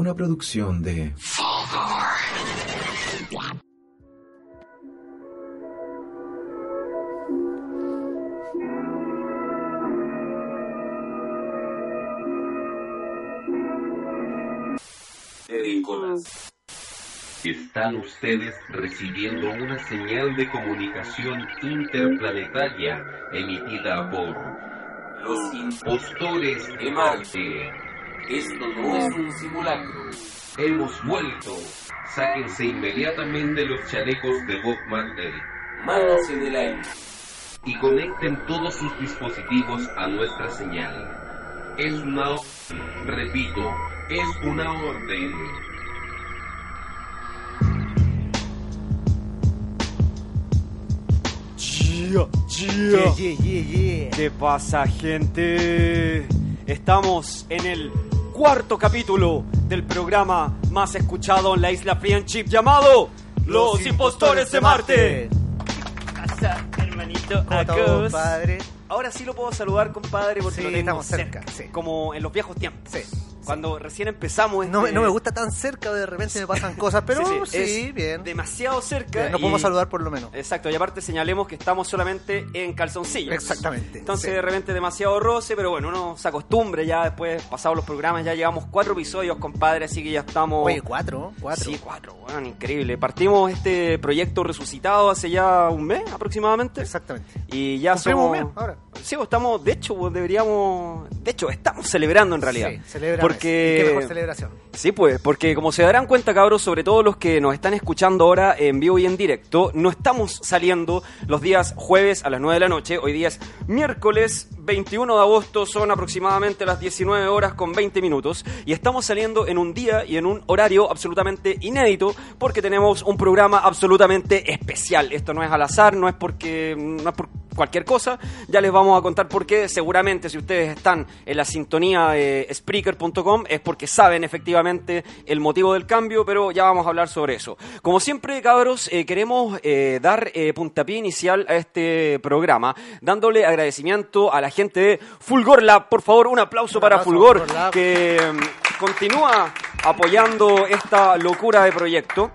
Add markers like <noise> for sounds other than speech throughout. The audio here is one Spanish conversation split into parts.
Una producción de... Están ustedes recibiendo una señal de comunicación interplanetaria emitida por los impostores de Marte. Esto no es un simulacro. Hemos vuelto. Sáquense inmediatamente los chalecos de Bob Marley. Manos en el aire. Y conecten todos sus dispositivos a nuestra señal. Es una orden. Repito, es una orden. Yeah, yeah. ¿Qué pasa, gente? Estamos en el cuarto capítulo del programa más escuchado en la isla Friendship llamado Los, Impostores de Marte. ¿Qué pasa, hermanito? ¿Cómo estamos, Acos. compadre? Ahora sí lo puedo saludar, compadre, porque Sí, lo tengo estamos cerca. cerca, sí. Como en los viejos tiempos. Sí. Cuando recién empezamos. No, me- este- no me gusta tan cerca, de repente me pasan <laughs> cosas, pero sí, bien. Demasiado cerca. Bien, Nos y- podemos saludar por lo menos. Exacto, y aparte señalemos que estamos solamente en calzoncillos. Exactamente, Entonces de repente demasiado roce, pero bueno, uno se acostumbre ya después, pasados los programas, ya llevamos cuatro episodios, compadre, así que ya estamos... Oye, cuatro, cuatro. Sí, cuatro, weón, increíble. Partimos este proyecto resucitado hace ya un mes aproximadamente. Exactamente. Y ya somos... un mes ahora. Sí, estamos, de hecho, deberíamos... De hecho, estamos celebrando en realidad. Sí, celebramos. Porque... ¿Y qué mejor celebración? Sí, pues, porque como se darán cuenta, cabros, sobre todo los que nos están escuchando ahora en vivo y en directo, no estamos saliendo los días jueves a las 9 de la noche. Hoy día es miércoles 21 de agosto, son aproximadamente las 19 horas con 20 minutos. Y estamos saliendo en un día y en un horario absolutamente inédito, porque tenemos un programa absolutamente especial. Esto no es al azar, no es porque. no es por cualquier cosa. Ya les vamos a contar por qué. Seguramente, si ustedes están en la sintonía de Spreaker.com, es porque saben efectivamente el motivo del cambio, pero ya vamos a hablar sobre eso. Como siempre, cabros, eh, queremos eh, dar eh, puntapié inicial a este programa, dándole agradecimiento a la gente de Fulgor Lab. Por favor, un aplauso Un para Fulgor, Fulgor que mm, continúa apoyando esta locura de proyecto.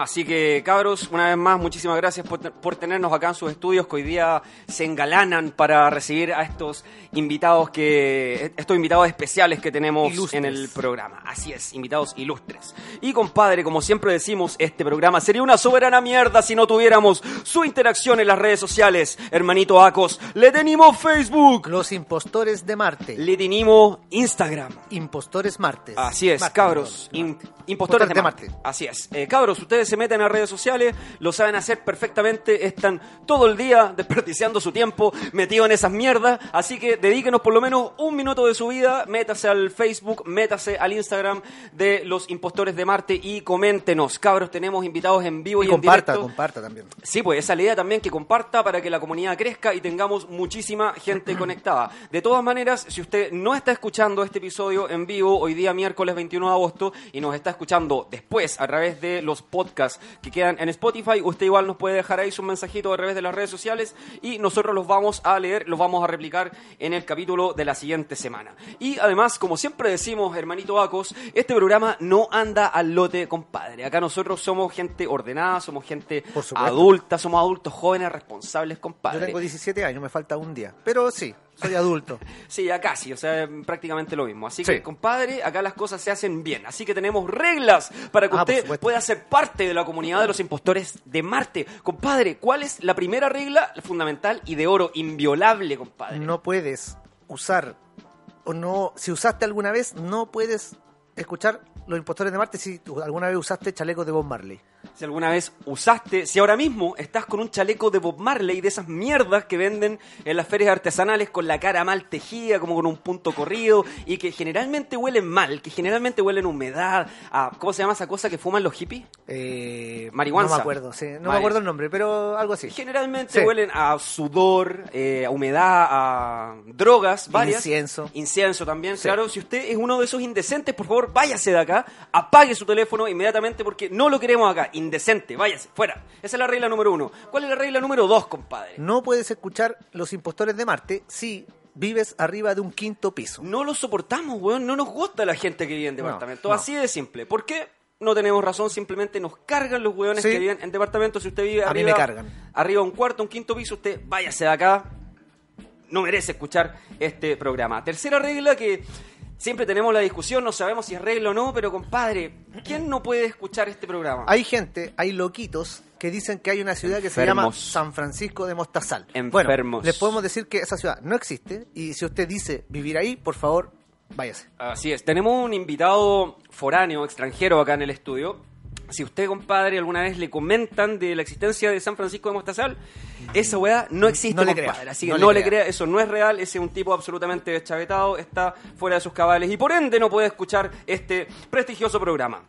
Así que, cabros, una vez más, muchísimas gracias por, por tenernos acá en sus estudios que hoy día se engalanan para recibir a estos invitados que estos invitados especiales que tenemos Ilustres. en el programa. Así es, invitados ilustres. Y compadre, como siempre decimos, este programa sería una soberana mierda si no tuviéramos su interacción en las redes sociales. Hermanito Acos, le tenemos Facebook, Los impostores de Marte. le tenemos Instagram. Impostores Martes. Así es, Marte, cabros. perdón. im- impostores de, de Marte. Marte. Así es. Eh, cabros, ustedes se meten a redes sociales, lo saben hacer perfectamente, están todo el día <laughs> desperdiciando su tiempo metido en esas mierdas, así que dedíquenos por lo menos un minuto de su vida, métase al Facebook, métase al Instagram de los impostores de Marte y coméntenos. Cabros, tenemos invitados en vivo y, Y en comparta, directo. comparta también. Sí, pues esa es la idea también que comparta para que la comunidad crezca y tengamos muchísima gente <clears throat> conectada. De todas maneras, si usted no está escuchando este episodio en vivo hoy día miércoles 21 de agosto y nos está escuchando después a través de los podcasts que quedan en Spotify, usted igual nos puede dejar ahí su mensajito a través de las redes sociales y nosotros los vamos a leer, los vamos a replicar en el capítulo de la siguiente semana. Y además, como siempre decimos, hermanito Acos, este programa no anda al lote, compadre. Acá nosotros somos gente ordenada, somos gente adulta, somos adultos jóvenes, responsables, Yo compadre. tengo 17 años, me falta un día. Pero sí, soy adulto. <laughs> Sí, ya casi, o sea, prácticamente lo mismo. Así Sí. que, compadre, acá las cosas se hacen bien. Así que tenemos reglas para que Ah, usted pueda ser parte de la comunidad de los impostores de Marte. Compadre, ¿cuál es la primera regla fundamental y de oro, inviolable, compadre? no puedes usar o no si usaste alguna vez no puedes escuchar los impostores de Marte si alguna vez usaste chaleco de Bob Marley Si alguna vez usaste, si ahora mismo estás con un chaleco de Bob Marley, de esas mierdas que venden en las ferias artesanales con la cara mal tejida, como con un punto corrido, y que generalmente huelen mal, que generalmente huelen a humedad, a, ¿cómo se llama esa cosa que fuman los hippies? eh, Marihuanza. no me acuerdo sí, no Vale. me acuerdo el nombre pero algo así Generalmente Sí. huelen a sudor, eh, a humedad, a drogas, varias. Incienso. Incienso también, Sí. claro. Si usted es uno de esos indecentes, por favor, váyase de acá, apague su teléfono inmediatamente porque no lo queremos acá. Indecente, váyase, fuera. Esa es la regla número uno. ¿Cuál es la regla número dos, compadre? no puedes escuchar los impostores de Marte si vives arriba de un quinto piso. No lo soportamos, weón. No nos gusta la gente que vive en departamento. no. Así de simple. ¿Por qué? No tenemos razón, simplemente nos cargan los weones Sí. que viven en departamento. Si usted vive A mí arriba, me cargan. arriba un cuarto, un quinto piso, usted váyase de acá. No merece escuchar este programa. Tercera regla que siempre tenemos la discusión, no sabemos si es regla o no, pero compadre, ¿quién no puede escuchar este programa? Hay gente, hay loquitos que dicen que hay una ciudad que se llama. San Francisco de Mostazal. Enfermos. Bueno, les podemos decir que esa ciudad no existe y si usted dice vivir ahí, por favor, váyase. Así es, tenemos un invitado foráneo, extranjero acá en el estudio. Si usted, compadre, alguna vez le comentan de la existencia de San Francisco de Mostazal, esa weá no existe, No le compadre. crea, Así que no no, le le crea. crea, eso no es real, ese es un tipo absolutamente deschavetado, está fuera de sus cabales y por ende no puede escuchar este prestigioso programa.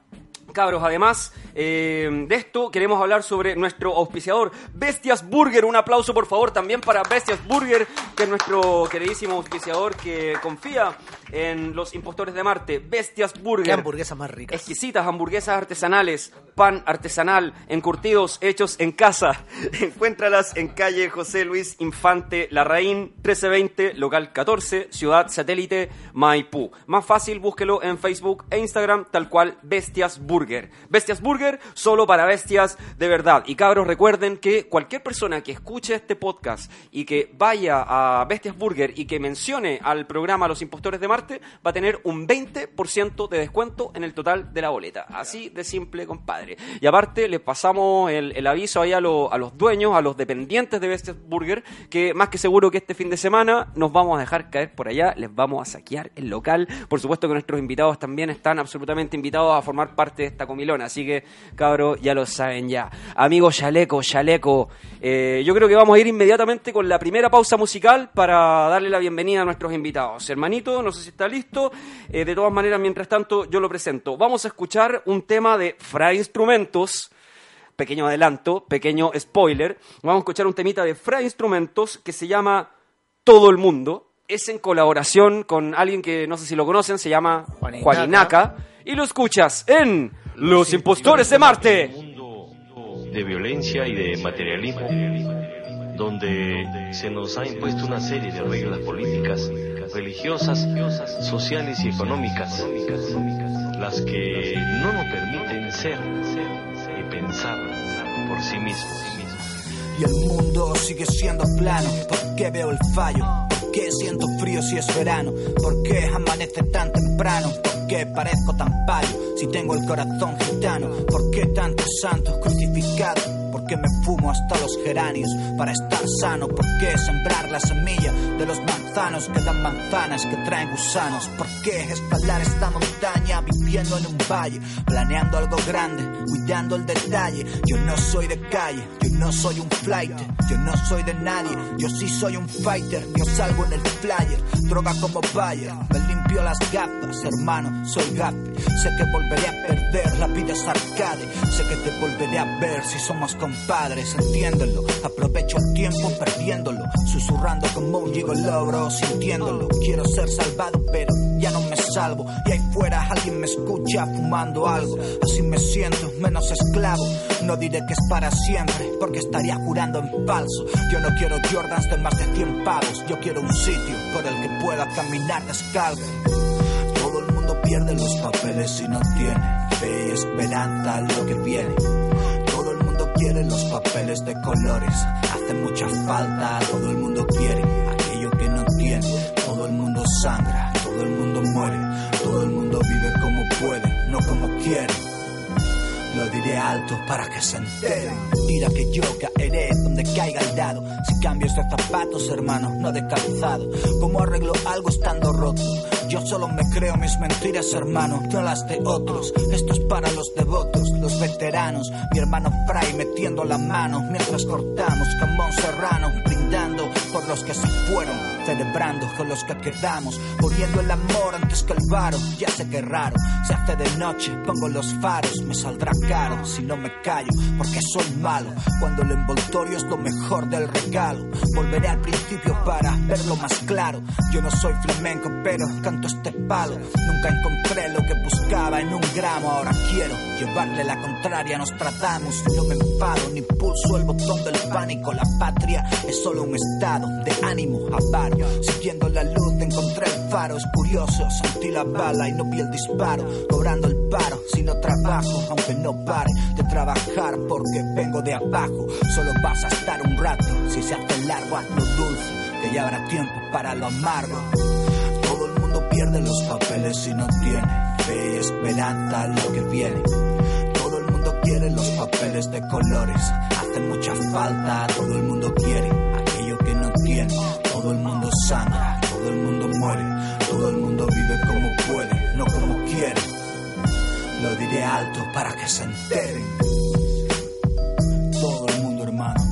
Cabros, además eh, de esto, queremos hablar sobre nuestro auspiciador, Bestias Burger. Un aplauso, por favor, también para Bestias Burger, que es nuestro queridísimo auspiciador que confía en los impostores de Marte. Bestias Burger. Qué hamburguesas más ricas. Exquisitas hamburguesas artesanales, pan artesanal, encurtidos hechos en casa. <laughs> Encuéntralas en calle José Luis Infante Larraín 1320, local 14, ciudad satélite Maipú. Más fácil, búsquelo en Facebook e Instagram, tal cual Bestias Burger. Bestias Burger, solo para bestias de verdad. Y cabros, recuerden que cualquier persona que escuche este podcast y que vaya a Bestias Burger y que mencione al programa Los Impostores de Marte, va a tener un 20% de descuento en el total de la boleta. Así de simple, compadre. Y aparte, les pasamos el, aviso ahí a, lo- a los dueños, a los dependientes de Bestias Burger, que más que seguro que este fin de semana nos vamos a dejar caer por allá, les vamos a saquear el local. Por supuesto que nuestros invitados también están absolutamente invitados a formar parte de esta comilona, así que, cabros, ya lo saben ya. Amigo Chaleco, Chaleco, eh, yo creo que vamos a ir inmediatamente con la primera pausa musical para darle la bienvenida a nuestros invitados. Hermanito, no sé si está listo. Eh, de todas maneras, mientras tanto, yo lo presento. Vamos a escuchar un tema de Fra Instrumentos. Pequeño adelanto, pequeño spoiler. Vamos a escuchar un temita de Fra Instrumentos que se llama Todo el Mundo. Es en colaboración con alguien que no sé si lo conocen, se llama Juaninaca. Juaninaca. Y lo escuchas en Los Impostores de Marte. mundo de violencia y de materialismo, donde se nos ha impuesto una serie de reglas políticas, religiosas, sociales y económicas, las que no nos permiten ser y pensar por sí mismos. Y el mundo sigue siendo plano. ¿Por qué veo el fallo? ¿Por qué siento frío si es verano? ¿Por qué amanece tan temprano? ¿Por qué parezco tan pálido si tengo el corazón gitano? ¿Por qué tantos santos crucificados? ¿Por qué me fumo hasta los geranios para estar sano? ¿Por qué sembrar la semilla de los manzanos que dan manzanas que traen gusanos? ¿Por qué escalar esta montaña viviendo en un valle? Planeando algo grande, cuidando el detalle. Yo no soy de calle, yo no soy un flight, yo no soy de nadie, yo sí soy un fighter. Yo salgo en el flyer, droga como Bayer. Limpio las gafas, hermano, soy gafe. Sé que volveré a perder, la vida es arcade. Sé que te volveré a ver si somos compadres, entiéndelo. Aprovecho el tiempo perdiéndolo, susurrando como un gigolo, bro, sintiéndolo. Quiero ser salvado, pero ya no me salvo. Y ahí fuera alguien me escucha fumando algo. Así me siento menos esclavo. No diré que es para siempre, porque estaría jurando en falso. Yo no quiero Jordans de más de 100 pavos. Yo quiero un sitio por el que pueda caminar descalzo. Todo el mundo pierde los papeles y no tiene fe y esperanza lo que viene. Todo el mundo quiere los papeles de colores. Hace mucha falta, todo el mundo quiere aquello que no tiene. Todo el mundo sangra, como quiere. Lo diré alto para que se enteren. Tira que yo caeré donde caiga el dado. Si cambios de zapatos, hermano, no de calzado. ¿Cómo arreglo algo estando roto? Yo solo me creo mis mentiras, hermano, no las de otros. Esto es para los devotos, los veteranos. Mi hermano Fray metiendo la mano mientras cortamos jamón serrano, por los que se fueron, celebrando con los que quedamos, poniendo el amor antes que el varo. Ya sé que raro, se hace de noche, pongo los faros, me saldrá caro si no me callo, porque soy malo. Cuando el envoltorio es lo mejor del regalo, volveré al principio para verlo más claro. Yo no soy flamenco, pero canto este palo. Nunca encontré lo que buscaba en un gramo, ahora quiero llevarle la contraria. Nos tratamos, no me enfado ni pulso el botón del pánico. La patria es solo un estado, de ánimo a paro. Siguiendo la luz encontré el faro, es curioso, sentí la bala y no vi el disparo. Cobrando el paro, si no trabajo, aunque no pare de trabajar porque vengo de abajo. Solo vas a estar un rato, si se hace largo, hazlo dulce, que ya habrá tiempo para lo amargo. Todo el mundo pierde los papeles si no tiene fe y esperanza lo que viene. Todo el mundo quiere los papeles de colores, hace mucha falta, todo el mundo quiere aquello que no tiene. Todo el mundo sangra, todo el mundo muere, todo el mundo vive como puede, no como quiere. Lo diré alto para que se enteren. Todo el mundo, hermano.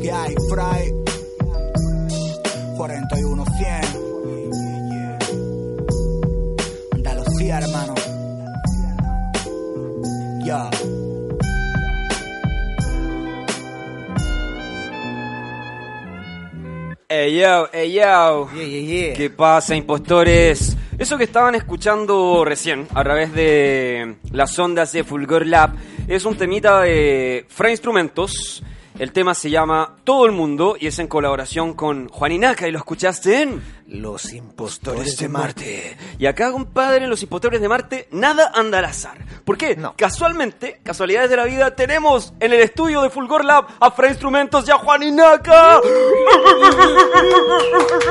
¿Qué hay, Fry? Ey yo, ey yo. Yeah, yeah, yeah. ¿Qué pasa, impostores? Eso que estaban escuchando recién a través de las ondas de Fulgor Lab es un temita de Fra Instrumentos. El tema se llama Todo el Mundo y es en colaboración con Juan Inaca y lo escuchaste en Los impostores de Marte. Y acá, compadre, en Los Impostores de Marte, nada anda al azar. ¿Por qué? No. Casualmente, casualidades de la vida, tenemos en el estudio de Fulgor Lab a Fra Instrumentos y a Juan Inaca.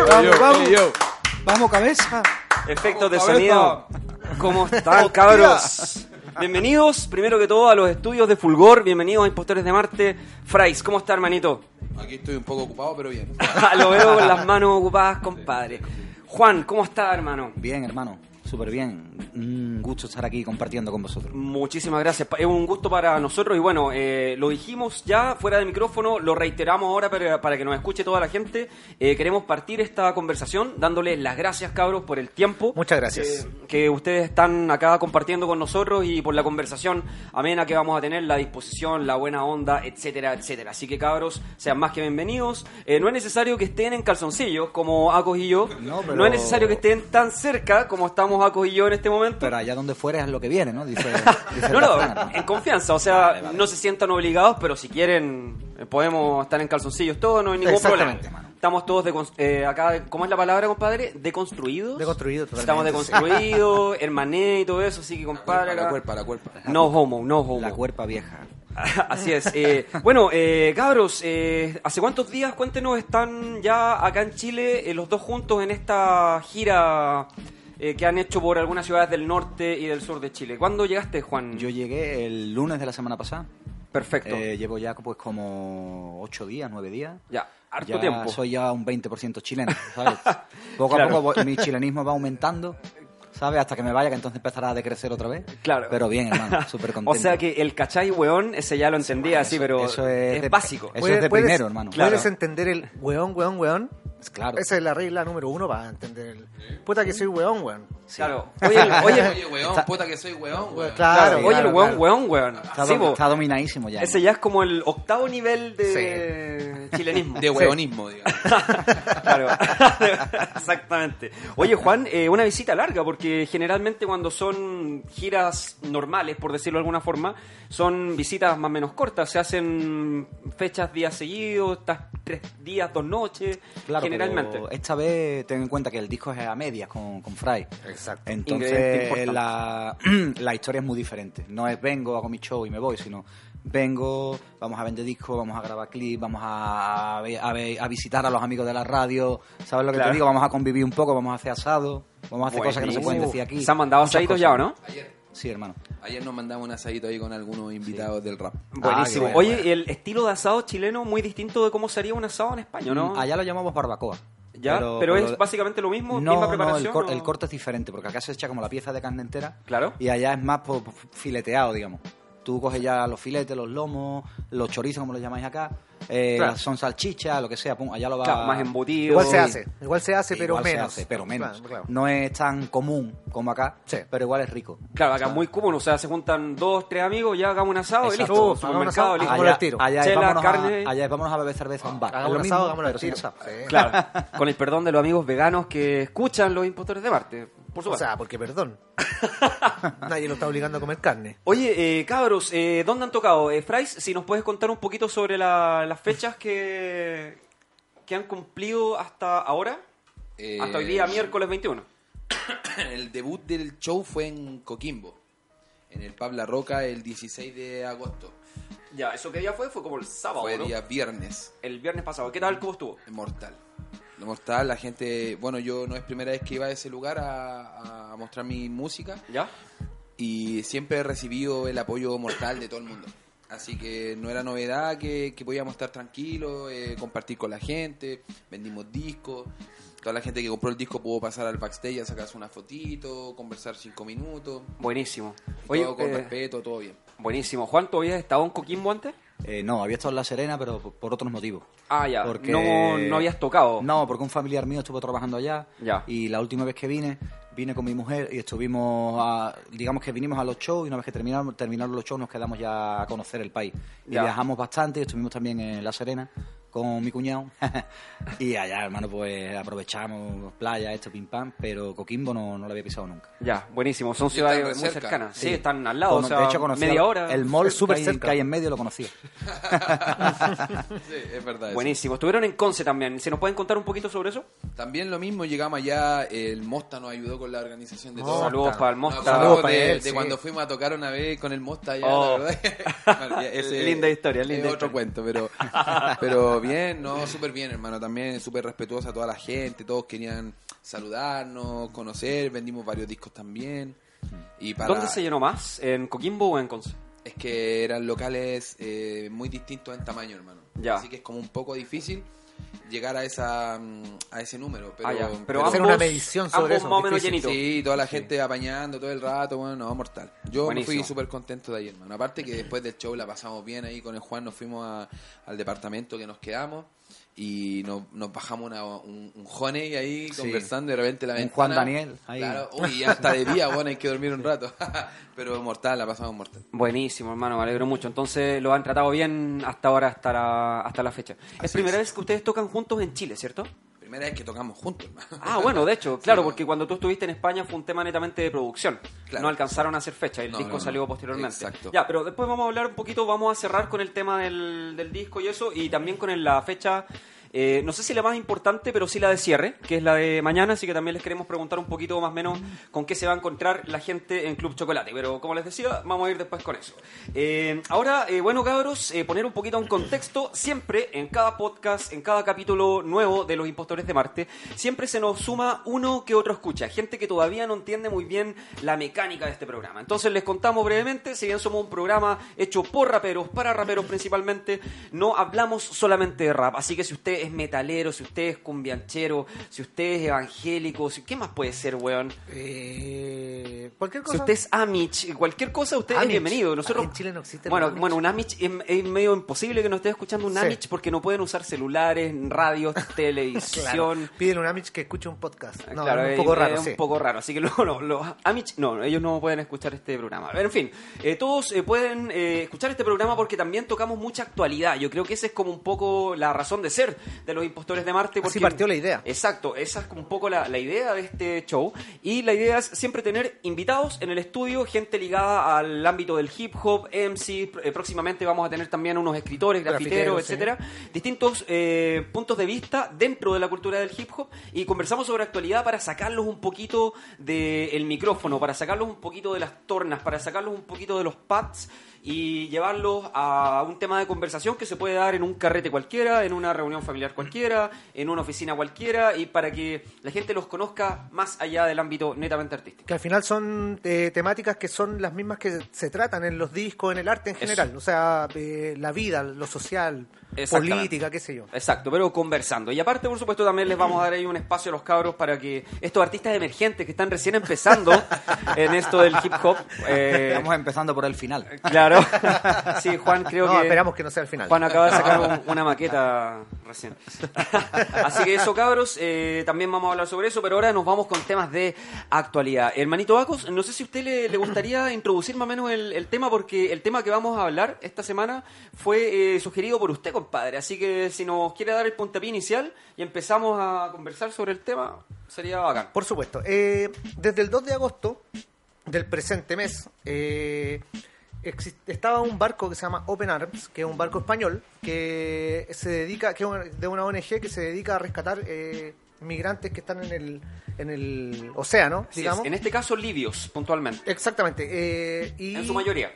Vamos, vamos. Vamos, cabeza. Efectos de Cabeza. sonido. ¿Cómo están, cabros? Bienvenidos, primero que todo, a los estudios de Fulgor. Bienvenidos a Impostores de Marte. Frais, ¿cómo está, hermanito? Aquí estoy un poco ocupado, pero bien. <laughs> Lo veo con las manos ocupadas, compadre. Juan, ¿cómo está, hermano? Bien, hermano, súper bien. Un gusto estar aquí compartiendo con vosotros. Muchísimas gracias. Es un gusto para nosotros y bueno, eh, lo dijimos ya fuera de micrófono, lo reiteramos ahora para, para que nos escuche toda la gente. Eh, queremos partir esta conversación dándoles las gracias, cabros, por el tiempo. Muchas gracias. eh, que ustedes están acá compartiendo con nosotros y por la conversación amena que vamos a tener, la disposición, la buena onda, etcétera, etcétera. Así que cabros, sean más que bienvenidos. No es necesario que estén en calzoncillos como Acos y yo. No, pero- es necesario que estén tan cerca como estamos Y yo en este momento. Pero allá donde fueres es lo que viene, ¿no? Dice, <laughs> No, no, en confianza, o sea, no se sientan obligados, pero si quieren eh, podemos estar en calzoncillos todos, no hay ningún problema. Mano. Estamos todos de, eh, acá, ¿cómo es la palabra, compadre? Deconstruidos. Deconstruidos, Estamos totalmente, deconstruidos, <laughs> hermané y todo eso, así que compadre. La cuerpa, la cuerpa. No homo, no homo. La cuerpa vieja. <laughs> Así es. eh, bueno, eh, cabros, eh, ¿hace cuántos días, cuéntenos, están ya acá en Chile eh, los dos juntos en esta gira eh, que han hecho por algunas ciudades del norte y del sur de Chile? ¿Cuándo llegaste, Juan? Yo llegué el lunes de la semana pasada. Perfecto. Eh, llevo ya pues como ocho días, nueve días. ya, harto Ya tiempo. Soy ya un 20% chileno, <laughs> ¿sabes? Poco Claro. a poco voy- mi chilenismo va aumentando, ¿sabes? Hasta que me vaya, que entonces empezará a decrecer otra vez. Claro. Pero bien, hermano, <laughs> súper contento. O sea que el cachai weón, ese ya lo entendía así, pero eso es de- básico. Eso es de Puedes- primero, hermano. Claro. Puedes entender el weón, weón, weón. Claro. Esa es la regla número uno para entender el. Puta que soy weón, weón. Claro. Oye, el- <laughs> oye, Oye, weón, Está- puta que soy weón, weón. Claro, oye, el weón, claro. weón, weón. Está, Sí, do- po. está dominadísimo ya. Ese ya es como el octavo nivel de chilenismo. <laughs> De weonismo, digamos. <laughs> Claro, exactamente. Oye, Juan, eh, una visita larga, porque generalmente cuando son giras normales, por decirlo de alguna forma, son visitas más o menos cortas. Se hacen fechas días seguidos, estás tres días, dos noches, Claro, generalmente. pero esta vez ten en cuenta que el disco es a medias con, con Fry. Exacto. Entonces la, <clears throat> la historia es muy diferente. No es vengo, hago mi show y me voy, sino vengo, vamos a vender discos, vamos a grabar clips, vamos a, a, a visitar a los amigos de la radio. ¿Sabes lo que Claro. te digo? Vamos a convivir un poco, vamos a hacer asado, vamos a hacer cosas que no se pueden decir aquí. ¿Se han mandado asaditos ya o no? Ayer, Sí, hermano. ayer nos mandamos un asadito ahí con algunos invitados del rap. Buenísimo. Ah, qué Oye, bueno. el estilo de asado chileno muy distinto de cómo sería un asado en España, ¿no? Mm, Allá lo llamamos barbacoa. ya, pero, es básicamente lo mismo, No, misma no, preparación. el, cor- ¿o? el corte es diferente, porque acá se echa como la pieza de carne entera. Claro. Y allá es más fileteado, digamos. Tú coges ya los filetes, los lomos, los chorizos, como los llamáis acá. Eh, Claro. Son salchichas, lo que sea. pum, allá lo va... Claro, más embutido. Igual se hace, igual se hace, pero Igual se menos. hace, pero menos. Claro, claro. No es tan común como acá, Sí. pero igual es rico. Claro, acá es muy común, o sea, se juntan dos, tres amigos, ya hagamos un asado y Exacto. listo. Uh, hagamos un supermercado, asado, listo. hagámoslo al tiro. allá, es Chela, vámonos carne. a, allá vámonos a beber cerveza un bar. Hagamos un asado, hagámoslo al tiro. Claro, con el perdón de los amigos veganos que escuchan los impostores de Marte. Por O supuesto. sea, porque perdón. <laughs> Nadie lo está obligando a comer carne. Oye, eh, cabros, eh, ¿dónde han tocado? Eh, Frais, si nos puedes contar un poquito sobre la- las fechas que, que han cumplido hasta ahora, Eh, hasta hoy día, miércoles 21. <coughs> El debut del show fue en Coquimbo, en el Pub La Roca, el 16 de agosto. Ya, ¿eso qué día fue? Fue como el sábado, Fue ¿no? día viernes. El viernes pasado. ¿Qué tal? ¿Cómo estuvo? Mortal. Mortal, la gente... Bueno, yo no es primera vez que iba a ese lugar a, a mostrar mi música ¿Ya? y siempre he recibido el apoyo mortal de todo el mundo. Así que no era novedad que, que podíamos estar tranquilos, eh, compartir con la gente, vendimos discos. Toda la gente que compró el disco pudo pasar al backstage a sacarse una fotito, conversar cinco minutos. Buenísimo. Oye, Oye, todo con eh, respeto, todo bien. buenísimo. Juan, ¿tú habías estado en Coquimbo antes? Eh, no, había estado en La Serena, pero por, por otros motivos. Ah, ya. Porque- No, no habías tocado. No, porque un familiar mío estuvo trabajando allá. Ya. Y la última vez que vine, vine con mi mujer y estuvimos, a- digamos que vinimos a los shows y una vez que terminaron, terminaron los shows nos quedamos ya a conocer el país. Y Ya. viajamos bastante, estuvimos también en La Serena con mi cuñado. <laughs> y allá, hermano, pues aprovechamos playa, esto, pim pam, pero Coquimbo no, no lo había pisado nunca. Ya, buenísimo. Son ciudades están muy cerca. cercanas. Sí, Sí. están al lado. Cono- o sea, de hecho, conocía media hora. El mall Es <laughs> súper cerca. que hay en medio lo conocía. <laughs> Sí, es verdad. eso. Buenísimo. Estuvieron en Conce también. ¿Se nos pueden contar un poquito sobre eso? También lo mismo, llegamos allá, el Mosta nos ayudó con la organización de Oh, todo. Saludos para el Mosta. acordamos para de, él, de sí. cuando fuimos a tocar una vez con el Mosta allá, Oh. la verdad. Bueno, ya ese Linda historia, es linda otro historia. cuento, pero, pero bien, no, súper bien, hermano. También súper respetuosa a toda la gente, todos querían saludarnos, conocer, vendimos varios discos también. Y para, ¿Dónde se llenó más? ¿En Coquimbo o en Conce? Es que eran locales eh, muy distintos en tamaño, hermano. Ya. Así que es como un poco difícil llegar a esa mm, a ese número. Pero, Ah, ya. Pero, pero hacer ambos, una medición sobre eso, más menos. Sí, toda la gente apañando todo el rato, bueno, no, mortal. Yo me Buenísimo. fui súper contento de ahí, hermano. Aparte que después del show la pasamos bien ahí con el Juan, nos fuimos a- al departamento que nos quedamos y nos, nos bajamos una- un, un honey ahí Sí. conversando y de repente la Un ventana... Juan Daniel, ahí. Claro, uy, hasta de día, bueno, hay que dormir un rato. <laughs> Pero mortal, la pasamos mortal. Buenísimo, hermano, me alegro mucho. Entonces lo han tratado bien hasta ahora, hasta la, hasta la fecha. es Así primera es. vez que ustedes tocan juntos en Chile, ¿cierto? Primera vez que tocamos juntos, hermano. Ah, bueno, de hecho, <laughs> claro, no. porque cuando tú estuviste en España fue un tema netamente de producción. Claro. No alcanzaron a hacer fecha, el No, disco no, no. salió posteriormente. Exacto. Ya, pero después vamos a hablar un poquito, vamos a cerrar con el tema del, del disco y eso, y también con el- la fecha, eh, no sé si la más importante, pero sí la de cierre, que es la de mañana, así que también les queremos preguntar un poquito más o menos con qué se va a encontrar la gente en Club Chocolate. Pero como les decía, vamos a ir después con eso. Eh, ahora, eh, bueno, cabros, poner un poquito en contexto, siempre en cada podcast, en cada capítulo nuevo de Los Impostores de Marte, siempre se nos suma uno que otro escucha, gente que todavía no entiende muy bien la mecánica de este programa. Entonces les contamos brevemente, si bien somos un programa hecho por raperos, para raperos principalmente, no hablamos solamente de rap. Así que si usted es metalero, si usted es cumbianchero, si usted es evangélico, si, ¿qué más puede ser, weón? Eh, cualquier Si cosa. usted es Amish, cualquier cosa, usted es Amish. bienvenido. Nosotros, Ah, en Chile no existe Bueno, Amish. bueno, un Amish es, es medio imposible que nos esté escuchando un Sí. Amish porque no pueden usar celulares, radios, <laughs> televisión. Claro. A un Amish que escuche un podcast. No, Claro, es un es- poco raro, es sí. un poco raro. Así que no, no, los Amish, no, ellos no pueden escuchar este programa. En fin, eh, todos eh, pueden eh, escuchar este programa porque también tocamos mucha actualidad. Yo creo que esa es como un poco la razón de ser de los impostores de Marte. Así Porque, partió la idea. Exacto, esa es un poco la, la idea de este show. Y la idea es siempre tener invitados en el estudio, gente ligada al ámbito del hip hop, MC. eh, próximamente vamos a tener también unos escritores, grafiteros, Grafiteros, sí. etcétera distintos eh, puntos de vista dentro de la cultura del hip hop y conversamos sobre actualidad para sacarlos un poquito del micrófono, para sacarlos un poquito de las tornas, para sacarlos un poquito de los pads y llevarlos a un tema de conversación que se puede dar en un carrete cualquiera, en una reunión familiar cualquiera, en una oficina cualquiera y para que la gente los conozca más allá del ámbito netamente artístico. Que al final son eh, temáticas que son las mismas que se tratan en los discos, en el arte en Eso. general. O sea, eh, la vida, lo social. Política, qué sé yo. Exacto, pero conversando. Y aparte, por supuesto, también les vamos a dar ahí un espacio a los cabros para que estos artistas emergentes que están recién empezando <laughs> en esto del hip hop. eh, Estamos empezando por el final. claro. <laughs> Sí, Juan, creo no, que. esperamos que no sea el final. Juan acaba de sacar un- <laughs> una maqueta recién. Así que eso, cabros, eh, también vamos a hablar sobre eso, pero ahora nos vamos con temas de actualidad. Hermanito Bacos, no sé si a usted le, le gustaría introducir más o menos el, el tema, porque el tema que vamos a hablar esta semana fue eh, sugerido por usted, compadre. Así que si nos quiere dar el puntapié inicial y empezamos a conversar sobre el tema, sería bacán. Por supuesto. Eh, desde el 2 de agosto del presente mes, eh, estaba un barco que se llama Open Arms, que es un barco español, que se dedica, que es de una ONG que se dedica a rescatar eh, migrantes que están en el, en el océano, digamos. En este caso, libios, puntualmente. Exactamente. eh, y, En su mayoría.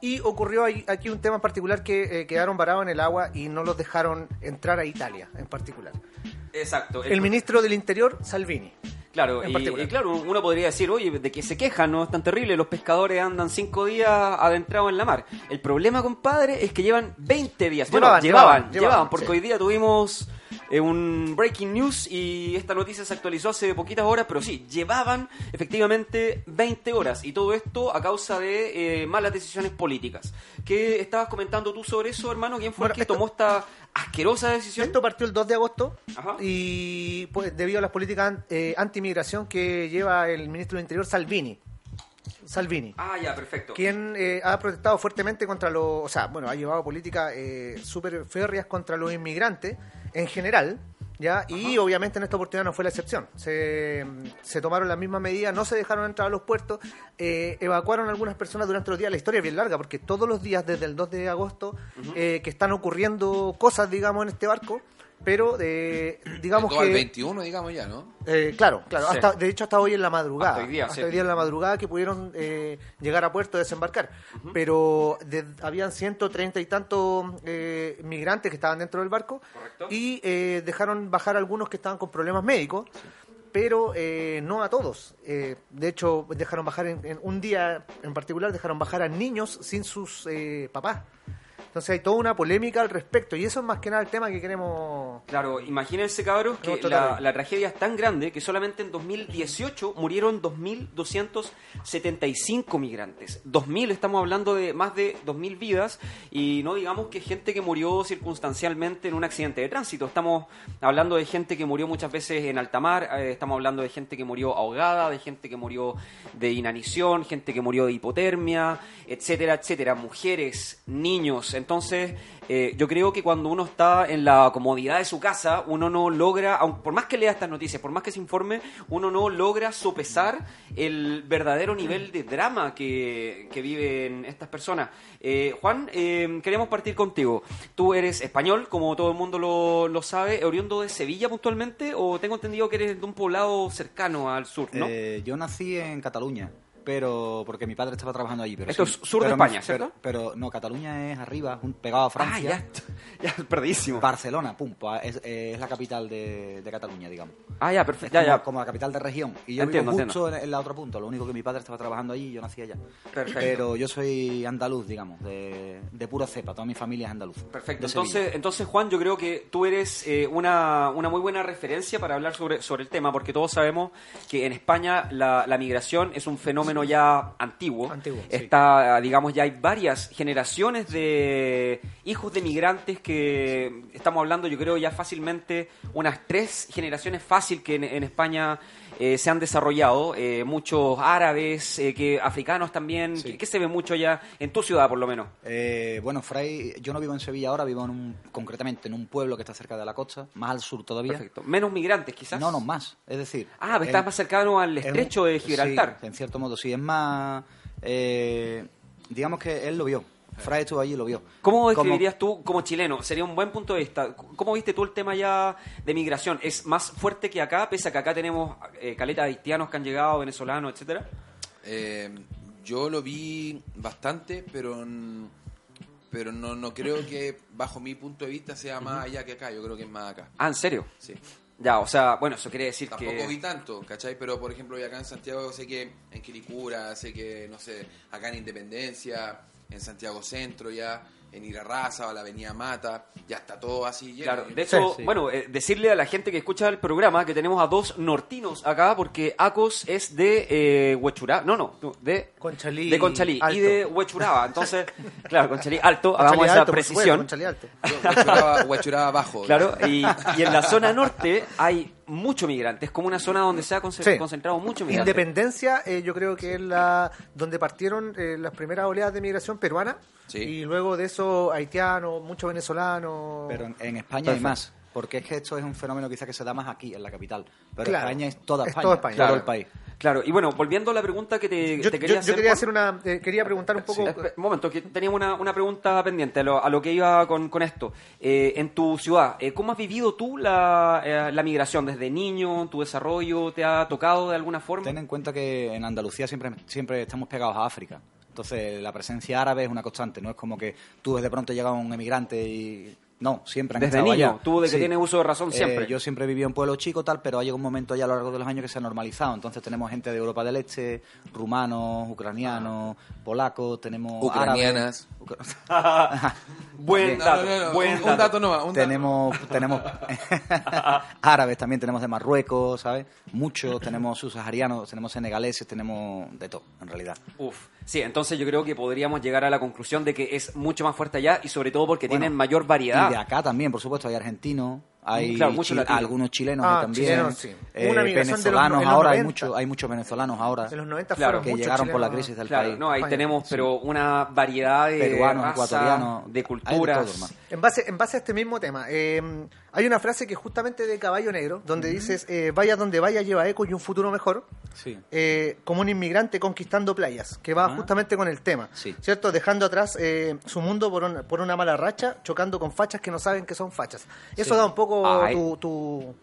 Y ocurrió aquí un tema en particular que eh, quedaron varados en el agua y no los dejaron entrar a Italia en particular. Exacto. El ministro del Interior, Salvini. Claro, en y, particular. y claro, uno podría decir, oye, de que se quejan, no es tan terrible, los pescadores andan cinco días adentrados en la mar. El problema, compadre, es que llevan 20 días. Bueno, Llevaban, llevaban, llevaban, llevaban, llevaban, porque sí. hoy día tuvimos eh, un breaking news y esta noticia se actualizó hace poquitas horas, pero sí, llevaban efectivamente 20 horas y todo esto a causa de eh, malas decisiones políticas. ¿Qué estabas comentando tú sobre eso, hermano? ¿Quién fue Bueno, el que esto- tomó esta asquerosa decisión? Esto partió el 2 de agosto Ajá. y pues debido a las políticas eh, antimigración que lleva el ministro del Interior Salvini. Salvini. Ah, ya, perfecto. Quien eh, ha protestado fuertemente contra los. O sea, bueno, ha llevado políticas eh, súper férreas contra los inmigrantes en general. ¿Ya? Y obviamente en esta oportunidad no fue la excepción. Se, se tomaron las mismas medidas, no se dejaron entrar a los puertos, eh, evacuaron algunas personas durante los días. La historia es bien larga porque todos los días desde el 2 de agosto eh, que están ocurriendo cosas, digamos, en este barco, pero eh, digamos Todo que... al 21, digamos ya, ¿no? Eh, claro, claro. Sí. Hasta, de hecho, hasta hoy en la madrugada. Hasta hoy día, sí. en la madrugada que pudieron eh, llegar a puerto, desembarcar. Pero de- habían 130 y tantos eh, migrantes que estaban dentro del barco Correcto. y eh, dejaron bajar algunos que estaban con problemas médicos. Pero eh, no a todos. Eh, de hecho, dejaron bajar en, en un día en particular, dejaron bajar a niños sin sus eh, papás. Entonces hay toda una polémica al respecto. Y eso es más que nada el tema que queremos Claro, imagínense, cabros, que la tragedia es tan grande que solamente en 2018 murieron 2.275 migrantes. 2.000, estamos hablando de más de 2.000 vidas y no digamos que gente que murió circunstancialmente en un accidente de tránsito. Estamos hablando de gente que murió muchas veces en alta mar, eh, estamos hablando de gente que murió ahogada, de gente que murió de inanición, gente que murió de hipotermia, etcétera, etcétera. Mujeres, niños. Entonces, eh, yo creo que cuando uno está en la comodidad de su casa, uno no logra, por más que lea estas noticias, por más que se informe, uno no logra sopesar el verdadero nivel de drama que, que viven estas personas. Eh, Juan, eh, queremos partir contigo. Tú eres español, como todo el mundo lo, lo sabe, oriundo de Sevilla puntualmente, o tengo entendido que eres de un poblado cercano al sur, ¿no? Eh, yo nací en Cataluña, pero porque mi padre estaba trabajando allí. Pero Esto sí- es sur de España, ¿cierto? Pero, pero no, Cataluña es arriba, un- pegado a ah, Francia. ya, <laughs> ya, perdidísimo. Barcelona, pum, pa- es, es la capital de, de Cataluña, digamos. Ah, ya, perfecto, ya, como, ya. como la capital de región. Y yo Entiendo, vivo entiendo. justo en, en la otra punta. Lo único que mi padre estaba trabajando allí y yo nací allá. Perfecto. Pero yo soy andaluz, digamos, de, de pura cepa. Toda mi familia es andaluz. Perfecto. Entonces, entonces, Juan, yo creo que tú eres eh, una, una muy buena referencia para hablar sobre, sobre el tema, porque todos sabemos que en España la, la migración es un fenómeno ya antiguo. Antiguo, sí. Está, digamos, ya hay varias generaciones de hijos de migrantes que estamos hablando, yo creo, ya fácilmente unas tres generaciones fácil que en, en España eh, se han desarrollado. eh, muchos árabes, eh, que africanos también, Sí. que, que se ve mucho ya en tu ciudad, por lo menos. Eh, bueno, Fray, yo no vivo en Sevilla ahora, vivo en un, concretamente en un pueblo que está cerca de la costa, más al sur todavía. Perfecto. Menos migrantes, quizás. No, no, más. Es decir. Ah, pero estás más cercano al es un- estrecho de Gibraltar. Sí, en cierto modo, sí. Es más. digamos que él lo vio. Fray estuvo allí y lo vio. ¿Cómo Como- describirías tú como chileno? Sería un buen punto de vista. ¿Cómo viste tú el tema ya de migración? ¿Es más fuerte que acá, pese a que acá tenemos eh, caleta de haitianos que han llegado, venezolanos, etcétera? Eh, yo lo vi bastante, pero pero no, no creo que bajo mi punto de vista sea más allá que acá. Yo creo que es más acá. Ah, ¿en serio? Sí. Ya, o sea, bueno, eso quiere decir Tampoco que... vi tanto, ¿cachai? Pero por ejemplo, acá en Santiago sé que en Quilicura, sé que, no sé, acá en Independencia, en Santiago Centro ya, en Irarraza o la Avenida Mata, ya está todo así lleno. Claro, de hecho, sí. bueno, eh, decirle a la gente que escucha el programa que tenemos a dos nortinos acá, porque Acos es de eh, Huechurá, no, no, de Conchalí de Conchalí y de Huechuraba. Entonces, <laughs> claro, Conchalí alto, hagamos Conchalí alto, precisión. Conchalí alto. Huachuraba abajo. Claro, y, y en la zona norte hay mucho migrante, es como una zona donde se ha Sí. concentrado mucho migrante. Independencia, eh, yo creo que es la donde partieron eh, las primeras oleadas de migración peruana Sí. y luego de eso haitianos, muchos venezolanos. Pero en, en España Perfecto. hay más. Porque es que esto es un fenómeno quizá que se da más aquí, en la capital. Pero Claro. España es toda Es España. toda España. todo Claro. el país. Claro, y bueno, volviendo a la pregunta que te, yo, te yo- quería yo hacer. quería Juan. hacer una, eh, quería preguntar un poco. Un momento, que tenía una, una pregunta pendiente a lo, a lo que iba con, con esto. Eh, en tu ciudad, eh, ¿cómo has vivido tú la, eh, la migración desde niño, tu desarrollo? ¿Te ha tocado de alguna forma? Ten en cuenta que en Andalucía siempre, siempre estamos pegados a África. Entonces, la presencia árabe es una constante. No es como que tú de pronto llega un emigrante y... No, siempre han Desde estado niño, allá. tú de que tienes uso de razón Eh, siempre. yo siempre viví en pueblo chico, tal, pero ha llegado un momento ya a lo largo de los años que se ha normalizado. Entonces tenemos gente de Europa del Este, rumanos, ucranianos, polacos, tenemos Ucranianas. árabes. <laughs> Buen No, dato, no, no, buen un, dato. un dato nomás, un dato. tenemos tenemos <laughs> árabes también tenemos de Marruecos sabes muchos tenemos subsaharianos tenemos senegaleses tenemos de todo en realidad Uf. Sí, entonces yo creo que podríamos llegar a la conclusión de que es mucho más fuerte allá y sobre todo porque Bueno, tienen mayor y de acá también por supuesto hay argentinos hay Claro, mucho chi- latino. algunos chilenos Ah, también chilenos, sí. eh, venezolanos no- en los ahora hay 90. muchos hay muchos venezolanos ahora En los 90 Claro, que llegaron por la crisis del Claro, país no, ahí España, tenemos, sí. pero una variedad de Peruanos, raza, ecuatorianos, de hay de culturas. todo. En base, en base a este mismo tema, eh, hay una frase que justamente de Caballo Negro, donde dices, eh, vaya donde vaya, lleva eco y un futuro mejor, sí eh, como un inmigrante conquistando playas, que va Ah. justamente con el tema, Sí. ¿cierto? Dejando atrás eh, su mundo por, un- por una mala racha, chocando con fachas que no saben que son fachas. Eso Sí. da un poco tu, tu,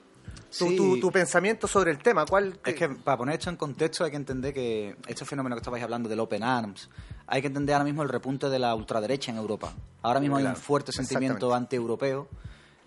tu, tu- tu pensamiento sobre el tema. ¿Cuál, Es que para poner esto en contexto hay que entender que este fenómeno que estabais hablando del Open Arms, hay que entender ahora mismo el repunte de la ultraderecha en Europa. Ahora mismo hay un fuerte sentimiento anti-europeo.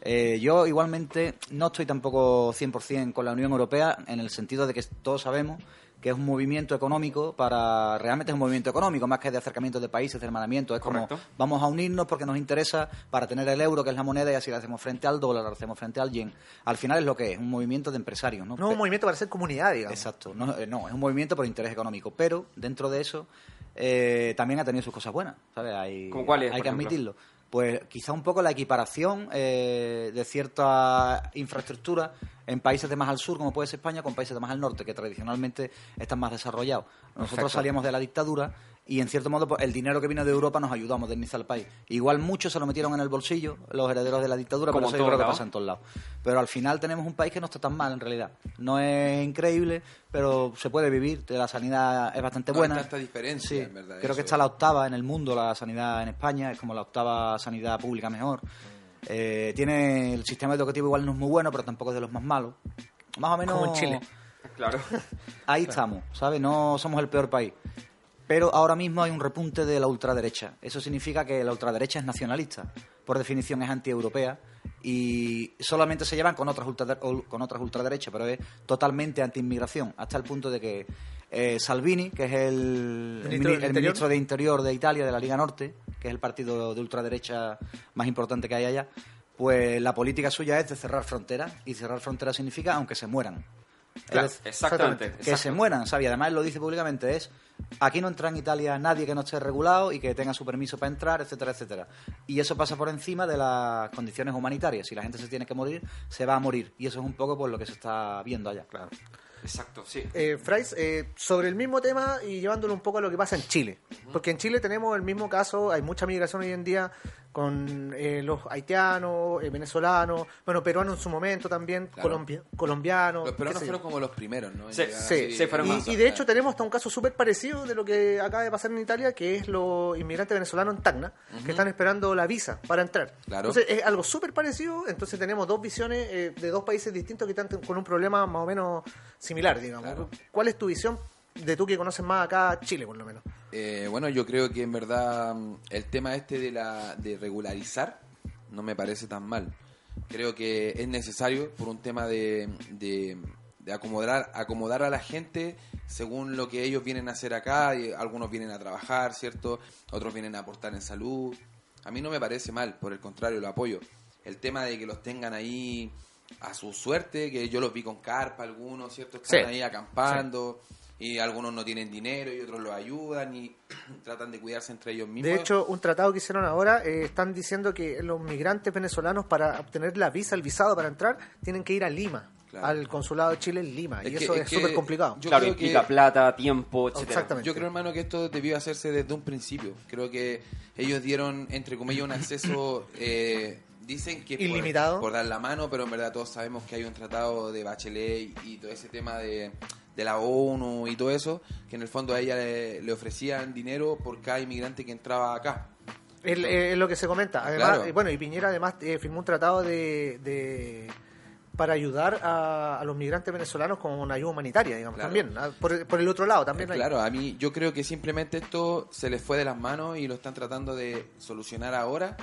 Eh, yo igualmente no estoy tampoco 100% con la Unión Europea en el sentido de que todos sabemos que es un movimiento económico para realmente es un movimiento económico más que de acercamiento de países de hermanamiento es como vamos a unirnos porque nos interesa para tener el euro que es la moneda y así lo hacemos frente al dólar lo hacemos frente al yen al final es lo que es un movimiento de empresarios no no es un movimiento para ser comunidad, digamos. Exacto, no, eh, no, es un movimiento por interés económico, pero dentro de eso eh, también ha tenido sus cosas buenas, ¿sabes? Hay, ¿Cómo cuáles, hay que ejemplo? admitirlo. Pues quizá un poco la equiparación eh, de cierta infraestructura en países de más al sur, como puede ser España, con países de más al norte, que tradicionalmente están más desarrollados. Nosotros Perfecto. salíamos de la dictadura y, en cierto modo, pues, el dinero que vino de Europa nos ayudó a modernizar el país. Igual muchos se lo metieron en el bolsillo, los herederos de la dictadura, Como como eso yo creo que pasa en todos lados. Pero al final tenemos un país que no está tan mal, en realidad. No es increíble, pero se puede vivir. La sanidad es bastante No hay buena. tanta diferencia, Sí, en verdad, creo eso. que está la octava en el mundo, la sanidad en España. Es como la octava sanidad pública mejor. Eh, tiene el sistema educativo igual no es muy bueno, pero tampoco es de los más malos. Más o menos. Como en Chile. Claro. <laughs> Ahí estamos, ¿sabes? No somos el peor país. Pero ahora mismo hay un repunte de la ultraderecha. Eso significa que la ultraderecha es nacionalista. Por definición es antieuropea. Y solamente se llevan con otras, con otras ultraderechas, pero es totalmente anti-inmigración. Hasta el punto de que eh, Salvini, que es el, el Ministro el ministro de Interior de Italia, de la Liga Norte, que es el partido de ultraderecha más importante que hay allá, pues la política suya es de cerrar fronteras. Y cerrar fronteras significa aunque se mueran. Claro, Es- exactamente. que se mueran, ¿sabes? Y además él lo dice públicamente, es aquí no entra en Italia nadie que no esté regulado y que tenga su permiso para entrar, etcétera, etcétera. Y eso pasa por encima de las condiciones humanitarias. Si la gente se tiene que morir, se va a morir. Y eso es un poco por lo que se está viendo allá. Claro. Exacto, sí. Eh, Frais, eh, sobre el mismo tema y llevándolo un poco a lo que pasa en Chile. Porque en Chile tenemos el mismo caso, hay mucha migración hoy en día con eh, los haitianos, eh, venezolanos, bueno, peruanos en su momento también, Claro. colombia- colombianos. Los peruanos fueron como los primeros, ¿no? Sí, Sí, fueron en más. Y, y de hecho tenemos hasta un caso súper parecido de lo que acaba de pasar en Italia, que es los inmigrantes venezolanos en Tacna, que están esperando la visa para entrar. Claro. Entonces es algo súper parecido, entonces tenemos dos visiones eh, de dos países distintos que están con un problema más o menos similar, digamos. Claro. ¿Cuál es tu visión de tú que conoces más acá Chile, por lo menos? Eh, bueno, yo creo que en verdad mm, el tema este de, la, de regularizar no me parece tan mal. Creo que es necesario por un tema de, de, de acomodar, acomodar a la gente según lo que ellos vienen a hacer acá. y algunos vienen a trabajar, ¿cierto? Otros vienen a aportar en salud. a mí no me parece mal, por el contrario, lo apoyo. El tema de que los tengan ahí a su suerte, que yo los vi con carpa, algunos, ¿cierto? Están Sí. ahí acampando. Y algunos no tienen dinero y otros los ayudan y <clears throat> tratan de cuidarse entre ellos mismos. De hecho, un tratado que hicieron ahora, eh, están diciendo que los migrantes venezolanos para obtener la visa, el visado para entrar, tienen que ir a Lima, Claro. al consulado de Chile en Lima. Es y que- eso es súper complicado. yo claro, creo que- implica plata, tiempo, etcétera. Exactamente. Yo creo, hermano, que esto debió hacerse desde un principio. Creo que ellos dieron, entre comillas, un acceso, <clears throat> eh, dicen que por- Ilimitado. Por, dar la mano, pero en verdad todos sabemos que hay un tratado de Bachelet y, y todo ese tema de, de la ONU y todo eso, que en el fondo a ella le, le ofrecían dinero por cada inmigrante que entraba acá. Es, es lo que se comenta. Además, Claro. eh, bueno, y Piñera además eh, firmó un tratado de, de- para ayudar a, a los migrantes venezolanos con una ayuda humanitaria, digamos, Claro. también. Por, por el otro lado también. Eh, hay. Claro, a mí yo creo que simplemente esto se les fue de las manos y lo están tratando de solucionar ahora,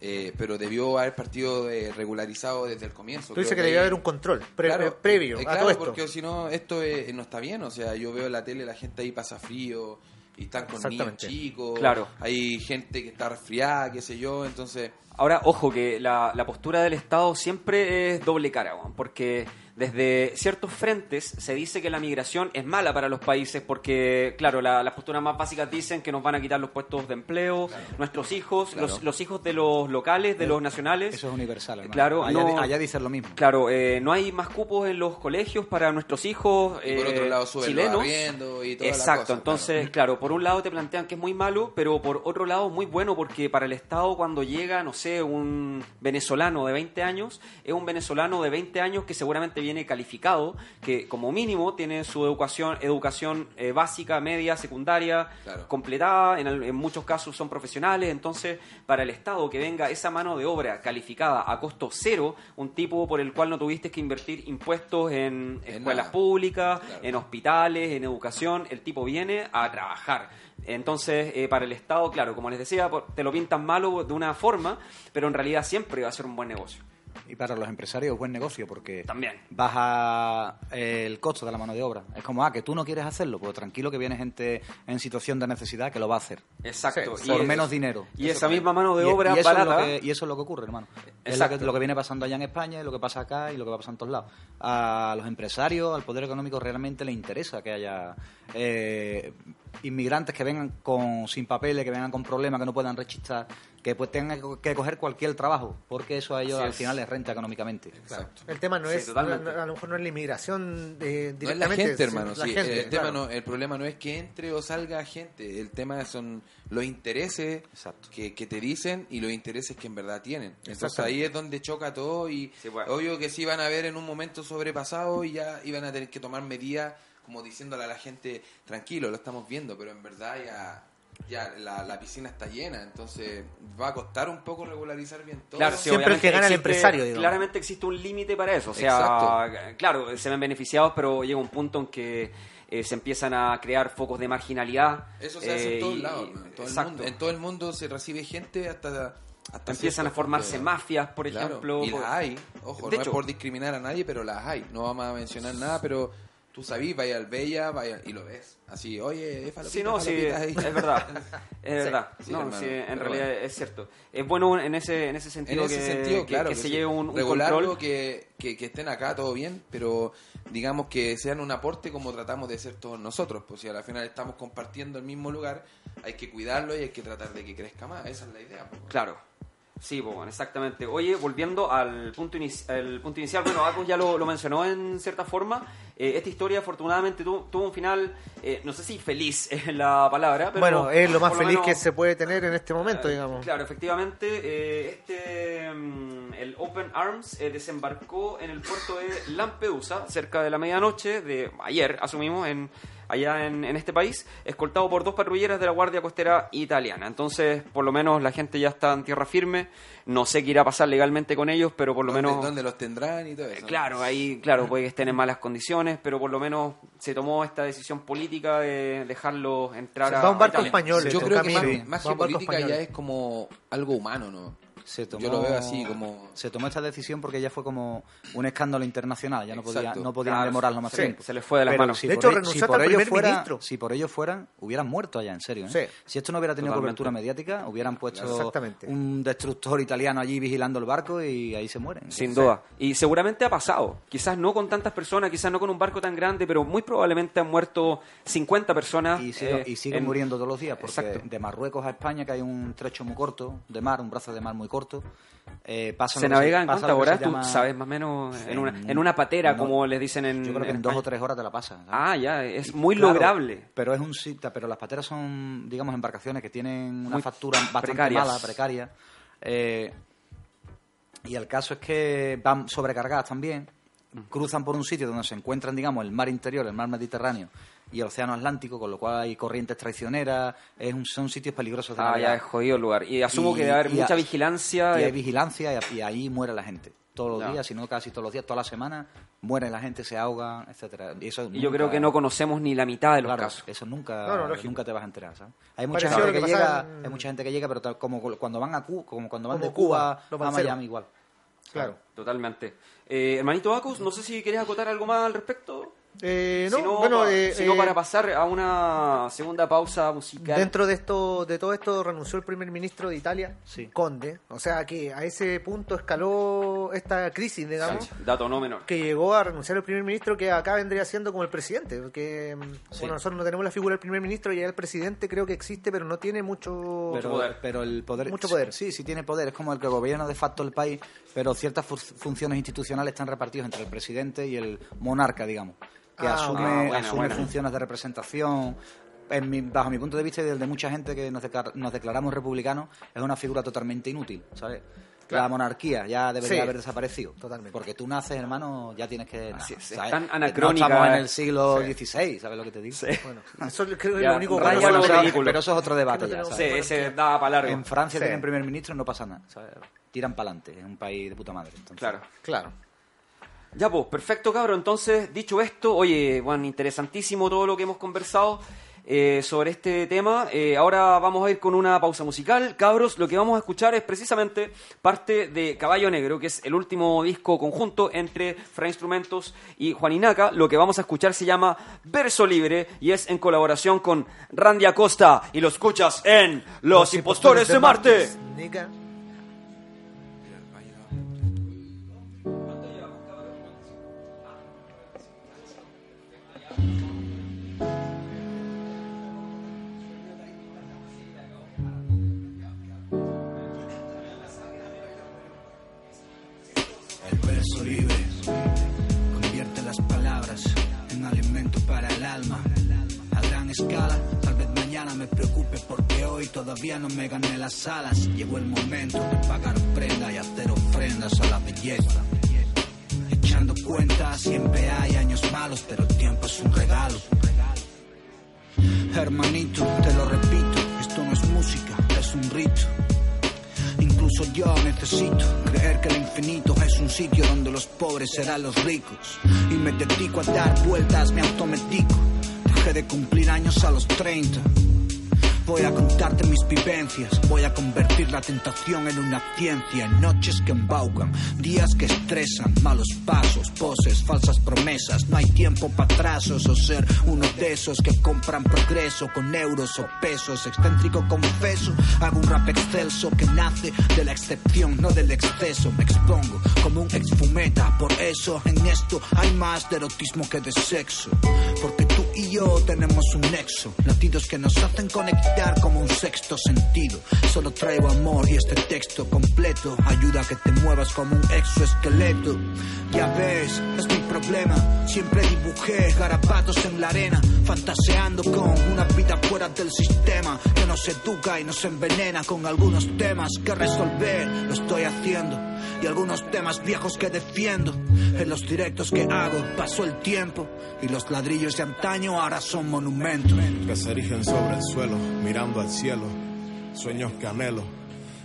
eh, pero debió haber partido eh, regularizado desde el comienzo. Tú dices que debía ahí- haber un control pre- Claro, eh, previo eh, a claro, todo esto. porque si no, esto eh, no está bien. O sea, yo veo en la tele la gente ahí pasa frío y están con niños chicos. Claro. Hay gente que está resfriada, qué sé yo. Entonces, Ahora, ojo, que la, la postura del Estado siempre es doble cara, porque desde ciertos frentes se dice que la migración es mala para los países porque, claro, la- las posturas más básicas dicen que nos van a quitar los puestos de empleo, nuestros hijos, Claro. los, los hijos de los locales, de los nacionales. Eso es universal, hermano. Claro, allá, no- allá dicen lo mismo. Claro, eh, no hay más cupos en los colegios para nuestros hijos y por eh, otro lado suben chilenos. y toda la Exacto, cosa, entonces, claro. por un lado te plantean que es muy malo, pero por otro lado muy bueno porque para el Estado cuando llega, no sé, un venezolano de 20 años, es un venezolano de 20 años que seguramente viene calificado, que como mínimo tiene su educación, educación eh, básica, media, secundaria, Claro. completada, en, en muchos casos son profesionales, entonces para el Estado que venga esa mano de obra calificada a costo cero, un tipo por el cual no tuviste que invertir impuestos en En escuelas nada. públicas, Claro. en hospitales, en educación, el tipo viene a trabajar. Entonces, eh, para el Estado, claro, como les decía, te lo pintan malo de una forma, pero en realidad siempre va a ser un buen negocio. Y para los empresarios es buen negocio porque También. baja el costo de la mano de obra. Es como, ah, que tú no quieres hacerlo, pues tranquilo que viene gente en situación de necesidad que lo va a hacer. Exacto. Sí, Y por es- menos dinero. Y esa misma mano de obra y eso, es barata. lo que, y eso es lo que ocurre, hermano. Es lo que, Exacto. lo que viene pasando allá en España, y lo que pasa acá y lo que va a pasar en todos lados. A los empresarios, al poder económico, realmente le interesa que haya eh, inmigrantes que vengan con sin papeles, que vengan con problemas, que no puedan rechistar, que pues tengan que coger cualquier trabajo, porque eso a ellos Así al es. final les renta económicamente. exacto. El tema no Sí, es, totalmente. a lo mejor no es la inmigración eh, No es la directamente. gente, hermano. la sí. gente, el, tema claro. no, el problema no es que entre o salga gente. El tema son los intereses Exacto. que, que te dicen y los intereses que en verdad tienen. Entonces ahí es donde choca todo y Sí, bueno. obvio que sí van a ver en un momento sobrepasado y ya iban a tener que tomar medidas como diciéndole a la gente, tranquilo, lo estamos viendo, pero en verdad ya... Ya la, la piscina está llena, entonces va a costar un poco regularizar bien todo. Claro, sí, Siempre el que gana el empresario, digamos. Claramente existe un límite para eso. O sea, claro, se ven beneficiados, pero llega un punto en que eh, se empiezan a crear focos de marginalidad. Eso se hace eh, en todos y- lados. ¿no? En, todo el mundo, en todo el mundo se recibe gente hasta... hasta Empiezan a formarse mafias, por Claro, ejemplo. Y por- las hay. Ojo, De no hecho- es por discriminar a nadie, pero las hay. No vamos a mencionar nada, pero tú sabís, vaya al Bella vaya, y lo ves. Así, oye, falopita, Sí, no, sí, es verdad. <laughs> Es verdad. sí, no, hermano, sí, en realidad bueno. es cierto. Es bueno en ese, en ese En sentido ese que, sentido, que- claro. que que se sí. lleve un, un Regularlo, control. que, que, que estén acá, todo bien, pero digamos que sean un aporte como tratamos de ser todos nosotros. Pues si al final estamos compartiendo el mismo lugar, hay que cuidarlo y hay que tratar de que crezca más. Esa es la idea. pues. Claro. Sí, pues, bueno, exactamente. Oye, volviendo al punto, al punto inicial, bueno, Acos ya lo, lo mencionó en cierta forma. Eh, esta historia, afortunadamente, tu- tuvo un final, eh, no sé si feliz <laughs> es la palabra, pero. bueno, es lo más feliz menos- que se puede tener en este momento, Eh, digamos. Claro, efectivamente, eh, este, mm, el Open Arms eh, desembarcó en el puerto de Lampedusa, cerca de la medianoche de ayer, asumimos, en, allá en, en este país, escoltado por dos patrulleras de la Guardia Costera Italiana. Entonces, por lo menos la gente ya está en tierra firme. No sé qué irá a pasar legalmente con ellos, pero por lo ¿Dónde- menos... ¿Dónde los tendrán y todo eso? Claro, ahí, claro, puede que estén en malas condiciones, pero por lo menos se tomó esta decisión política de dejarlos entrar O sea, a va un barco Italia. español. Yo creo que más, que política español. ya es como algo humano, ¿no? Se tomó, Yo lo veo así como... Se tomó esta decisión porque ya fue como un escándalo internacional, ya no, podía, Exacto. no podían Claro, demorarlo más sí, tiempo. se les fue de las Pero manos. Si De por hecho, e- renunció si por el ellos primer fuera, ministro. Si por ellos fueran, hubieran muerto allá, en serio. ¿eh? Sí. Si esto no hubiera tenido Totalmente. cobertura mediática, hubieran puesto un destructor italiano allí vigilando el barco y ahí se mueren. Sin duda. Y seguramente ha pasado. Quizás no con tantas personas, quizás no con un barco tan grande, pero muy probablemente han muerto 50 personas. Y, sigue- eh, y siguen en- muriendo todos los días, porque Exacto. de Marruecos a España, que hay un trecho muy corto de mar, un brazo de mar muy corto, eh, pasan ¿Se lo que navega en pasa cuántas horas? Tú sabes más o menos en En- una, en una patera, no, como les dicen en. Yo creo que en en dos o tres horas te la pasas. ¿sabes? Ah, ya, es muy Claro, lograble. Pero es un sitio, pero las pateras son, digamos, embarcaciones que tienen una Muy factura bastante precarias. mala, precaria. eh, y el caso es que van sobrecargadas también, cruzan por un sitio donde se encuentran, digamos, el mar interior, el mar Mediterráneo y el océano Atlántico, con lo cual hay corrientes traicioneras, es un- son sitios peligrosos de Ah, ya es jodido el lugar. Y asumo Y- que debe haber mucha a- vigilancia. Y hay vigilancia y, y ahí muere la gente. Todos los Ya. días, si no casi todos los días, toda la semana, muere la gente, se ahoga, etcétera. Y, eso yo creo que no conocemos ni la mitad de los Claro, casos. eso nunca, No, no, lógico. nunca te vas a enterar, ¿sabes? Hay mucha gente que, que llega, en- hay mucha gente que llega, pero tal- como cuando van a Cuba, como cuando van Como de Cuba, Cuba, a. Miami igual. Claro. Totalmente. Eh, hermanito Bacus, no sé si querías acotar algo más al respecto. Eh, no, bueno, eh, eh, para pasar a una segunda pausa musical. Dentro de esto, de todo esto, renunció el primer ministro de Italia, Sí. Conde. O sea que a ese punto escaló esta crisis, digamos, Dato no menor. que llegó a renunciar el primer ministro, que acá vendría siendo como el presidente. Porque mm, bueno, nosotros no tenemos la figura del primer ministro y el presidente creo que existe, pero no tiene mucho. Pero, poder. pero el poder... Mucho poder. Sí, sí tiene poder. Es como el que gobierna de facto el país, pero ciertas fu- funciones institucionales están repartidas entre el presidente y el monarca, digamos, que Ah, asume, ah, asume funciones de representación. En mi- bajo mi punto de vista y del de mucha gente que nos, declar- nos declaramos republicanos, es una figura totalmente inútil, ¿sabes? La monarquía ya debería Sí. haber desaparecido. Totalmente. Porque tú naces, hermano, ya tienes que... Así es, ¿sabes? es tan No anacrónica. estamos en el siglo XVI, ¿sabes lo que te digo? Bueno, <laughs> eso creo que es lo único raya bueno. lo pero, pero eso es otro debate Que no ya, tenemos- Sí, ¿sabes? ese da para largo. En Francia Sí. tienen primer ministro y no pasa nada. ¿sabes? Tiran para adelante. Es un país de puta madre. entonces. Claro. Claro. Ya, pues, perfecto, cabrón. Entonces, dicho esto, oye, bueno, interesantísimo todo lo que hemos conversado eh, sobre este tema. Eh, ahora vamos a ir con una pausa musical. Cabros, lo que vamos a escuchar es precisamente parte de Caballo Negro, que es el último disco conjunto entre Fra Instrumentos y Juan Inaca. Lo que vamos a escuchar se llama Verso Libre y es en colaboración con Randy Acosta. Y lo escuchas en Los, Impostores de Marte. Alma. A gran escala, tal vez mañana me preocupe porque hoy todavía no me gané las alas. Llegó el momento de pagar prenda y hacer ofrendas a la belleza. Echando cuentas, siempre hay años malos, pero el tiempo es un regalo. Hermanito, te lo repito, esto no es música, es un rito. Yo necesito creer que el infinito es un sitio donde los pobres serán los ricos. Y me dedico a dar vueltas, me automedico. Dejé de cumplir años a los 30. Voy a contarte mis vivencias, voy a convertir la tentación en una ciencia, en noches que embaucan, días que estresan, malos pasos, poses, falsas promesas, no hay tiempo para atrasos o ser uno de esos que compran progreso con euros o pesos, excéntrico confeso, hago un rap excelso que nace de la excepción, no del exceso, me expongo como un exfumeta, por eso en esto hay más de erotismo que de sexo, porque y yo tenemos un nexo, latidos que nos hacen conectar como un sexto sentido. Solo traigo amor y este texto completo ayuda a que te muevas como un exoesqueleto. Ya ves, es mi problema. Siempre dibujé garabatos en la arena, fantaseando con una vida fuera del sistema que nos educa y nos envenena con algunos temas que resolver. Lo estoy haciendo y algunos temas viejos que defiendo. En los directos que hago pasó el tiempo y los ladrillos de antaño ahora son monumentos. que se erigen sobre el suelo, mirando al cielo, sueños que anhelo.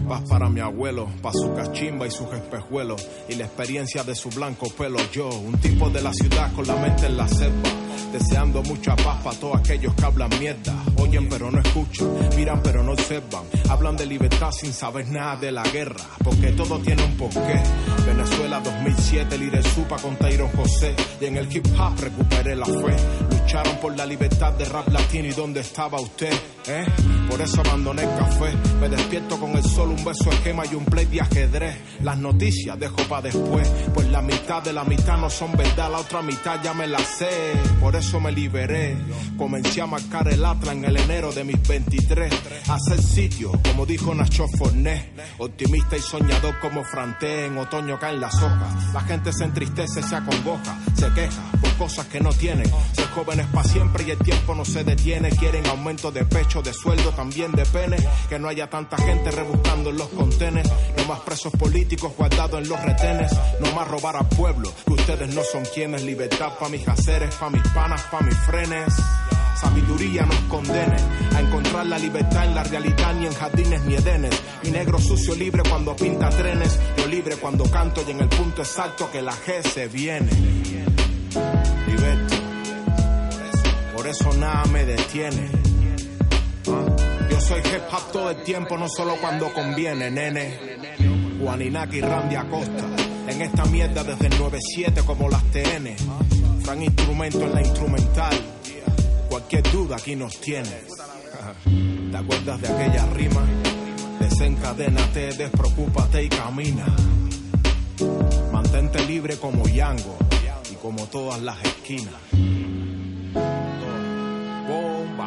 Paz para mi abuelo, para su cachimba y sus espejuelos, y la experiencia de su blanco pelo. Yo, un tipo de la ciudad con la mente en la selva, deseando mucha paz para todos aquellos que hablan mierda. Oyen pero no escuchan, miran pero no observan, hablan de libertad sin saber nada de la guerra, porque todo tiene un porqué. Venezuela 2007, líder supa con Tyron José, y en el hip hop recuperé la fe. Lucharon por la libertad de rap latino y dónde estaba usted, ¿eh? Por eso abandoné el café, me despierto con el sol, un beso esquema y un play de ajedrez. Las noticias dejo para después, pues la mitad de la mitad no son verdad, la otra mitad ya me la sé. Por me liberé, comencé a marcar el atra en el enero de mis 23. Hacer sitio, como dijo Nacho Forné, optimista y soñador como Franté, en otoño caen las hojas. La gente se entristece, se acongoja, se queja por cosas que no tienen. Ser jóvenes para siempre y el tiempo no se detiene. Quieren aumento de pecho, de sueldo, también de pene. Que no haya tanta gente rebuscando en los contenes. No más presos políticos guardados en los retenes. No más robar al pueblo, que ustedes no son quienes. Libertad pa' mis haceres, pa' mis panas, pa' mis frenes. Sabiduría nos condene a encontrar la libertad en la realidad, ni en jardines ni edenes. Mi negro sucio libre cuando pinta trenes, yo libre cuando canto y en el punto exacto que la G se viene. Liberto, por eso nada me detiene. ¿Ah? Yo soy hip hop todo el tiempo, no solo cuando conviene, nene. Juaninaki Randy Acosta. En esta mierda desde el 97 como las TN. Fran instrumento en la instrumental. Cualquier duda aquí nos tienes. ¿Te acuerdas de aquella rima? Desencadénate, despreocúpate y camina. Mantente libre como Yango y como todas las esquinas. Bomba.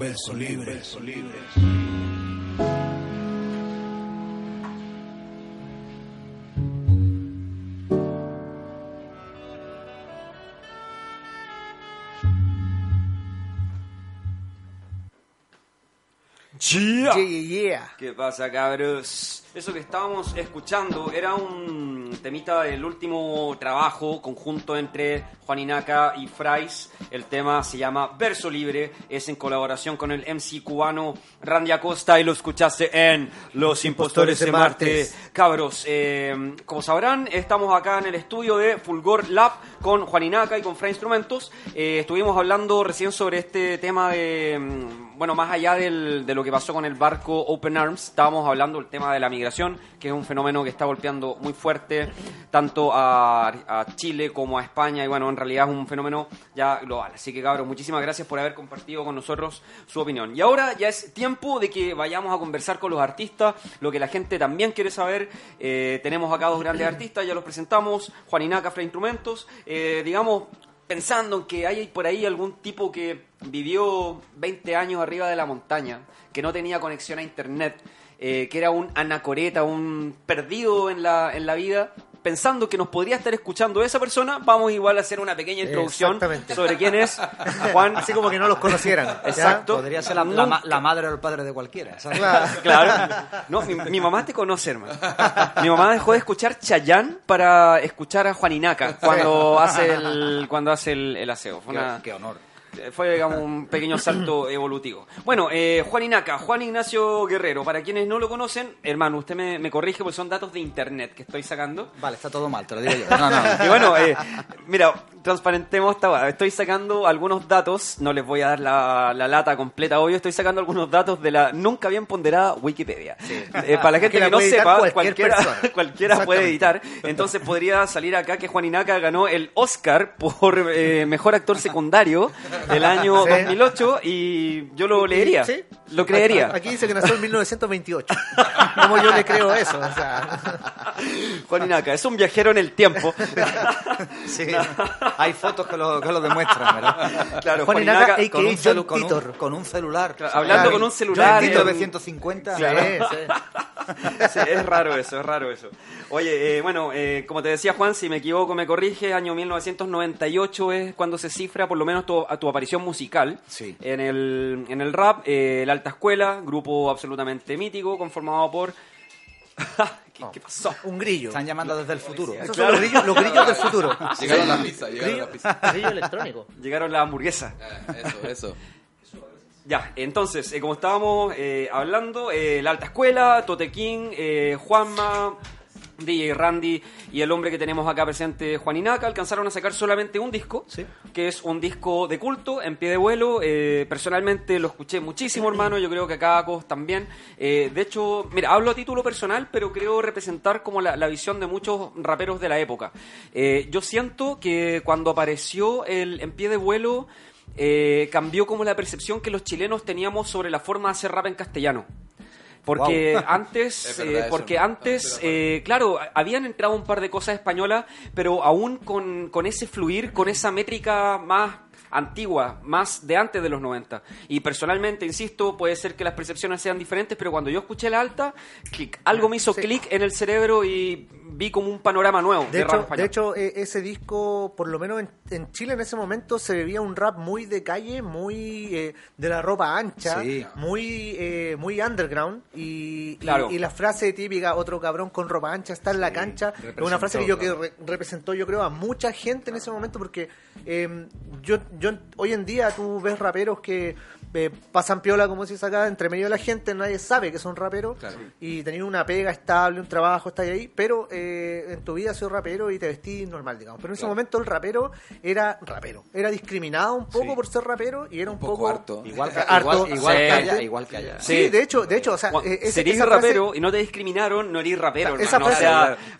Verso libre. verso libre. Yeah. Yeah, yeah, yeah. ¿Qué pasa, cabros? Eso que estábamos escuchando era un temita del último trabajo conjunto entre Juan Inaca y Frais. El tema se llama Verso Libre, es en colaboración con el MC cubano Randy Acosta y lo escuchaste en Los Impostores de Marte. Cabros, eh, como sabrán, estamos acá en el estudio de Fulgor Lab con Juan Inaca y con Fray Instrumentos. Eh, estuvimos hablando recién sobre este tema de, mm, bueno, más allá del- de lo que pasó con el barco Open Arms, estábamos hablando del tema de la migración, que es un fenómeno que está golpeando muy fuerte tanto a, Chile como a España y bueno, en realidad es un fenómeno ya global. Así que cabros, muchísimas gracias por haber compartido con nosotros su opinión. Y ahora ya es tiempo de que vayamos a conversar con los artistas, lo que la gente también quiere saber. Eh, tenemos acá dos grandes artistas, ya los presentamos, Juan Inaca, Fra Instrumentos. Eh, digamos, pensando en que hay por ahí algún tipo que vivió 20 años arriba de la montaña, que no tenía conexión a internet, eh, que era un anacoreta, un perdido en la, en la vida, pensando que nos podría estar escuchando esa persona, vamos igual a hacer una pequeña introducción sobre quién es <laughs> Juan. Así como que no los conocieran. ¿ya? Exacto. Podría ser la, la ma- la madre o el padre de cualquiera. ¿sabes? Claro. <laughs> Claro. No, mi, mi mamá te conoce, hermano. Mi mamá dejó de escuchar Chayán para escuchar a Juan Inaca cuando hace el, cuando hace el, el aseo. Fue, una- Qué, qué honor. Fue, digamos, un pequeño salto <clears throat> evolutivo. Bueno, eh, Juan Inaca, Juan Ignacio Guerrero. Para quienes no lo conocen, hermano, usted me, me corrige porque son datos de internet que estoy sacando. Vale, está todo mal, te lo digo yo. No, no. <laughs> Y bueno, eh, mira, transparentemos esta. Estoy sacando algunos datos, no les voy a dar la, la lata completa hoy, estoy sacando algunos datos de la nunca bien ponderada Wikipedia. Eh, para la gente Que no sepa, cualquier cualquiera, <laughs> cualquiera puede editar. Entonces podría salir acá que Juan Inaca ganó el Oscar por eh, mejor actor secundario del año Sí. 2008 y yo lo leería. Sí. Lo creería. Aquí dice que nació en 1928. ¿Cómo yo le creo eso? O sea, Juan Inaca es un viajero en el tiempo. Sí. Hay fotos que lo, que lo demuestran, ¿verdad? Claro, Juan Juan Inaca. Con un, John con, un, con un celular. Claro, hablando con un celular, John eh, 950. sí, sí. <laughs> Sí, es raro eso, es raro eso. Oye, eh, bueno, eh, como te decía Juan, si me equivoco me corrige, año 1998 es cuando se cifra por lo menos tu, a tu aparición musical Sí. en, el, en el rap, eh, La Alta Escuela, grupo absolutamente mítico, conformado por... <laughs> ¿Qué, qué pasó? Un grillo. Están llamando desde el futuro. Esos son los grillos, los grillos del futuro. <laughs> Llegaron la pizza, llegaron la pizza. <laughs> Grillo electrónico. Llegaron las hamburguesas. Ah, Eso, eso. Ya, entonces, eh, como estábamos eh, hablando, eh, la alta escuela, Tote King, eh, Juanma, DJ Randy y el hombre que tenemos acá presente, Juan Inaca, alcanzaron a sacar solamente un disco, que es un disco de culto, en pie de vuelo. Eh, personalmente lo escuché muchísimo, hermano, yo creo que acá Cos también. Eh, de hecho, mira, hablo a título personal, pero creo representar como la, visión de muchos raperos de la época. Eh, yo siento que cuando apareció el en pie de vuelo, cambió como la percepción que los chilenos teníamos sobre la forma de hacer rap en castellano. Porque <laughs> antes, eh, porque antes, eh, claro, habían entrado un par de cosas españolas, pero aún con, con ese fluir, con esa métrica más antigua, más de antes de los 90. Y personalmente, insisto, puede ser que las percepciones sean diferentes, pero cuando yo escuché la alta, clic, algo me hizo clic en el cerebro y vi como un panorama nuevo. De, hecho, de hecho e, ese disco, por lo menos en, Chile en ese momento, se bebía un rap muy de calle, muy eh, de la ropa ancha, muy eh, muy underground. Y, y, la frase típica, otro cabrón con ropa ancha está en la cancha, es una frase que yo que representó, yo creo, a mucha gente en ese momento, porque em, yo yo hoy en día tú ves raperos que eh, pasan piola, como se dice acá, entre medio de la gente, nadie sabe que son raperos y tenían una pega estable, un trabajo, está ahí, pero eh, en tu vida soy rapero y te vestí normal, digamos. Pero en ese momento el rapero era rapero, era discriminado un poco por ser rapero y era un, poco, harto. Igual que, harto. Igual, que allá, igual que allá. Sí, de hecho, de hecho, o sea, eh, serías rapero y no te discriminaron, no eres rapero. Esa frase,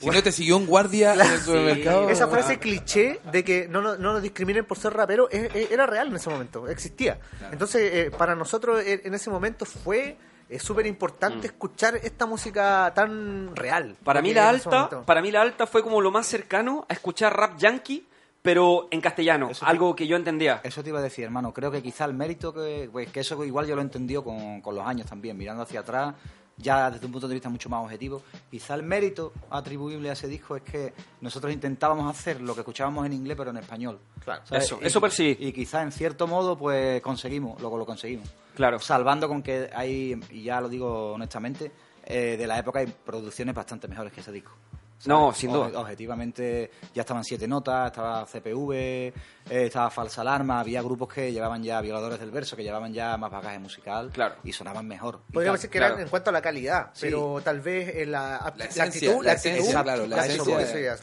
si no te siguió un guardia en el supermercado. Esa frase cliché de que no, no, no nos discriminen por ser rapero era real en ese momento, existía. Entonces, eh, para nosotros en ese momento fue es súper importante mm. escuchar esta música tan real. Para mí la alta, para mí la alta fue como lo más cercano a escuchar rap yankee, pero en castellano, algo que yo entendía. Eso te iba a decir, hermano. Creo que quizá el mérito que, pues, que eso igual yo lo he entendido con, con los años también, mirando hacia atrás ya desde un punto de vista mucho más objetivo. Quizá el mérito atribuible a ese disco es que nosotros intentábamos hacer lo que escuchábamos en inglés, pero en español. Claro, eso, y, eso sí. Y quizá en cierto modo, pues conseguimos, luego lo conseguimos. Claro. Salvando con que hay, y ya lo digo honestamente, eh, de la época hay producciones bastante mejores que ese disco. No, sin duda. Objetivamente ya estaban siete notas, estaba CPV, eh, estaba Falsa Alarma, había grupos que llevaban ya violadores del verso, que llevaban ya más bagaje musical claro. y sonaban mejor. Podríamos decir que eran en cuanto a la calidad, pero tal vez en la, la, actitud, la, actitud, claro, la esencia.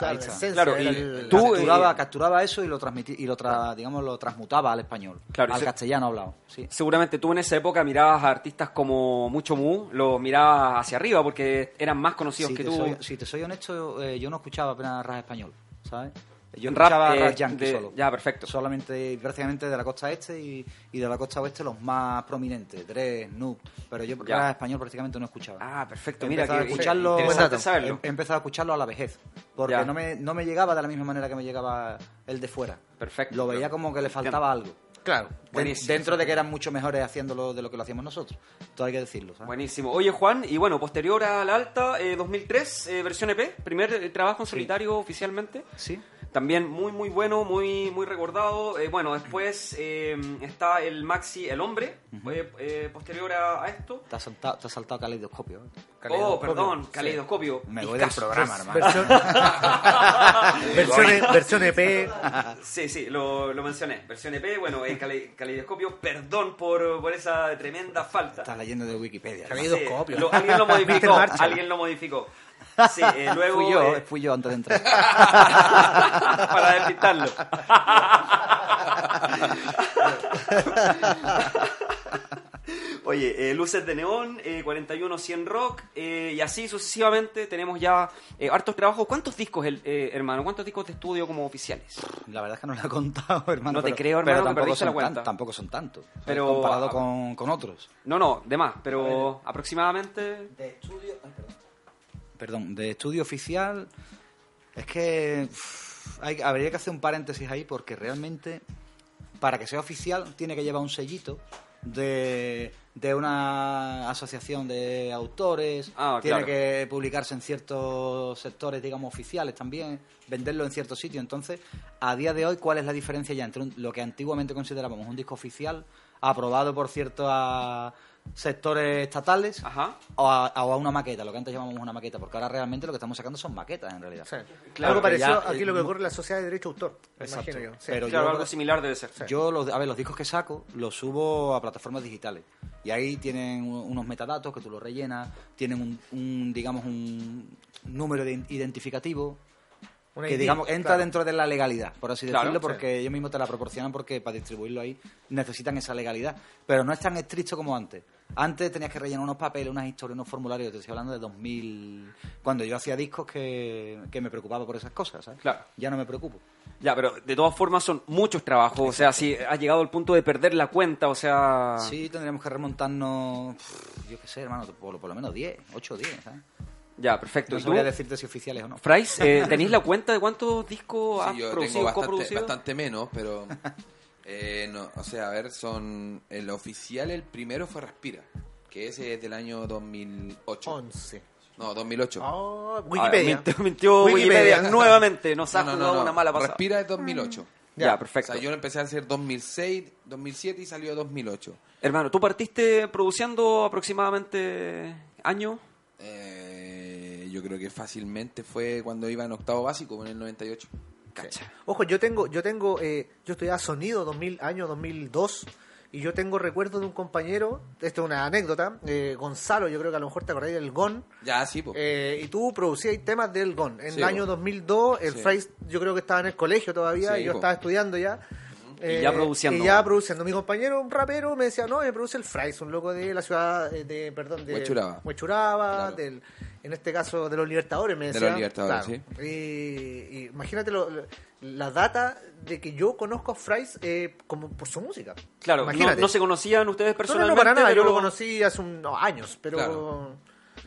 Claro, y tú capturaba, capturaba, eso y lo transmití, y lo tra, digamos lo transmutaba al español, al castellano hablado. Sí. Seguramente tú en esa época mirabas a artistas como Mucho Mu, lo mirabas hacia arriba porque eran más conocidos que tú. si te soy honesto, eh, yo no escuchaba apenas rap español, ¿sabes? Yo escuchaba rap, eh, yankee solo. Ya, perfecto. Solamente, prácticamente de la costa este y, de la costa oeste los más prominentes, Dre, Noob. Pero yo rap español prácticamente no escuchaba. Ah, perfecto. He Mira, que, a escucharlo, he, empezado a escucharlo a la vejez. Porque no me, no me llegaba de la misma manera que me llegaba el de fuera. Perfecto. Lo veía como que le faltaba algo. Claro. Dentro de que eran mucho mejores haciéndolo de lo que lo hacíamos nosotros. Todo hay que decirlo. Buenísimo. Oye, Juan, y bueno, posterior a la alta, 2003, eh, versión EP, primer eh, trabajo en solitario oficialmente. Sí. También muy, muy bueno, muy, muy recordado. Eh, bueno, después eh, está el Maxi El Hombre, eh, posterior a, esto. Te has saltado, te saltado Caleidoscopio. Oh, perdón, Caleidoscopio. Me voy del programa, hermano. Versión, <laughs> versión, EP. Sí, sí, lo, lo mencioné. Versión EP, bueno, Caleidoscopio. Perdón por, por esa tremenda falta. Estás leyendo de Wikipedia. Caleidoscopio. alguien lo modificó. alguien lo modificó. Sí, eh, <laughs> luego... Fui yo, eh, fui yo antes de entrar. <laughs> Para despistarlo. <laughs> Oye, eh, luces de neón, eh, 41 100 rock, eh, y así sucesivamente tenemos ya eh, hartos trabajos. ¿Cuántos discos, el, hermano? ¿Cuántos discos de estudio como oficiales? La verdad es que no lo he contado, hermano. No te creo, hermano, pero tampoco, son la cuenta. tampoco son tantos. Pero, comparado con, con, otros. No, no, de más, pero aproximadamente... De estudio... perdón perdón, de estudio oficial, es que hay, habría que hacer un paréntesis ahí porque realmente para que sea oficial tiene que llevar un sellito de, de una asociación de autores, ah, tiene que publicarse en ciertos sectores, digamos, oficiales también, venderlo en ciertos sitios. Entonces, a día de hoy, ¿cuál es la diferencia ya entre lo que antiguamente considerábamos un disco oficial, aprobado por cierto sectores estatales Ajá. o a, o a una maqueta, lo que antes llamamos una maqueta, porque ahora realmente lo que estamos sacando son maquetas en realidad. Sí. Claro, Algo parecido ya, aquí lo que ocurre en la sociedad de derecho de autor. Exacto. imagino yo. Sí. Pero Claro, yo- algo similar debe ser. Yo, los, a ver, los discos que saco los subo a plataformas digitales. Y ahí tienen unos metadatos que tú los rellenas, tienen un, un, digamos, un número de identificativo que, digamos, entra claro. dentro de la legalidad, por así Claro, decirlo, sí. porque ellos mismos te la proporcionan porque para distribuirlo ahí necesitan esa legalidad. Pero no es tan estricto como antes. Antes tenías que rellenar unos papeles, unas historias, unos formularios. Te estoy hablando de 2000, cuando yo hacía discos que, que me preocupaba por esas cosas, ¿sabes? Claro. Ya no me preocupo. Ya, pero de todas formas son muchos trabajos. O sea, si has llegado al punto de perder la cuenta, o sea. Sí, tendríamos que remontarnos, yo qué sé, hermano, por, por lo menos 10, 8 o 10, ¿sabes? Ya, perfecto. No ¿Y tú, sabría decirte si oficiales o no. Frais, eh, tenéis <laughs> la cuenta de cuántos discos has Sí, yo producido, tengo bastante, coproducido? bastante menos, pero... <laughs> eh, no, o sea, a ver, son... El oficial, el primero fue Respira, que ese es del año 2008. 11. No, 2008. Oh, Ah, Wikipedia. mintió, mintió Wikipedia. <laughs> nuevamente. Nos ha No, no, una mala pasada. Respira es 2008. Ya, O perfecto. sea, yo lo empecé a hacer 2006, 2007 y salió 2008. Hermano, ¿tú partiste produciendo aproximadamente año? Eh, yo creo que fácilmente fue cuando iba en octavo básico, en el 98. Cacha. Ojo, yo tengo, yo tengo, eh, yo estudiaba sonido 2000, año 2002 y yo tengo recuerdo de un compañero, esto es una anécdota, eh, Gonzalo, yo creo que a lo mejor te acordás del GON, Ya, sí, pues. eh, y tú producías temas del GON. En Sí, el año po. 2002, el Sí. Yo creo que estaba en el colegio todavía Sí, y yo po. estaba estudiando ya. Eh, Y ya produciendo. Y ya produciendo. Mi compañero, un rapero, me decía, no, me produce el Frais, un loco de la ciudad eh, de, perdón, de Huechuraba. Huechuraba, Claro. del, en este caso de los Libertadores, me De decía. los Libertadores, Claro. Y, y imagínate lo- la data de que yo conozco a Frais eh, como por su música. Claro, imagínate. no se conocían ustedes No, no, personalmente. no, para nada, pero- yo lo conocí hace unos años, pero... Claro.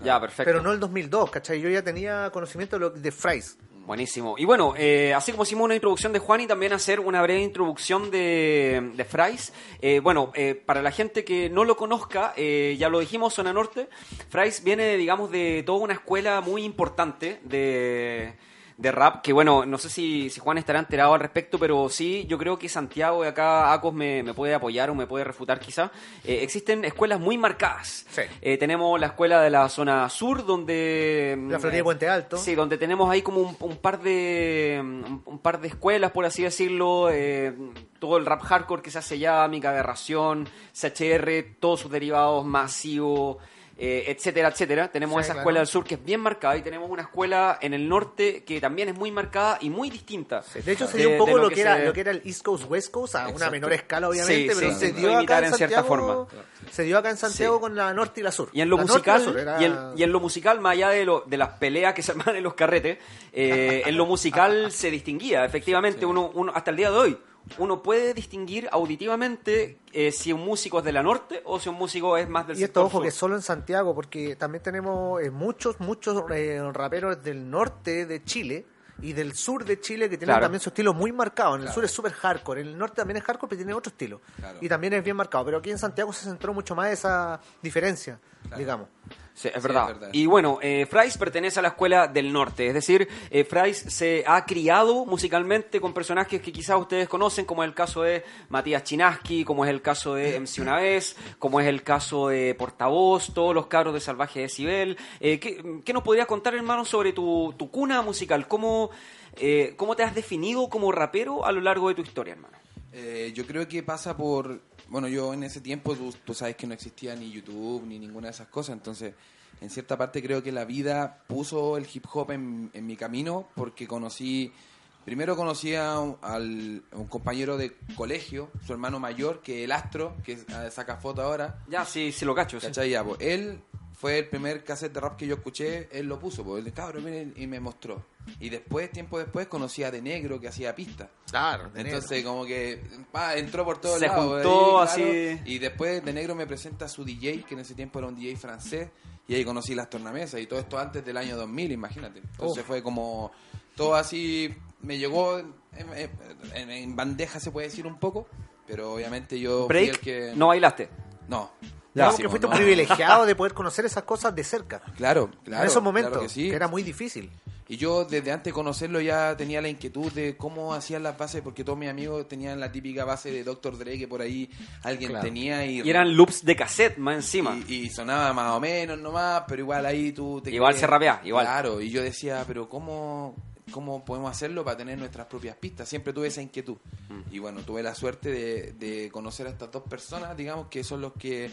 Ya, perfecto. Pero no el 2002, ¿cachai? Yo ya tenía conocimiento de, lo, de Fries. Buenísimo. Y bueno, eh, así como hicimos una introducción de Juan y también hacer una breve introducción de, de. Eh, bueno, eh, para la gente que no lo conozca, eh, ya lo dijimos, Zona Norte, Frais viene, digamos, de toda una escuela muy importante de, de rap, que bueno, no sé si, si Juan estará enterado al respecto, pero sí, yo creo que Santiago y acá Acos me, me puede apoyar o me puede refutar quizá. Eh, existen escuelas muy marcadas. Sí. Eh, tenemos la escuela de la zona sur, donde... La Florida de Puente Alto. Sí, donde tenemos ahí como un, un par de un, un par de escuelas, por así decirlo, eh, todo el rap hardcore que se hace allá, Mica Aberración, CHR, todos sus derivados, Masivo, eh, etcétera, etcétera. Tenemos Sí, esa claro. escuela del sur que es bien marcada y tenemos una escuela en el norte que también es muy marcada y muy distinta. De hecho, se dio un poco lo, que era, se- lo que era el East Coast, West Coast, a una menor escala, obviamente, Sí, pero se dio acá en en cierta Santiago. forma. Se dio acá en Santiago con la norte y la sur. Y en lo La musical, era- y, en, y en lo musical, más allá de, lo, de las peleas que se <laughs> armaban en los carretes, eh, en lo musical <laughs> se distinguía, efectivamente, uno, uno hasta el día de hoy, uno puede distinguir auditivamente eh, si un músico es de la norte o si un músico es más del Y esto, sector ojo, sur. que solo en Santiago, porque también tenemos eh, muchos, muchos eh, raperos del norte de Chile y del sur de Chile que tienen Claro. también su estilo muy marcado. En el sur es súper hardcore, en el norte también es hardcore, pero tiene otro estilo. Claro. Y también es bien marcado. Pero aquí en Santiago se centró mucho más esa diferencia, digamos. Sí, es Sí, verdad. es verdad. Y bueno, eh, Frais pertenece a la escuela del norte, es decir, eh, se ha criado musicalmente con personajes que quizás ustedes conocen, como es el caso de Matías Chinaski, como es el caso de MC Una Vez, como es el caso de Portavoz, todos los cabros de Salvaje Decibel. Eh, ¿qué, qué nos podrías contar, hermano, sobre tu, tu cuna musical? ¿Cómo, eh, ¿Cómo te has definido como rapero a lo largo de tu historia, hermano? Eh, yo creo que pasa por... Bueno, yo en ese tiempo, tú, tú sabes que no existía ni YouTube ni ninguna de esas cosas, entonces en cierta parte creo que la vida puso el hip hop en, en mi camino porque conocí... Primero conocí a un, al- a un compañero de colegio, su hermano mayor, que es el Astro, que eh, saca foto ahora. Ya, sí, sí lo cacho. sí. ¿Cachai? Ya, pues, él fue el primer cassette de rap que yo escuché, él lo puso, pues, el cabrón miren, y me mostró. Y después, tiempo después, conocí a De Negro que hacía pista. Claro, Entonces, como que pa, entró por todos Se lados. juntó ahí, así. Y después De Negro me presenta a su DJ, que en ese tiempo era un DJ francés, y ahí conocí las tornamesas, y todo esto antes del año 2000, imagínate. Entonces fue como todo así, me llegó en, en- en- en bandeja, se puede decir un poco, pero obviamente yo fui el Break, que... no bailaste. No. Digamos Pésimo, que fuiste no. privilegiado de poder conocer esas cosas de cerca. <laughs> Claro, claro. en esos momentos, claro que sí. era muy difícil. Y yo desde antes de conocerlo ya tenía la inquietud de cómo hacían las bases, porque todos mis amigos tenían la típica base de Dr. Dre que por ahí alguien tenía. Y, Y eran loops de cassette más encima. y, y sonaba más o menos nomás, pero igual ahí tú te Igual se rapea, igual. Claro, y yo decía, pero ¿cómo, ¿cómo podemos hacerlo para tener nuestras propias pistas? Siempre tuve esa inquietud. Mm. Y bueno, tuve la suerte de, de conocer a estas dos personas, digamos, que son los que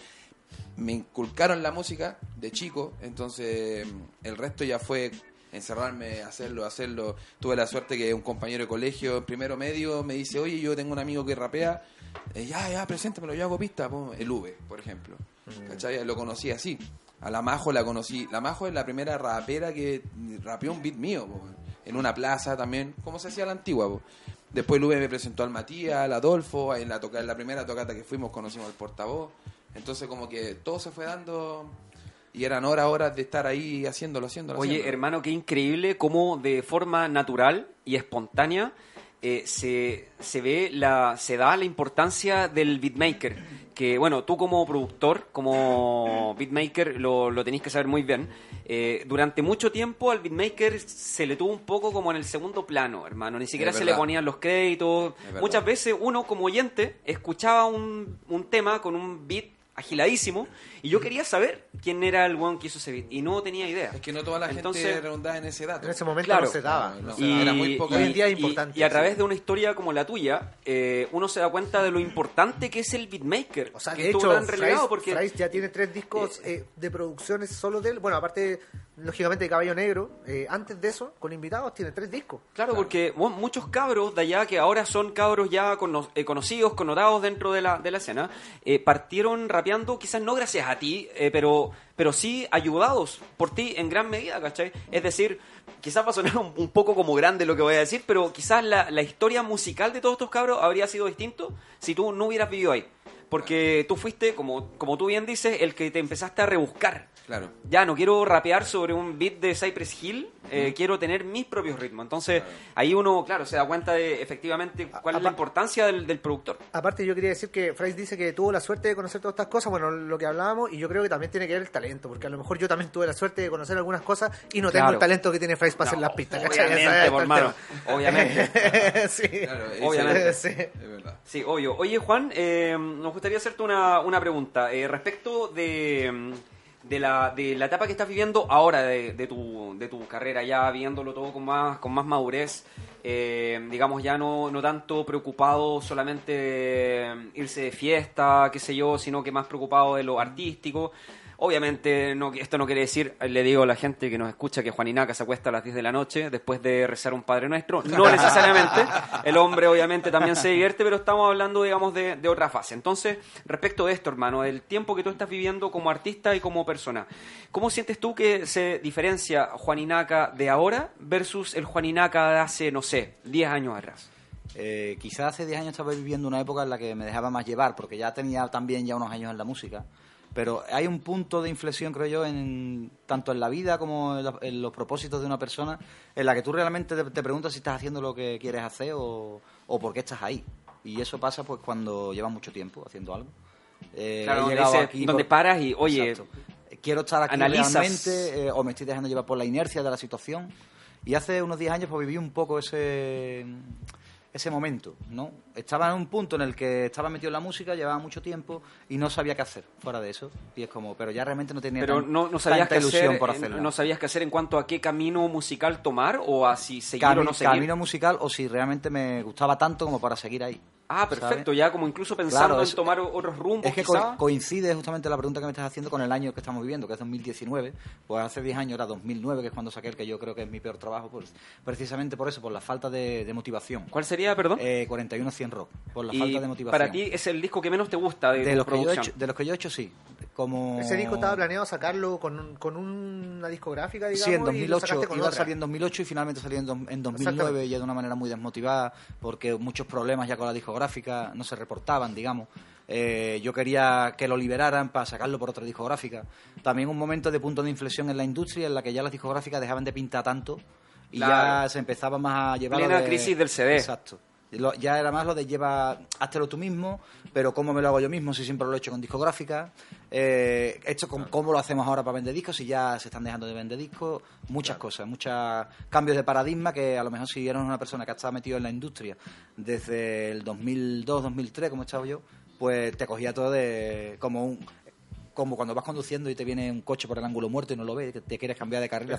me inculcaron la música de chico, entonces el resto ya fue encerrarme, hacerlo, hacerlo. Tuve la suerte que un compañero de colegio primero medio me dice, oye, yo tengo un amigo que rapea, eh, ya, ya, preséntamelo, yo hago pista, po". el V, por ejemplo. ¿Cachai? Lo conocí así. A la Majo la conocí. La Majo es la primera rapera que rapeó un beat mío, po, en una plaza también, como se hacía la antigua. po. Después el V me presentó al Matías, al Adolfo, en la, toca, en la primera tocata que fuimos conocimos al portavoz. Entonces como que todo se fue dando y eran horas, horas de estar ahí haciéndolo, haciéndolo. Oye, haciéndolo. hermano, qué increíble cómo de forma natural y espontánea eh, se, se ve la, se da la importancia del beatmaker. Que bueno, tú como productor, como beatmaker, lo, lo tenéis que saber muy bien. Eh, durante mucho tiempo al beatmaker se le tuvo un poco como en el segundo plano, hermano. Ni siquiera se le ponían los créditos. Muchas veces uno como oyente escuchaba un, un tema con un beat agiladísimo y yo quería saber quién era el one que hizo ese beat y no tenía idea. Es que no toda la Entonces- gente redondaba en ese dato. En ese momento Claro. no se daba. No, no no. se Y- daba. era muy poco. Hoy en día es importante. Y, a través de una historia como la tuya, eh, uno se da cuenta de lo importante que es el beatmaker. O sea, que de estuvo hecho, tan relegado Frais, porque Frais ya tiene tres discos eh, de producciones solo de él. Bueno, aparte, lógicamente, de Caballo Negro. eh, antes de eso, con invitados, tiene tres discos. Claro, porque bueno, muchos cabros de allá, que ahora son cabros ya cono- eh, conocidos, connotados dentro de la, de la escena, eh, partieron quizás no gracias a ti, eh, pero, pero sí ayudados por ti en gran medida, ¿cachai? Es decir, quizás va a sonar <laughs> un, un poco como grande lo que voy a decir, pero quizás la, la historia musical de todos estos cabros habría sido distinto si tú no hubieras vivido ahí. Porque tú fuiste, como, como tú bien dices, el que te empezaste a rebuscar. Claro. Ya, no quiero rapear sobre un beat de Cypress Hill, eh, quiero tener mis propios ritmos. Entonces, ahí uno, claro, se da cuenta de efectivamente cuál es la importancia del, del productor. Aparte, yo quería decir que Frais dice que tuvo la suerte de conocer todas estas cosas, bueno, lo que hablábamos, y yo creo que también tiene que ver el talento, porque a lo mejor yo también tuve la suerte de conocer algunas cosas y no tengo Claro. el talento que tiene Frais para hacer las pistas, obviamente, por mano, obviamente. <laughs> sí. Claro, Obviamente. Sí. Es verdad. Sí, obvio. Oye, Juan, eh, nos gustaría hacerte una, una pregunta eh, respecto de, mm, de, la, de la etapa que estás viviendo ahora de, de tu, de tu carrera, ya viéndolo todo con más, con más madurez, eh, digamos, ya no, no tanto preocupado solamente de irse de fiesta, qué sé yo, sino que más preocupado de lo artístico. Obviamente, no, esto no quiere decir, le digo a la gente que nos escucha que Juan Inaca se acuesta a las 10 de la noche después de rezar un Padre Nuestro. No <laughs> necesariamente. El hombre, obviamente, también se divierte, pero estamos hablando, digamos, de, de otra fase. Entonces, respecto de esto, hermano, del tiempo que tú estás viviendo como artista y como persona, ¿cómo sientes tú que se diferencia Juan Inaca de ahora versus el Juan Inaca de hace, no sé, 10 años atrás? Eh, quizás hace 10 años estaba viviendo una época en la que me dejaba más llevar, porque ya tenía también ya unos años en la música. Pero hay un punto de inflexión, creo yo, en, tanto en la vida como en, la- en los propósitos de una persona, en la que tú realmente te, te preguntas si estás haciendo lo que quieres hacer o, o por qué estás ahí. Y eso pasa pues cuando llevas mucho tiempo haciendo algo. Eh, Claro, donde dices- aquí donde por- paras y, oye, Exacto. quiero estar aquí analizas- realmente eh, o me estoy dejando llevar por la inercia de la situación. Y hace unos 10 años pues viví un poco ese ese momento, ¿no? Estaba en un punto en el que estaba metido en la música, llevaba mucho tiempo y no sabía qué hacer fuera de eso. Y es como, pero ya realmente no tenía Pero tan- no, no sabías tanta ilusión hacer, por hacerla. no sabías qué hacer en cuanto a qué camino musical tomar o a si seguir o no seguir. camino musical o si realmente me gustaba tanto como para seguir ahí. Ah, perfecto, ya como incluso pensando Claro, en tomar otros rumbos, Es que co- coincide justamente la pregunta que me estás haciendo con el año que estamos viviendo, que es 2019. Pues hace 10 años era 2009, que es cuando saqué el que yo creo que es mi peor trabajo, pues, precisamente por eso, por la falta de, de motivación. ¿Cuál sería, perdón? Eh, 41 100 Rock, por la y falta de motivación. para ti es el disco que menos te gusta de, los, que yo he hecho, de los que yo he hecho, sí. Como... Ese disco estaba planeado sacarlo con, un- con una discográfica, digamos, Sí, en y lo 2008 sacaste con iba a salir en 2008 y finalmente salió en, do- en 2009 Exactamente. ya de una manera muy desmotivada porque muchos problemas ya con la discográfica no se reportaban, digamos. Eh, yo quería que lo liberaran para sacarlo por otra discográfica. También un momento de punto de inflexión en la industria en la que ya las discográficas dejaban de pintar tanto y Claro. ya se empezaba más a llevar Plena de- crisis del CD. Exacto. Lo- ya era más lo de lleva, háztelo tú mismo, pero cómo me lo hago yo mismo, si siempre lo he hecho con discográfica. Eh, esto con- cómo lo hacemos ahora para vender discos, si ya se están dejando de vender discos. Muchas cosas, muchos cambios de paradigma que a lo mejor si eres una persona que ha estado metido en la industria desde el 2002, 2003, como he estado yo, pues te cogía todo de como un como cuando vas conduciendo y te viene un coche por el ángulo muerto y no lo ves, que te quieres cambiar de carril,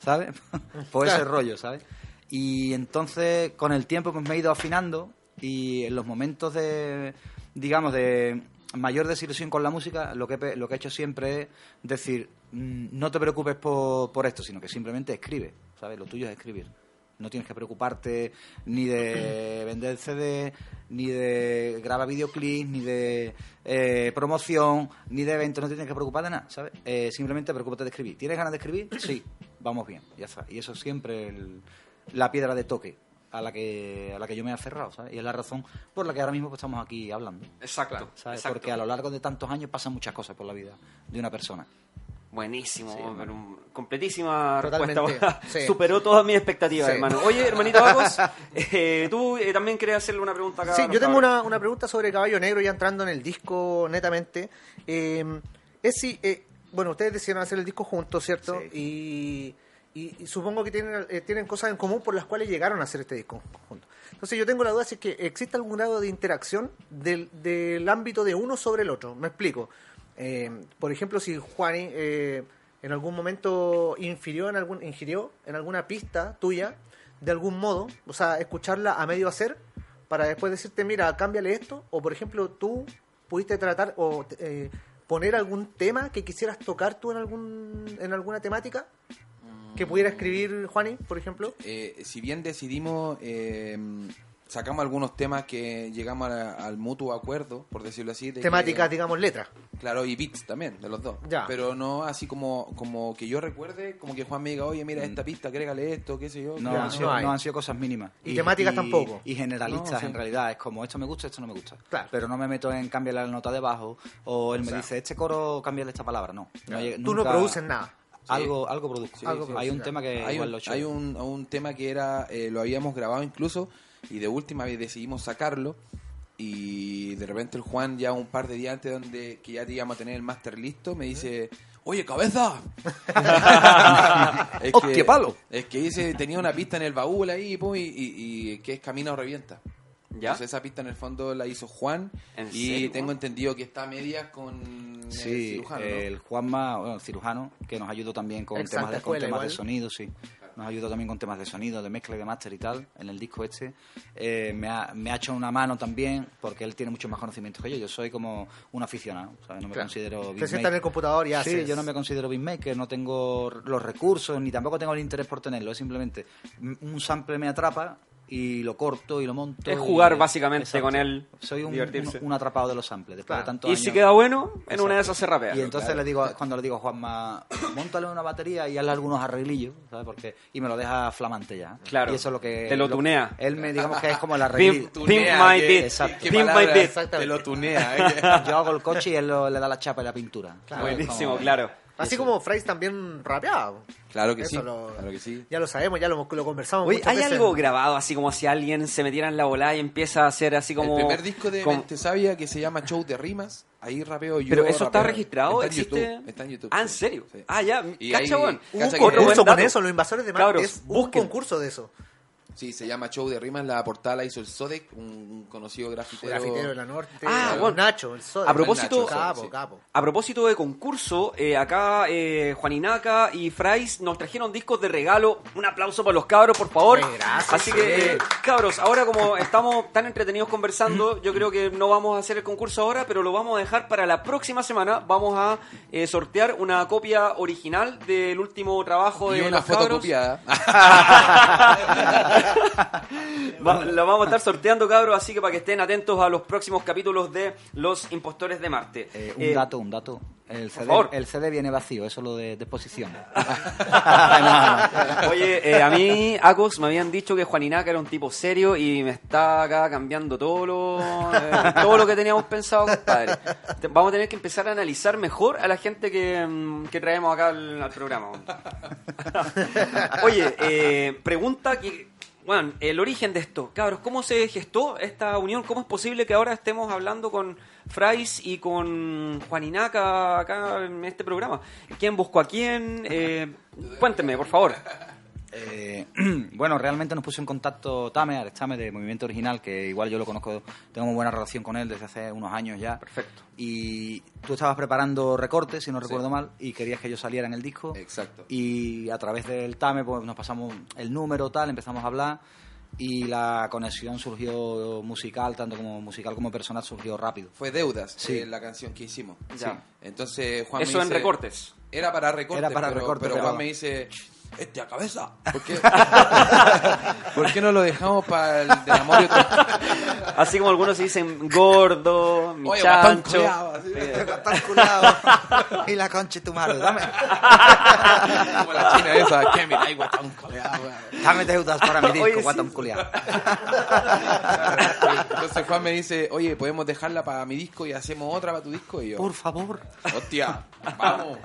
¿sabes? <laughs> pues ese rollo, ¿sabes? Y entonces, con el tiempo, pues me he ido afinando y en los momentos de, digamos, de mayor desilusión con la música, lo que, lo que he hecho siempre es decir, mm, no te preocupes por, por esto, sino que simplemente escribe, ¿sabes? Lo tuyo es escribir. No tienes que preocuparte ni de <clears throat> vender CD, ni de grabar videoclips, ni de eh, promoción, ni de eventos. No tienes que preocupar de nada, ¿sabes? Eh, simplemente preocúpate de escribir. ¿Tienes ganas de escribir? Sí, vamos bien, ya está. Y eso es siempre el- la piedra de toque a la que a la que yo me he aferrado, ¿sabes? Y es la razón por la que ahora mismo pues, estamos aquí hablando, Exacto. ¿sabes? exacto. Porque a lo largo de tantos años pasan muchas cosas por la vida de una persona. Buenísimo, completísima Totalmente, respuesta. <laughs> sí. Superó todas mis expectativas, Sí. hermano. Oye, hermanito Vagos, <laughs> eh, tú eh, también querías hacerle una pregunta acá. Sí, yo tengo una, una pregunta sobre Caballo Negro, ya entrando en el disco netamente. Eh, es si, eh, bueno, ustedes decidieron hacer el disco juntos, ¿cierto? Y, y- supongo que tienen, eh, tienen cosas en común por las cuales llegaron a hacer este disco juntos. Entonces yo tengo la duda si es que existe algún grado de interacción del, del ámbito de uno sobre el otro. Me explico. Eh, por ejemplo, si Juani eh, en algún momento infirió en, algún, ingirió en alguna pista tuya, de algún modo, o sea, escucharla a medio hacer, para después decirte, mira, cámbiale esto, o por ejemplo, tú pudiste tratar o eh, poner algún tema que quisieras tocar tú en, algún, en alguna temática que pudiera escribir Juani, por ejemplo. Eh, si bien decidimos, eh, sacamos algunos temas que llegamos a- al mutuo acuerdo, por decirlo así. de Temáticas, que- digamos, letras. Claro, y beats también, de los dos. Ya. Pero no así como, como que yo recuerde, como que Juan me diga, oye, mira esta pista, agrégale esto, qué sé yo. No, Ya, han, sido, no han sido cosas mínimas. Y temáticas tampoco. Y generalistas, No, sí. en realidad. Es como, esto me gusta, esto no me gusta. Claro. Pero no me meto en cambiarle la nota debajo. O él me sea. dice, este coro, cámbiale esta palabra. No. no Tú no produces nada. Algo, algo produzco. Sí, Algo Hay un tema que hay igual un, lo hay un, un tema que era eh, lo habíamos grabado incluso y de última vez decidimos sacarlo y de repente el Juan ya un par de días antes donde que ya íbamos a tener el máster listo me dice oye cabeza <laughs> es ¡Hostia, palo! es que dice tenía una pista en el baúl ahí y, y- y que es camina o revienta ¿Ya? Entonces esa pista en el fondo la hizo Juan ¿En y serio, tengo entendido que está a medias con el Sí, cirujano, ¿no? el Juanma, bueno, cirujano, que nos ayudó también con temas, de, con temas de sonido, sí. Nos ayudó también con temas de sonido, de mezcla y de máster y tal, en el disco este. Eh, me, ha, me ha hecho una mano también, porque él tiene mucho más conocimientos que yo. Yo soy como un aficionado, ¿sabes? No me Claro. considero Te sientas en el computador y Sí, haces. yo no me considero beatmaker, no tengo los recursos, ni tampoco tengo el interés por tenerlo. Es simplemente un sample me atrapa y lo corto y lo monto. Es y- jugar básicamente con él, Soy un, un- un atrapado de los samples. Después Claro. de tantos Y años. si queda bueno, en Exacto. una de esas se rapea. Y entonces le digo, cuando le digo a Juanma, montale una batería y hazle algunos arreglillos, ¿sabes? Porque, y me lo deja flamante ya. Claro. Y eso es lo que... Te lo tunea. Él me, digamos que es como el arreglillo. Pimp, my beat. exacto. Pimp my beat. te lo tunea ¿eh? Yo hago el coche y él lo- le da la chapa y la pintura. Buenísimo, Como- claro. Así como Frais también rapeaba. Claro que Eso sí lo- claro que sí Ya lo sabemos, ya lo, lo conversamos. Oye, ¿hay veces. algo grabado así como si alguien se metiera en la volada y empieza a hacer así como... El primer disco de como- Mente Sabia que se llama Show de Rimas, ahí rapeo yo. Pero eso está registrado, está en existe. YouTube, está en YouTube. Ah, ¿en serio? sí. Ah, ya. Y Cacha, un concurso con eso, los invasores de mar. Cabros, es, un busquen. concurso de eso. Sí, se llama Show de Rimas, la portada la hizo el Sodec, un conocido grafitero. Grafitero de la Norte. Ah, el bueno. Nacho, el Soda. A propósito- Nacho, Capo, sí. capo. A propósito de concurso, eh, acá eh, Juaninaka y Frais nos trajeron discos de regalo. Un aplauso para los cabros, por favor. Gracias, Así que, eh, cabros, ahora como estamos tan entretenidos conversando, yo creo que no vamos a hacer el concurso ahora, pero lo vamos a dejar para la próxima semana. Vamos a eh, sortear una copia original del último trabajo de Y una los cabros. fotocopiada. <laughs> <laughs> <laughs> Va- lo vamos a estar sorteando, cabros, así que para que estén atentos a los próximos capítulos de Los Impostores de Marte. Eh, un Eh, dato, un dato. El CD, el CD viene vacío, eso es lo de, de exposición. <laughs> <laughs> No, no. Oye, eh, a mí, Acos, me habían dicho que Juaninaca era un tipo serio y me está acá cambiando todo lo, eh, todo lo que teníamos pensado, compadre. Vamos a tener que empezar a analizar mejor a la gente que, mm, que traemos acá al, al programa. Oye, eh, pregunta que Bueno, el origen de esto, cabros, ¿cómo se gestó esta unión? ¿Cómo es posible que ahora estemos hablando con Frais y con Juaninaca acá en este programa? ¿Quién buscó a quién? Eh, cuéntenme, por favor. Eh, <clears throat> bueno, realmente nos puso en contacto Tame, Alex Tame de Movimiento Original, que igual yo lo conozco, tengo muy buena relación con él desde hace unos años ya. Perfecto. Y tú estabas preparando recortes, si no recuerdo mal, y querías que yo saliera en el disco. Exacto. Y a través del Tame pues, nos pasamos el número, tal, empezamos a hablar y la conexión surgió musical, tanto como musical como personal, surgió rápido. Fue Deudas, Sí. eh, la canción que hicimos. Ya. Entonces Juan me Eso en dice- recortes. Era para recortes, Era para pero, recortes, pero pero- Juan me dice, este a cabeza, ¿por qué, <laughs> ¿por qué no lo dejamos para el del amor y otro? Así como algunos se dicen gordo, mi Oye, guatón chancho. culiao, así. Tan culado. y la concha tu madre, dame, Como la china esa, que mira, ay, guatón, coleado, weón. dame deudas para mi disco, Oye, sí. guatón culiao. Entonces Juan me dice, oye, ¿podemos dejarla para mi disco y hacemos otra para tu disco? Y yo, Por favor. hostia, vamos.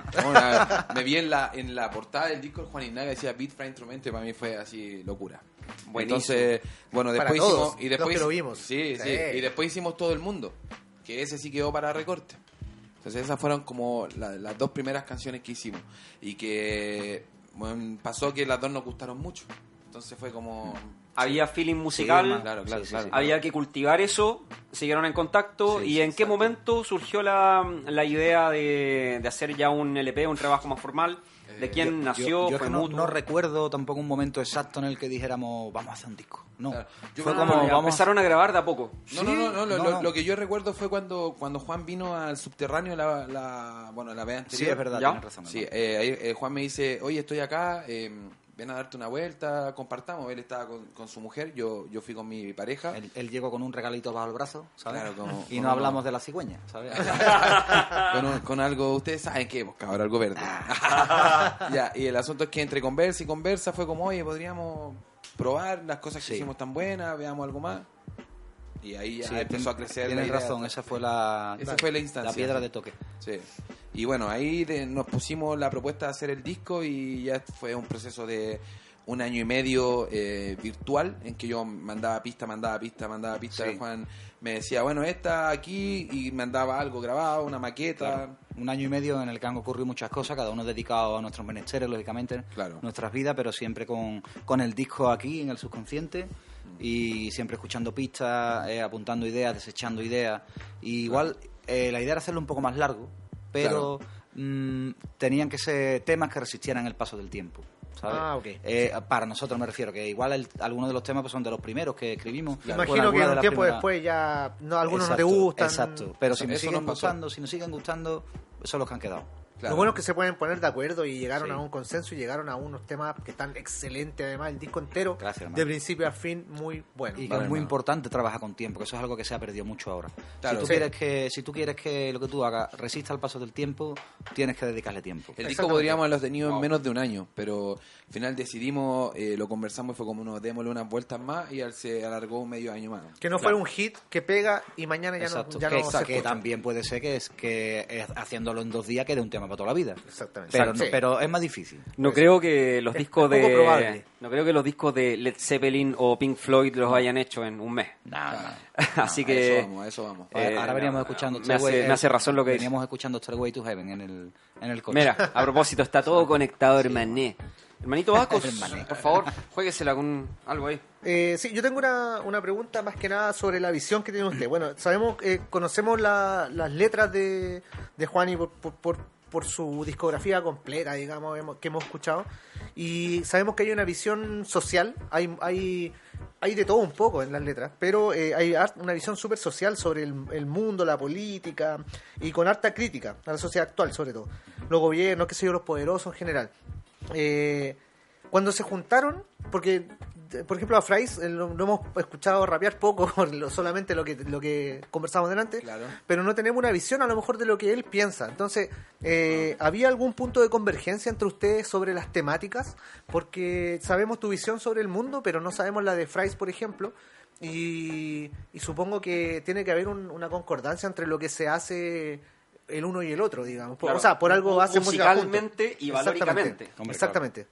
Me vi en la, en la portada del disco de Juan Ignacio que decía Beat Fra Instrumente, para mí fue así locura. Buenísimo. Entonces, bueno, Para después todos, hicimos... Y los después, que lo vimos. Sí, sí, Sí. Y después hicimos Todo el Mundo, que ese sí quedó para recorte. Entonces esas fueron como la- las dos primeras canciones que hicimos. Y que bueno, pasó que las dos nos gustaron mucho. Entonces fue como... Había feeling musical. hermano. Claro, claro, Sí, sí, claro. sí. Había que cultivar eso, siguieron en contacto Sí, y sí, en qué momento surgió la, la idea de, de hacer ya un LP, un trabajo más formal, de quién Yo- nació, yo, fue no, mutuo. no recuerdo tampoco un momento exacto en el que dijéramos vamos a hacer un disco. No. Claro. Yo Fue como vamos empezaron a grabar de a poco. No, no, no, no, lo, no, lo- no. lo que yo recuerdo fue cuando, cuando Juan vino al subterráneo la, la, bueno, la vez anterior. Sí, es verdad, ¿Ya? tienes razón. Sí, eh, ahí, eh, Juan me dice, oye, estoy acá, eh, ven a darte una vuelta, compartamos. Él estaba con, con su mujer, yo, yo fui con mi pareja. Él, él llegó con un regalito bajo el brazo, ¿sabes? Claro, como- <laughs> y no hablamos de la cigüeña, ¿sabes? <laughs> con, un- con algo, ustedes saben qué, pues cabrón, algo verde. <laughs> ya, y el asunto es que entre conversa y conversa fue como, oye, podríamos probar las cosas que Sí. hicimos tan buenas, veamos algo más. Y ahí ya Sí, empezó a crecer. Tienes la idea. razón, esa fue la, Esa fue la instancia. piedra de toque. Sí. Y bueno, ahí de- nos pusimos la propuesta de hacer el disco y ya fue un proceso de un año y medio eh, virtual en que yo mandaba pista, mandaba pista, mandaba pista. Sí. Juan me decía, bueno, esta aquí y mandaba algo grabado, una maqueta. Claro. Un año y medio en el que han ocurrido muchas cosas, cada uno dedicado a nuestros menesteres, lógicamente, Claro. nuestras vidas, pero siempre con, con el disco aquí en el subconsciente y siempre escuchando pistas, eh, apuntando ideas, desechando ideas. Y igual eh, la idea era hacerlo un poco más largo, pero mm, tenían que ser temas que resistieran el paso del tiempo. ¿sabes? Ah, ok. Eh, para nosotros me refiero, que igual el- algunos de los temas pues, son de los primeros que escribimos. Imagino que de un tiempo primeras- después ya no, algunos no te Exacto, gustan. Exacto, pero si me siguen gustando, si nos siguen gustando, son los que han quedado. Claro. Lo bueno es que se pueden poner de acuerdo y llegaron Sí. a un consenso y llegaron a unos temas que están excelentes, además el disco entero, Gracias, hermano. de principio a fin, muy bueno. Y que Vale, es muy hermano. importante trabajar con tiempo, que eso es algo que se ha perdido mucho ahora. Claro. si, tú Sí. quieres que, si tú quieres que lo que tú hagas resista al paso del tiempo, tienes que dedicarle tiempo. El disco podríamos haberlo tenido en menos de un año, pero al final decidimos, eh, lo conversamos y fue como, no, démosle unas vueltas más y él se alargó un medio año más. Que no Claro. fuera un hit que pega y mañana ya Exacto, no, ya que, no se que escucha. también puede ser que es que es haciéndolo en dos días quede un tema para toda la vida. Exactamente. Pero, Sí. no- pero es más difícil. No creo que los Es discos poco de probable. no creo que los discos de Led Zeppelin o Pink Floyd los hayan hecho en un mes. <laughs> Así A que eso vamos, eso vamos. Eh, Ahora veníamos no, escuchando me hace- me hace razón lo que. Veníamos escuchando Stairway to Heaven en el, en el coche. Mira, a propósito, está todo <laughs> conectado, hermané. Hermanito <laughs> Hermané. por favor, jueguesela con algo ahí. Eh, sí, yo tengo una, una pregunta más que nada sobre la visión que tiene usted. Bueno, sabemos, eh, conocemos la- las letras de, de Juani por, por, por, por su discografía completa, digamos, que hemos escuchado. Y sabemos que hay una visión social, hay, hay, hay de todo un poco en las letras, pero eh, hay una visión súper social sobre el, mundo, la política, y con harta crítica a la sociedad actual, sobre todo. Los gobiernos, qué sé yo, los poderosos en general. Eh, cuando se juntaron, porque por ejemplo a Frais eh, lo, lo hemos escuchado rapear poco, <laughs> por lo- solamente lo que lo que conversamos delante, Claro. pero no tenemos una visión a lo mejor de lo que él piensa. Entonces, eh, ¿había algún punto de convergencia entre ustedes sobre las temáticas? Porque sabemos tu visión sobre el mundo, pero no sabemos la de Frais, por ejemplo. Y, y supongo que tiene que haber un- una concordancia entre lo que se hace el uno y el otro, digamos. Claro. o sea, por algo hacen. Musicalmente y Exactamente. valóricamente. Hombre, Exactamente.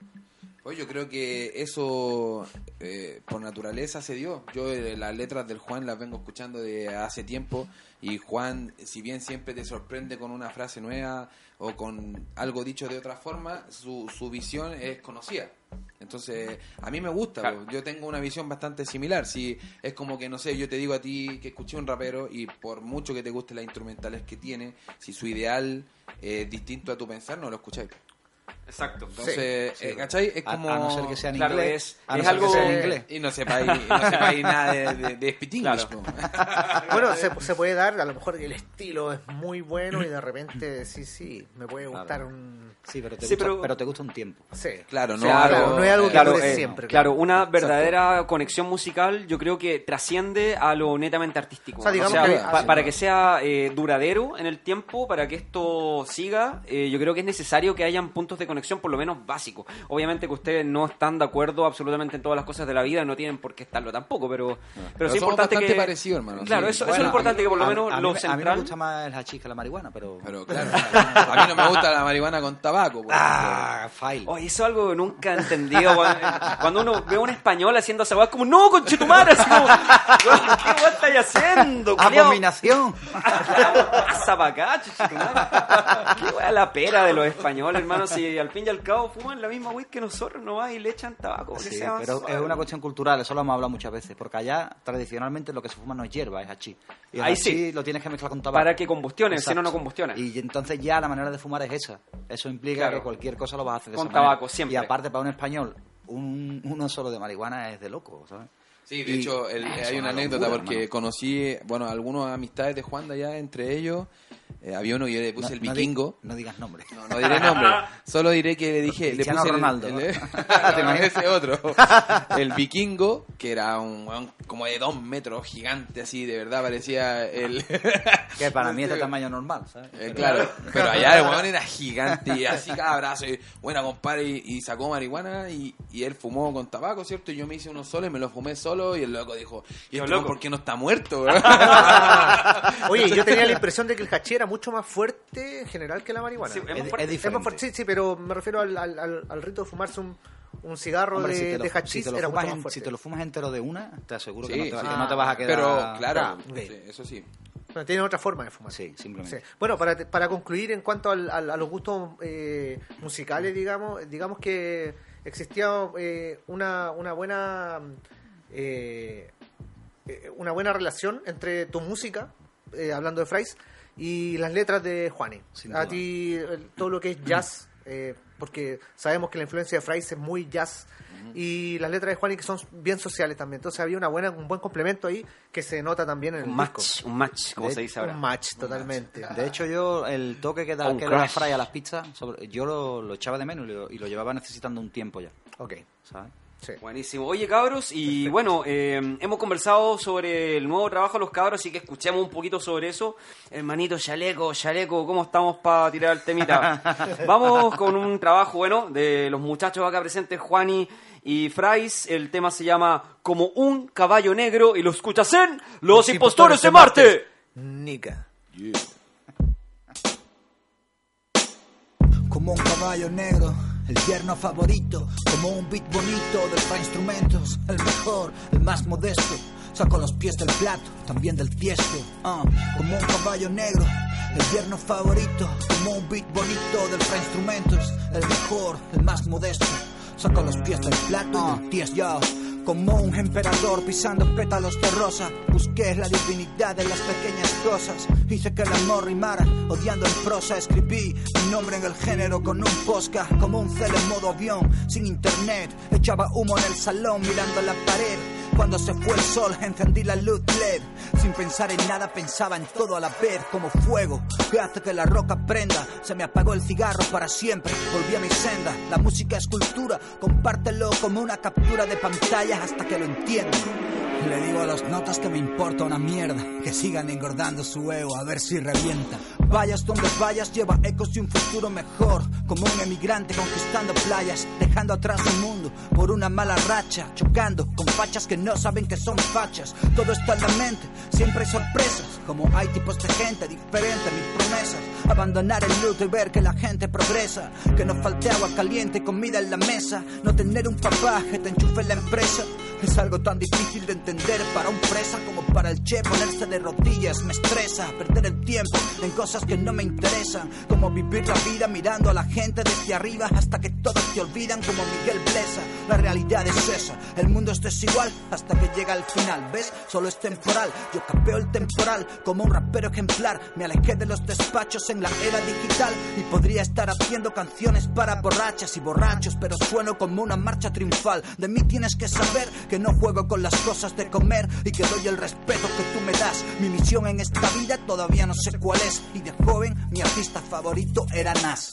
Oye, yo creo que eso eh, por naturaleza se dio. Yo eh, las letras del Juan las vengo escuchando de hace tiempo y Juan, si bien siempre te sorprende con una frase nueva o con algo dicho de otra forma, su, su visión es conocida. Entonces, a mí me gusta, Claro. yo tengo una visión bastante similar. Si es como que, no sé, yo te digo a ti que escuché un rapero y por mucho que te gusten las instrumentales que tiene, si su ideal es distinto a tu pensar, no lo escucháis. Exacto. Entonces, eh, ¿cachai? Es como... a, no ser que sea en Claro, inglés. es- a no es ser algo- que sea en inglés. Y no sepáis, no nada de, de, Claro. <laughs> Bueno, se, se puede dar, a lo mejor el estilo es muy bueno y de repente, sí, sí, me puede gustar un... Sí, pero te, Sí, gusta, pero- pero... te gusta un tiempo. Sí. Claro, no Claro, algo- no es algo que claro, eh, siempre. Claro, una verdadera conexión musical yo creo que trasciende a lo netamente artístico. O sea, digamos que- pa- sí, para no. que sea eh, duradero en el tiempo, para que esto siga, eh, yo creo que es necesario que hayan puntos de conexión por lo menos básicos. Obviamente que ustedes no están de acuerdo absolutamente en todas las cosas de la vida, no tienen por qué estarlo tampoco, pero, pero, Pero sí es importante que... hermano, Claro, sí. eso, es importante mí- que por lo menos a mí, lo me- A mí me central... gusta más el hachís que la marihuana, pero... Pero <laughs> claro, a mí no me gusta la marihuana con tabaco. por Ah, fail. Oye, eso es algo que nunca he entendido. Cuando, uno ve a un español haciendo esa como, no, conchetumare, así como, "Weón, ¿qué weá estáis haciendo? culiao?" Abominación. <laughs> Pasa para acá, chuchitumare. Qué weá la pera de los españoles, hermano. Si al fin y al cabo fuman la misma weed que nosotros, no va y le echan tabaco. Sí, sea pero suave. es una cuestión cultural, eso lo hemos hablado muchas veces, porque allá tradicionalmente lo que se fuma no es hierba, es hachís. Y el Ahí sí. lo tienes que mezclar con tabaco. Para que combustione, si no, no combustiona. Y entonces ya la manera de fumar es esa. Eso implica Claro. que cualquier cosa lo vas a hacer de Con esa manera. tabaco, siempre. Y aparte para un español, un, uno solo de marihuana es de loco, ¿sabes? Sí, de Y- hecho, el- hay una una anécdota locura, porque hermano. conocí, bueno, algunas amistades de Juan de allá, entre ellos, eh, había uno y yo le puse No- el no di- vikingo. No, digas nombre. No, no diré nombre, <laughs> solo diré que le dije, le puse el- Ronaldo. el- <laughs> <laughs> ¿Te no, imaginas? ese otro, el vikingo, que era un weón como de dos metros, gigante así, de verdad parecía el... Que para mí es de tamaño normal, ¿sabes? Eh, claro, pero allá el weón era gigante y así cada brazo. Y, buena, compadre, y, y sacó marihuana y, y él fumó con tabaco, ¿cierto? Y yo me hice uno solo y me lo fumé solo y el loco dijo, ¿y Yo este loco. por qué no está muerto? weón?" Oye, yo tenía la impresión de que el hachí era mucho más fuerte en general que la marihuana. Sí, es más Es- fuerte. es Es más diferente. fuerte, sí, sí, pero me refiero al, al, al- al rito de fumarse un, un cigarro Hombre, de, si te lo, de si hachís era mucho más fuerte. si te lo fumas entero de una, te aseguro que, no te, va- sí. que no te vas a quedar... Pero, claro, Ah, sí, eso sí. Bueno, tiene otra forma de fumar. Sí, simplemente. Sí. Bueno, para, para concluir en cuanto al- al- a los gustos eh, musicales, digamos, digamos que existía eh, una, una buena eh, una buena relación entre tu música, eh, hablando de Frais, y las letras de Juani. Sin A duda. ti todo lo que es jazz, eh, porque sabemos que la influencia de Frais es muy jazz. Y las letras de Juani que son bien sociales también. Entonces había una buena, un buen complemento ahí que se nota también en el Un disco. match, un match, como De- se dice ahora. Un match, totalmente. De hecho, yo el toque que da, que da. Fry a las pizzas, sobre- yo lo, lo echaba de menos y lo, y lo llevaba necesitando un tiempo ya, Ok, ¿sabes? Sí. Buenísimo. Oye, cabros, y bueno, eh, hemos conversado sobre el nuevo trabajo de los cabros, así que escuchemos un poquito sobre eso. Hermanito Chaleco, Chaleco, ¿cómo estamos para tirar el temita? <laughs> Vamos con un trabajo bueno de los muchachos acá presentes, Juani y Frais. El tema se llama Como un caballo negro y lo escuchas en Los, Impostores de Marte. Nica. Como un caballo negro, el yerno favorito. Como un beat bonito del para instrumentos. El mejor, el más modesto. Saco los pies del plato, también del tiesto. Ah, como un caballo negro, el yerno favorito. Como un beat bonito del para instrumentos. El mejor, el más modesto. Saco los pies del plato del tiesto. Como un emperador pisando pétalos de rosa, busqué la divinidad de las pequeñas cosas. Hice que el amor rimara, odiando en prosa. Escribí mi nombre en el género con un posca, como un cel en modo avión, sin internet. Echaba humo en el salón mirando la pared. Cuando se fue el sol, encendí la luz LED. Sin pensar en nada, pensaba en todo a la vez, como fuego que hace que la roca prenda. Se me apagó el cigarro para siempre, volví a mi senda. La música es cultura, compártelo como una captura de pantalla hasta que lo entiendan. Le digo a los notas que me importa una mierda, que sigan engordando su ego a ver si revienta. Vayas donde vayas, lleva ecos de un futuro mejor. Como un emigrante conquistando playas, dejando atrás el mundo por una mala racha, chocando con fachas que no saben que son fachas. Todo está en la mente, siempre hay sorpresas. Como hay tipos de gente diferente, mis promesas. Abandonar el luto y ver que la gente progresa. Que no falte agua caliente, comida en la mesa. No tener un papá que te enchufe en la empresa. Es algo tan difícil de entender para un presa como para el che ponerse de rodillas. Me estresa perder el tiempo en cosas que no me interesan. Como vivir la vida mirando a la gente desde arriba hasta que todos te olvidan como Miguel Blesa. La realidad es esa, el mundo es desigual hasta que llega el final. ¿Ves? Solo es temporal. Yo capeo el temporal como un rapero ejemplar. Me alejé de los despachos en la era digital y podría estar haciendo canciones para borrachas y borrachos, pero sueno como una marcha triunfal. De mí tienes que saber que no juego con las cosas de comer y que doy el respeto que tú me das. Mi misión en esta vida todavía no sé cuál es y de joven mi artista favorito era Nas.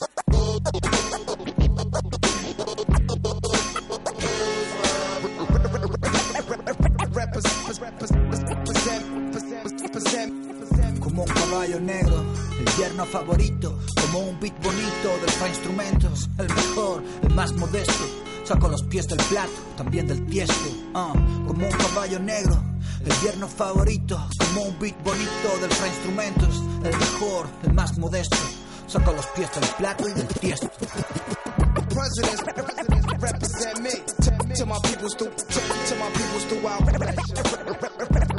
Como un caballo negro, el yerno favorito, como un beat bonito del fa instrumentos, el mejor, el más modesto. Saco los pies del plato, también del tiesto, ah, como un caballo negro, el yerno favorito, como un beat bonito del instrumentos, el mejor, el más modesto. Saco los pies del plato y del tiesto. presidents, presidents represent me. To my peoples through, to, to my peoples throughout.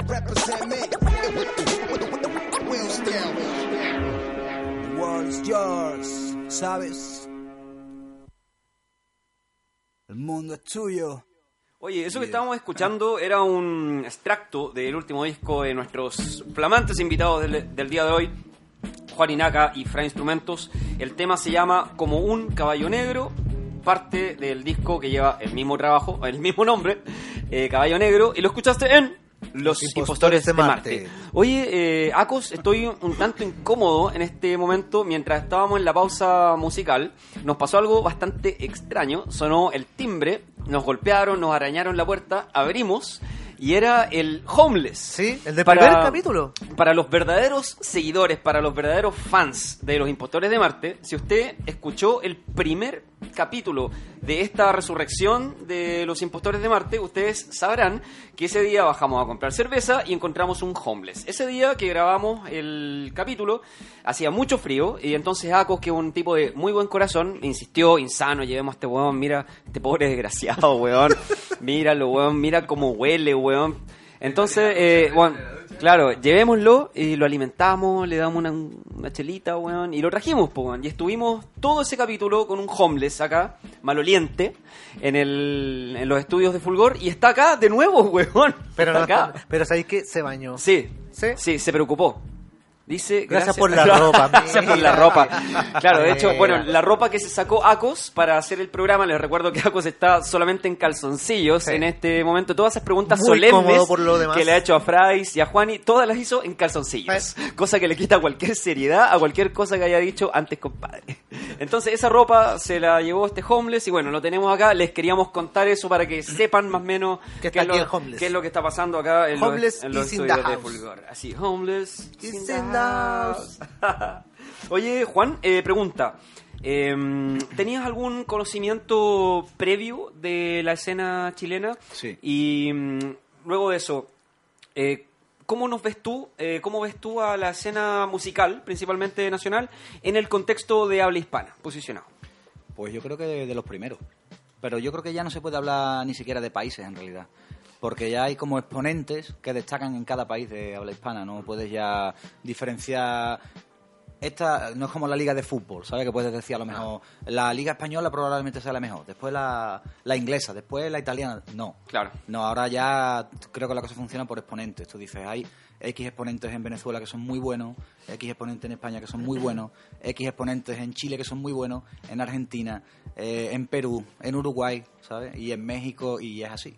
Represent me. Will still. The world is yours, ¿sabes? El mundo es tuyo. Oye, eso que estábamos escuchando era un extracto del último disco de nuestros flamantes invitados del, del día de hoy, Juan Inaca y Fra Instrumentos. El tema se llama Como un caballo negro, parte del disco que lleva el mismo trabajo, el mismo nombre, eh, Caballo Negro, y lo escuchaste en Los, Impostores, de Marte. Oye, eh, Acos, estoy un tanto incómodo en este momento. Mientras estábamos en la pausa musical, nos pasó algo bastante extraño. Sonó el timbre, nos golpearon, nos arañaron la puerta, abrimos y era el Homeless. Sí, el del primer capítulo. Para los verdaderos seguidores, para los verdaderos fans de los impostores de Marte, si usted escuchó el primer capítulo de esta resurrección de los impostores de Marte, ustedes sabrán que ese día bajamos a comprar cerveza y encontramos un homeless. Ese día que grabamos el capítulo hacía mucho frío y entonces Acos, que es un tipo de muy buen corazón, insistió, insano, llevemos a este weón, mira, este pobre desgraciado, weón, <laughs> míralo, weón, mira cómo huele, weón. Entonces, eh, bueno, claro, llevémoslo y lo alimentamos, le damos una, una chelita, weón, y lo trajimos, po, weón. Y estuvimos todo ese capítulo con un homeless acá, maloliente, en, el, en los estudios de Fulgor, y está acá de nuevo, <laughs> weón. Pero, Está no, acá. pero ¿sabéis que Se bañó. Sí, ¿Sí? sí, se preocupó. Dice, Gracias por la <laughs> ropa, <laughs> Gracias por la ropa. Claro, de hecho, bueno, la ropa que se sacó Acos para hacer el programa, les recuerdo que Acos está solamente en calzoncillos Sí. en este momento. Todas esas preguntas Muy solemnes cómodo por lo demás. que le ha hecho a Frais y a Juani, todas las hizo en calzoncillos. Cosa que le quita cualquier seriedad a cualquier cosa que haya dicho antes, compadre. Entonces, esa ropa se la llevó este homeless y bueno, lo tenemos acá. Les queríamos contar eso para que sepan más o menos qué es, lo, el homeless. qué es lo que está pasando acá en Homeless los, en los estudios de. Fulgor. Así, homeless Is is in the <laughs> Oye, Juan, eh, pregunta. em, ¿Tenías algún conocimiento previo de la escena chilena? Sí. Y mm, luego de eso, eh, ¿cómo nos ves tú, eh, cómo ves tú a la escena musical, principalmente nacional, en el contexto de habla hispana, posicionado? Pues yo creo que de, de los primeros. Pero yo creo que ya no se puede hablar ni siquiera de países en realidad. Porque ya hay como exponentes que destacan en cada país de habla hispana. No puedes ya diferenciar. Esta no es como la liga de fútbol, ¿sabes? Que puedes decir a lo mejor. La liga española probablemente sea la mejor. Después la, la inglesa, después la italiana. No. Claro. No, ahora ya creo que la cosa funciona por exponentes. Tú dices, hay X exponentes en Venezuela que son muy buenos, X exponentes en España que son muy buenos, X exponentes en Chile que son muy buenos, en Argentina, eh, en Perú, en Uruguay, ¿sabes? Y en México, y es así.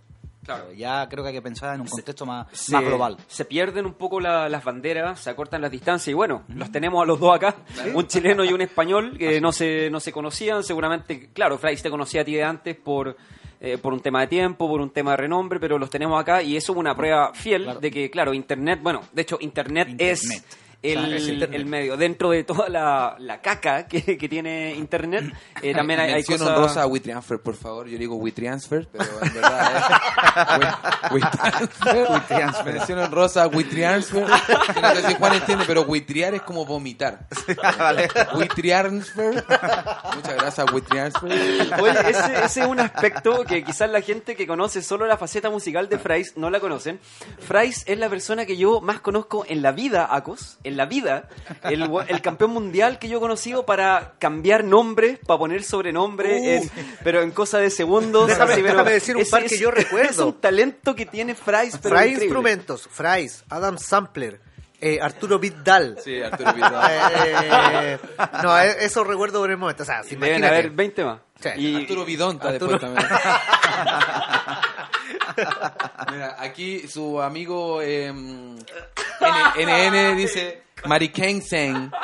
Claro. Ya creo que hay que pensar en un contexto más, se, más global. se pierden un poco la- las banderas, se acortan las distancias y bueno, los tenemos a los dos acá, un chileno y un español que no se, no se conocían, seguramente, claro, Fray te conocía a ti de antes por eh, por un tema de tiempo, por un tema de renombre, pero los tenemos acá y eso es una prueba fiel de que, claro, Internet, bueno, de hecho, Internet, es Internet. El, O sea, el medio. Dentro de toda la, la caca que, que tiene Internet, eh, también hay, hay cosas... honrosa a WeTransfer, por favor. Yo digo WeTransfer, pero en verdad es <laughs> We- WeTransfer. Mención honrosa a WeTransfer. No sé si Juan entiende, pero WeTriar es como vomitar. WeTransfer. Muchas gracias, WeTransfer. Oye, ese, ese es un aspecto que quizás la gente que conoce solo la faceta musical de Frais no la conocen. Frais es la persona que yo más conozco en la vida, Acos, en la vida, el, el campeón mundial que yo he conocido para cambiar nombres, para poner sobrenombre, en- pero en cosa de segundos. Déjame- así, déjame decir un ese par que es- yo recuerdo. Es un talento que tiene Frais, pero Fry increíble. Instrumentos, Fries, Adam Sampler, eh, Arturo Vidal. Sí, Arturo Vidal. Eh, no, eh, eso recuerdo por el momento. O sea, si Deben haber 20 más. Sí. Y- Arturo Vidonta Arturo- después también. <laughs> Mira, aquí su amigo <laughs> eh, NN dice Mari Kensen. <laughs>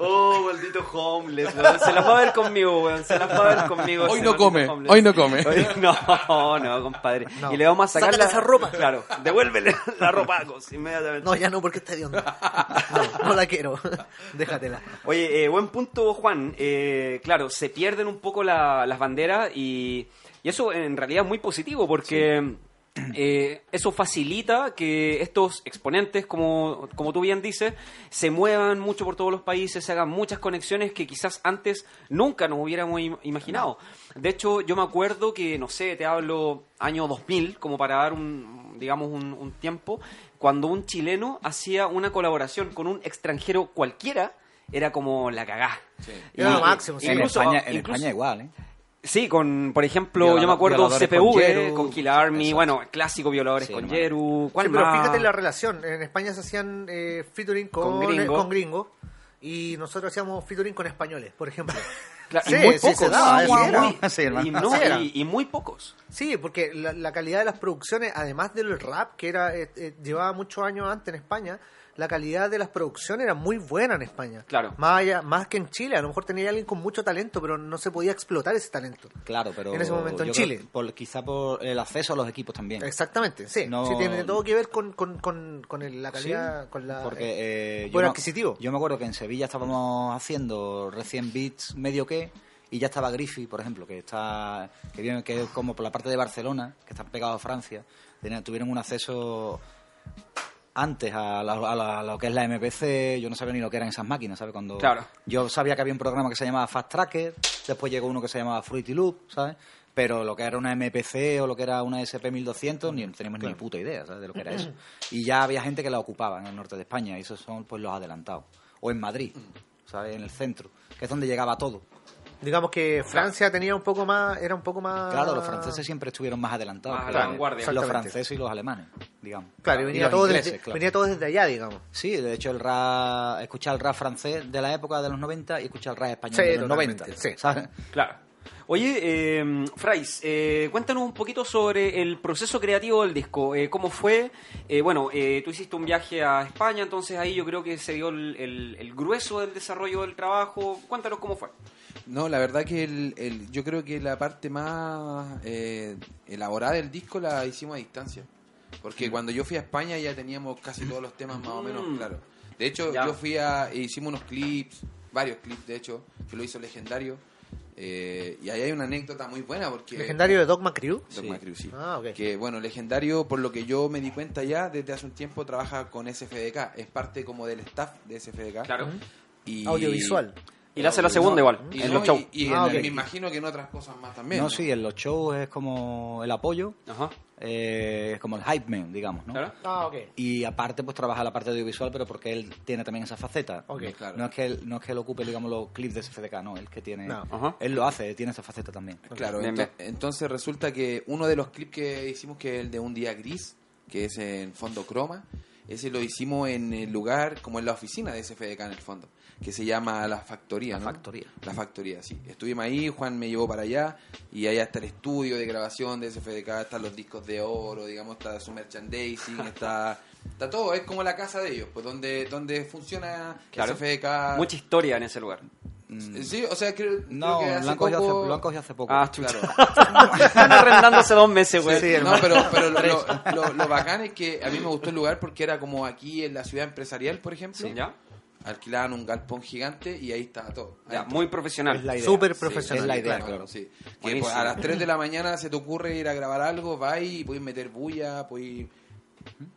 Oh, maldito homeless, weón. Se las va a ver conmigo, weón. Se las va a ver conmigo. Hoy no come, homeless. hoy no come. Hoy- No, <laughs> no, compadre. No. Y le vamos a sacar Sácale la esa ropa. Claro, devuélvele la ropa, inmediatamente. No, ya no, porque está hediondo. No, no la quiero. Déjatela. Oye, eh, buen punto, Juan. Eh, claro, se pierden un poco la- las banderas y, y eso en realidad es muy positivo porque eh, eso facilita que estos exponentes, como, como tú bien dices, se muevan mucho por todos los países, se hagan muchas conexiones que quizás antes nunca nos hubiéramos im- imaginado. De hecho, yo me acuerdo que, no sé, te hablo año 2000, como para dar un, digamos, un, un tiempo, cuando un chileno hacía una colaboración con un extranjero cualquiera, era como la cagá. Y- Era lo máximo, sí. En, incluso- España, en incluso- España igual, ¿eh? Sí, con, por ejemplo, Violador- yo me acuerdo CPU, con eh, Yeru. con Kill Army, Exacto. bueno, clásico violadores Sí, con. Yeru. ¿Cuál Sí, pero más? fíjate la relación. En España se hacían eh, featuring con, Con gringo. con gringo y nosotros hacíamos featuring con españoles, por ejemplo. <laughs> Cla- Sí, y muy sí, pocos. se daba, y, muy- y- y muy pocos. Sí, porque la, la calidad de las producciones, además del rap, que era eh, eh, llevaba muchos años antes en España, la calidad de las producciones era muy buena en España. Claro. Más, allá- más que en Chile. A lo mejor tenía alguien con mucho talento, pero no se podía explotar ese talento. Claro, pero. En ese momento en Chile. por- quizá por el acceso a los equipos también. Exactamente, sí. No- Sí, tiene todo que ver con, con, con, con el- la calidad, con la... Porque eh, me- adquisitivo. yo me acuerdo que en Sevilla estábamos haciendo recién beats medio que y ya estaba Griffy, por ejemplo, que está que viene que es como por la parte de Barcelona, que está pegado a Francia, tuvieron un acceso antes a, la- a la- a lo que es la MPC, yo no sabía ni lo que eran esas máquinas, ¿sabes? Cuando Claro. yo sabía que había un programa que se llamaba Fast Tracker, después llegó uno que se llamaba Fruity Loop, ¿sabes? Pero lo que era una MPC o lo que era una SP1200 ni teníamos ni puta idea, ¿sabes? De lo que era eso. <clears throat> Y ya había gente que la ocupaba en el norte de España y esos son pues los adelantados. O en Madrid, ¿sabes? En el centro, que es donde llegaba todo. Digamos que Francia tenía un poco más, era un poco más... Claro, los franceses siempre estuvieron más adelantados. Más a que la vanguardia. Los franceses y los alemanes, digamos. Claro, y Y venía, los todo ingleses, desde, claro. venía todo desde allá, digamos. Sí, de hecho el rap, escuchar el rap francés de la época de los 90 y escuchar el rap español Sí, de los totalmente, 90. sí. ¿sabes? Claro. Oye, eh, Frais, eh, cuéntanos un poquito sobre el proceso creativo del disco. Eh, ¿Cómo fue? Eh, bueno, eh, tú hiciste un viaje a España, entonces ahí yo creo que se dio el, el- el grueso del desarrollo del trabajo. Cuéntanos cómo fue. No, la verdad que el, el- yo creo que la parte más eh, elaborada del disco la hicimos a distancia. Porque cuando yo fui a España ya teníamos casi todos los temas más o menos Mm. claros. De hecho, Ya. yo fui a... e hicimos unos clips, varios clips de hecho, que lo hizo Legendario. Eh, y ahí hay una anécdota muy buena porque... Legendario de Dogma Crew. Dogma Sí. Crew, sí. Ah, ok. Que bueno, Legendario, por lo que yo me di cuenta ya, desde hace un tiempo trabaja con SFDK. Es parte como del staff de SFDK. Claro. Y, Audiovisual. Y le hace la segunda igual, Y, en no, los shows. y- y Ah, en- ok. me imagino que en otras cosas más también. No, sí, en los shows es como el apoyo, Ajá. eh, es como el hype man, digamos, ¿no? Claro. Ah, ok. Y aparte, pues trabaja la parte audiovisual, pero porque él tiene también esa faceta. Ok. Claro. No es que él, no es que él ocupe, digamos, los clips de SFDK, no, él que tiene. No. Ajá. Él lo hace, tiene esa faceta también. Claro, Bien, ento- bien. entonces resulta que uno de los clips que hicimos, que es el de un día gris, que es en fondo croma, ese lo hicimos en el lugar, como en la oficina de SFDK en el fondo, que se llama La Factoría. La ¿no? Factoría. La Factoría, sí. Estuvimos ahí, Juan me llevó para allá, y allá está el estudio de grabación de SFDK, están los discos de oro, digamos, está su merchandising, <laughs> está... Está todo, es como la casa de ellos, pues donde, donde funciona Claro. SFDK. Mucha historia en ese lugar. Sí, o sea, creo, No, creo que hace lo han, cogido poco... hace, lo han cogido hace poco. Ah, Claro. <laughs> Están arrendando hace dos meses, güey. Sí, No, pero, pero <laughs> lo, lo- lo- bacán es que a mí me gustó el lugar porque era como aquí en la ciudad empresarial, por ejemplo. ¿Ya? Alquilaban un galpón gigante y ahí estaba todo. Ya, muy profesional. Es la idea. Súper Sí, profesional. es la idea, Claro, claro. sí. Que pues, a las 3 de la mañana se te ocurre ir a grabar algo, vas y puedes meter bulla, puedes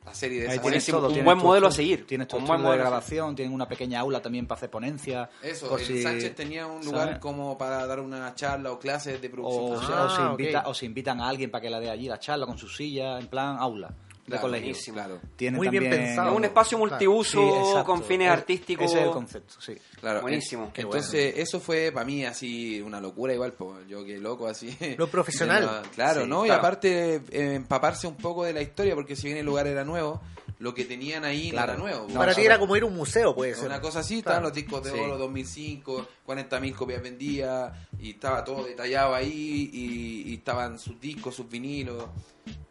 hacer de tienes Buenísimo, todo, un tienes buen tu modelo a seguir. Tienes tu Un buen de modelo a grabación, tienen una pequeña aula también para hacer ponencias. Eso, el si- Sánchez tenía un lugar ¿sabes? como para dar una charla o clases de producción. O, o se Ah, invita, o se invitan a alguien para que la dé allí la charla con su silla, en plan aula de Claro, colegio. buenísimo. Claro. Tienen Muy bien pensado. Un espacio multiuso Sí, con fines Es- artísticos. Ese es el concepto, sí. Claro, Buenísimo. Entonces, eso fue para mí así una locura igual, pues yo que loco así. Lo profesional. <laughs> De la- claro, Sí, ¿no? Y aparte eh, empaparse un poco de la historia, porque si bien el lugar era nuevo, lo que tenían ahí Claro. no era nuevo. No, Para ti era como ir a un museo, puede ser. Una cosa así, Claro. estaban los discos de Sí. oro 2005, 40.000 copias vendidas, y estaba todo detallado ahí, y, y estaban sus discos, sus vinilos.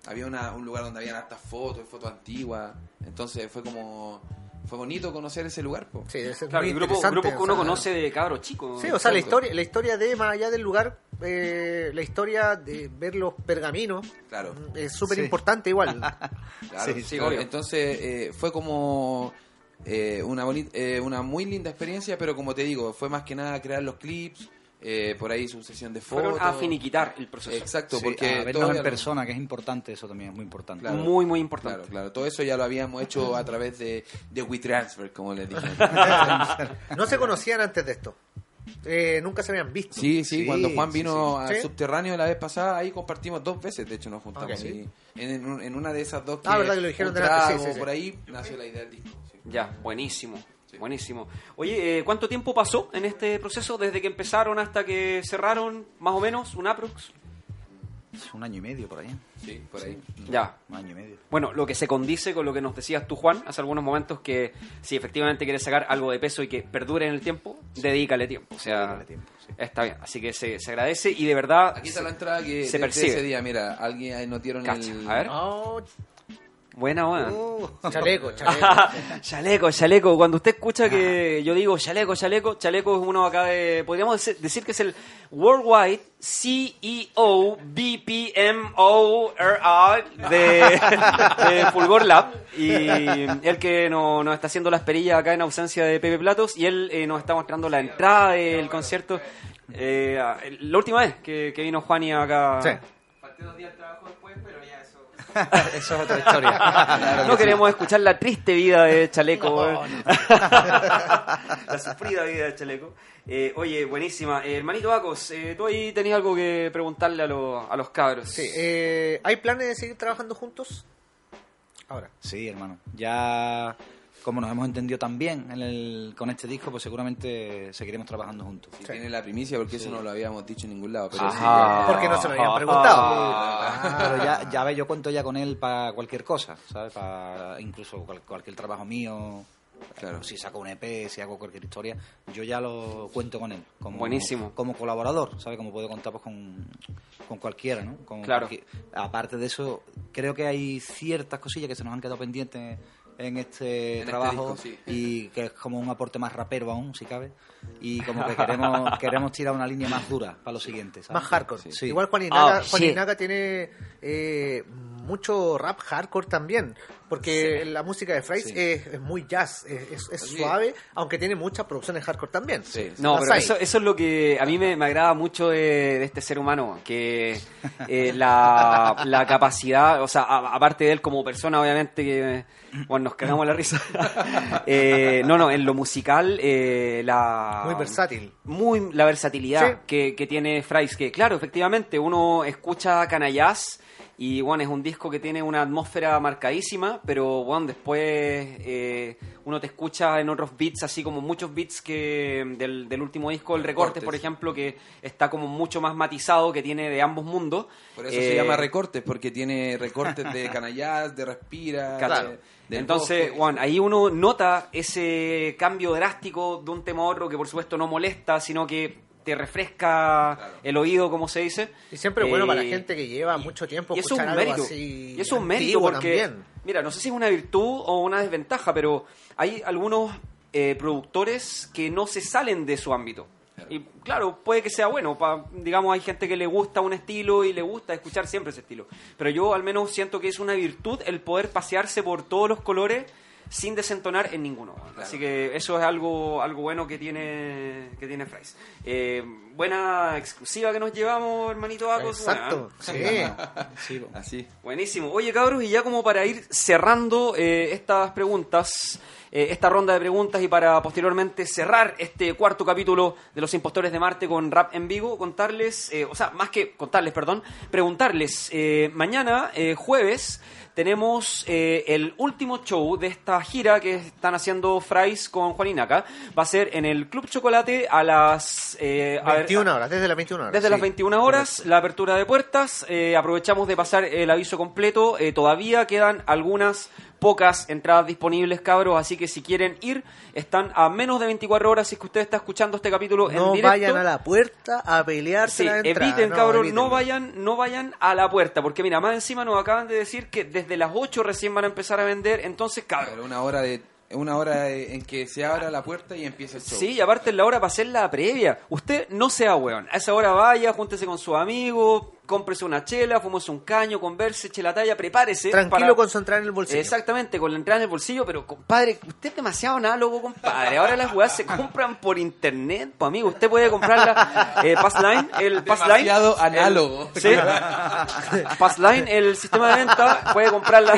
Había una, un lugar donde habían hartas fotos, fotos antiguas. Entonces fue como. Fue bonito conocer ese lugar, po. Sí, debe ser Claro, muy grupos que uno o sea, conoce de cabros chicos. Sí, o sea, la historia, la historia de, más allá del lugar, eh, la historia de ver los pergaminos Claro. es súper Sí. importante igual. <laughs> Claro, Sí, sí, claro. obvio. Entonces eh, fue como eh, una, boni- eh, una muy linda experiencia, pero como te digo, fue más que nada crear los clips, eh, por ahí su sesión de fotos. Fueron a finiquitar el proceso. Exacto, Sí, porque a vernos en lo- persona, que es importante, eso también es muy importante. Claro. Muy, muy importante. Claro, claro. Todo eso ya lo habíamos hecho a través de, de WeTransfer, como les dije. <laughs> no se conocían antes de esto. Eh, nunca se habían visto. Sí, sí, Sí, cuando Juan vino sí. al Sí. subterráneo la vez pasada, ahí compartimos dos veces, de hecho nos juntamos. Ok. y en, en un- en una de esas dos Ah, verdad que lo dijeron sí, sí. por ahí nació la idea del disco. sí. Ya, buenísimo. Buenísimo. Oye, eh, ¿cuánto tiempo pasó en este proceso desde que empezaron hasta que cerraron? Más o menos, un aprox. Un año y medio por ahí. Sí, por ahí. Ya. Un año y medio. Bueno, lo que se condice con lo que nos decías tú, Juan, hace algunos momentos, que si efectivamente quieres sacar algo de peso y que perdure en el tiempo, dedícale tiempo. O sea, Dedícale tiempo, sí. está bien. Así que se, se agradece y de verdad... Aquí está se- la entrada que se percibe. ese día, mira, alguien ahí notieron Cacha. el... A ver. Oh, Buena, buena. uh, chaleco, <laughs> chaleco. <laughs> chaleco, chaleco. Cuando usted escucha que yo digo chaleco, chaleco, chaleco es uno acá de. Podríamos decir- decir que es el Worldwide E CEO BPMO de, <laughs> de Fulgor Lab. Y el que no- nos está haciendo las perillas acá en ausencia de Pepe Platos. Y él eh, nos está mostrando la entrada del concierto. Eh, la última vez que, que vino Juani acá. Sí. <laughs> Eso es otra historia. no queremos escuchar la triste vida de Chaleco. eh. <laughs> la sufrida vida de Chaleco. Eh, oye, buenísima. Eh, hermanito Acos, eh, tú ahí tenías algo que preguntarle a, los- a los cabros. Sí, eh, ¿Hay planes de seguir trabajando juntos? Ahora. Sí, hermano. Ya, como nos hemos entendido tan bien en el, con este disco, pues seguramente seguiremos trabajando juntos. Si tiene la primicia, porque eso no lo habíamos dicho en ningún lado. Pero sí. Porque no se lo habían preguntado. Pero ya, ya ve, yo cuento ya con él para cualquier cosa, ¿sabes? Para incluso cual- cualquier trabajo mío. Claro. Si saco un EP, si hago cualquier historia, yo ya lo cuento con él. Como, Buenísimo. Como colaborador, ¿sabes? Como puedo contar pues, con, con cualquiera, ¿no? Con Claro. cualquier- aparte de eso, creo que hay ciertas cosillas que se nos han quedado pendientes en este este trabajo disco, sí. y que es como un aporte más rapero aún, si cabe. Y como que <laughs> queremos, queremos tirar una línea más dura para lo siguiente, ¿sabes? Más hardcore. Sí. Igual Juan Inaga, Oh, Juan shit. Inaga tiene eh, mucho rap hardcore también. Porque la música de Fries Sí. es, es muy jazz, es, es- Sí. suave, aunque tiene muchas producciones hardcore también. Sí. No, Las pero eso, eso es lo que a mí me, me agrada mucho de, de este ser humano, que eh, <laughs> la, la capacidad, o sea, a- aparte de él como persona, obviamente, que bueno, nos cagamos la risa. <laughs> Eh, no, no, en lo musical, eh, la... Muy versátil. muy la versatilidad Sí. que, que tiene Fries, que claro, efectivamente, uno escucha Canallás y bueno, es un disco que tiene una atmósfera marcadísima, pero bueno, después eh, uno te escucha en otros beats, así como muchos beats que del, del último disco, el Recortes, Recortes. por ejemplo, que está como mucho más matizado, que tiene de ambos mundos. Por eso Eh, se llama recortes, porque tiene recortes de canallás, de respira, Cacha. <laughs> de- Entonces. Juan, ahí uno nota ese cambio drástico de un tema a otro que por supuesto no molesta, sino que te refresca Claro. el oído, como se dice. Y siempre es bueno Eh, para la gente que lleva mucho tiempo y eso es un escuchar algo mérito. así Y eso es un mérito porque, también. mira, no sé si es una virtud o una desventaja, pero hay algunos eh, productores que no se salen de su ámbito. Y claro, puede que sea bueno. pa- digamos, hay gente que le gusta un estilo y le gusta escuchar siempre ese estilo. Pero yo al menos siento que es una virtud el poder pasearse por todos los colores sin desentonar en ninguno. Así que eso es algo algo bueno que tiene que tiene Fries. Eh, buena exclusiva que nos llevamos, hermanito Acos. Exacto. Buena, ¿eh? Sí. <laughs> Así. Buenísimo. Oye, cabros, y ya como para ir cerrando eh, estas preguntas, eh, esta ronda de preguntas y para posteriormente cerrar este cuarto capítulo de Los Impostores de Marte con Rap en Vivo, contarles, eh, o sea, más que contarles, perdón, preguntarles, eh, mañana, eh, jueves, tenemos eh, el último show de esta gira que están haciendo Fries con Juan Inaca. Va a ser en el Club Chocolate a las... eh, a ver, 21 horas, desde las 21 horas. desde sí. las 21 horas, la apertura de puertas. eh, aprovechamos de pasar el aviso completo. eh, todavía quedan algunas pocas entradas disponibles, cabros. Así que si quieren ir, están a menos de 24 horas. Si es que usted está escuchando este capítulo en No directo. vayan a la puerta a pelearse Sí, la entrada. eviten, cabros, no vayan, no vayan a la puerta, porque mira, más encima nos acaban de decir que desde las 8 recién van a empezar a vender, entonces, cabros, Pero una hora de una hora en que se abra la puerta y empieza el show. Sí, y aparte es la hora para hacer la previa. Usted no sea weón. A esa hora vaya, júntese con sus amigos, cómprese una chela, fumose un caño, converse, eche la talla, prepárese. Tranquilo, para- concentrar en el bolsillo. Exactamente, con la entrada en el bolsillo, pero compadre, usted es demasiado análogo, compadre. Ahora las weas se compran por internet, pues amigo, usted puede comprarla eh, Passline, el Passline. Demasiado el- análogo. sí. Passline, el sistema de venta, puede comprarla.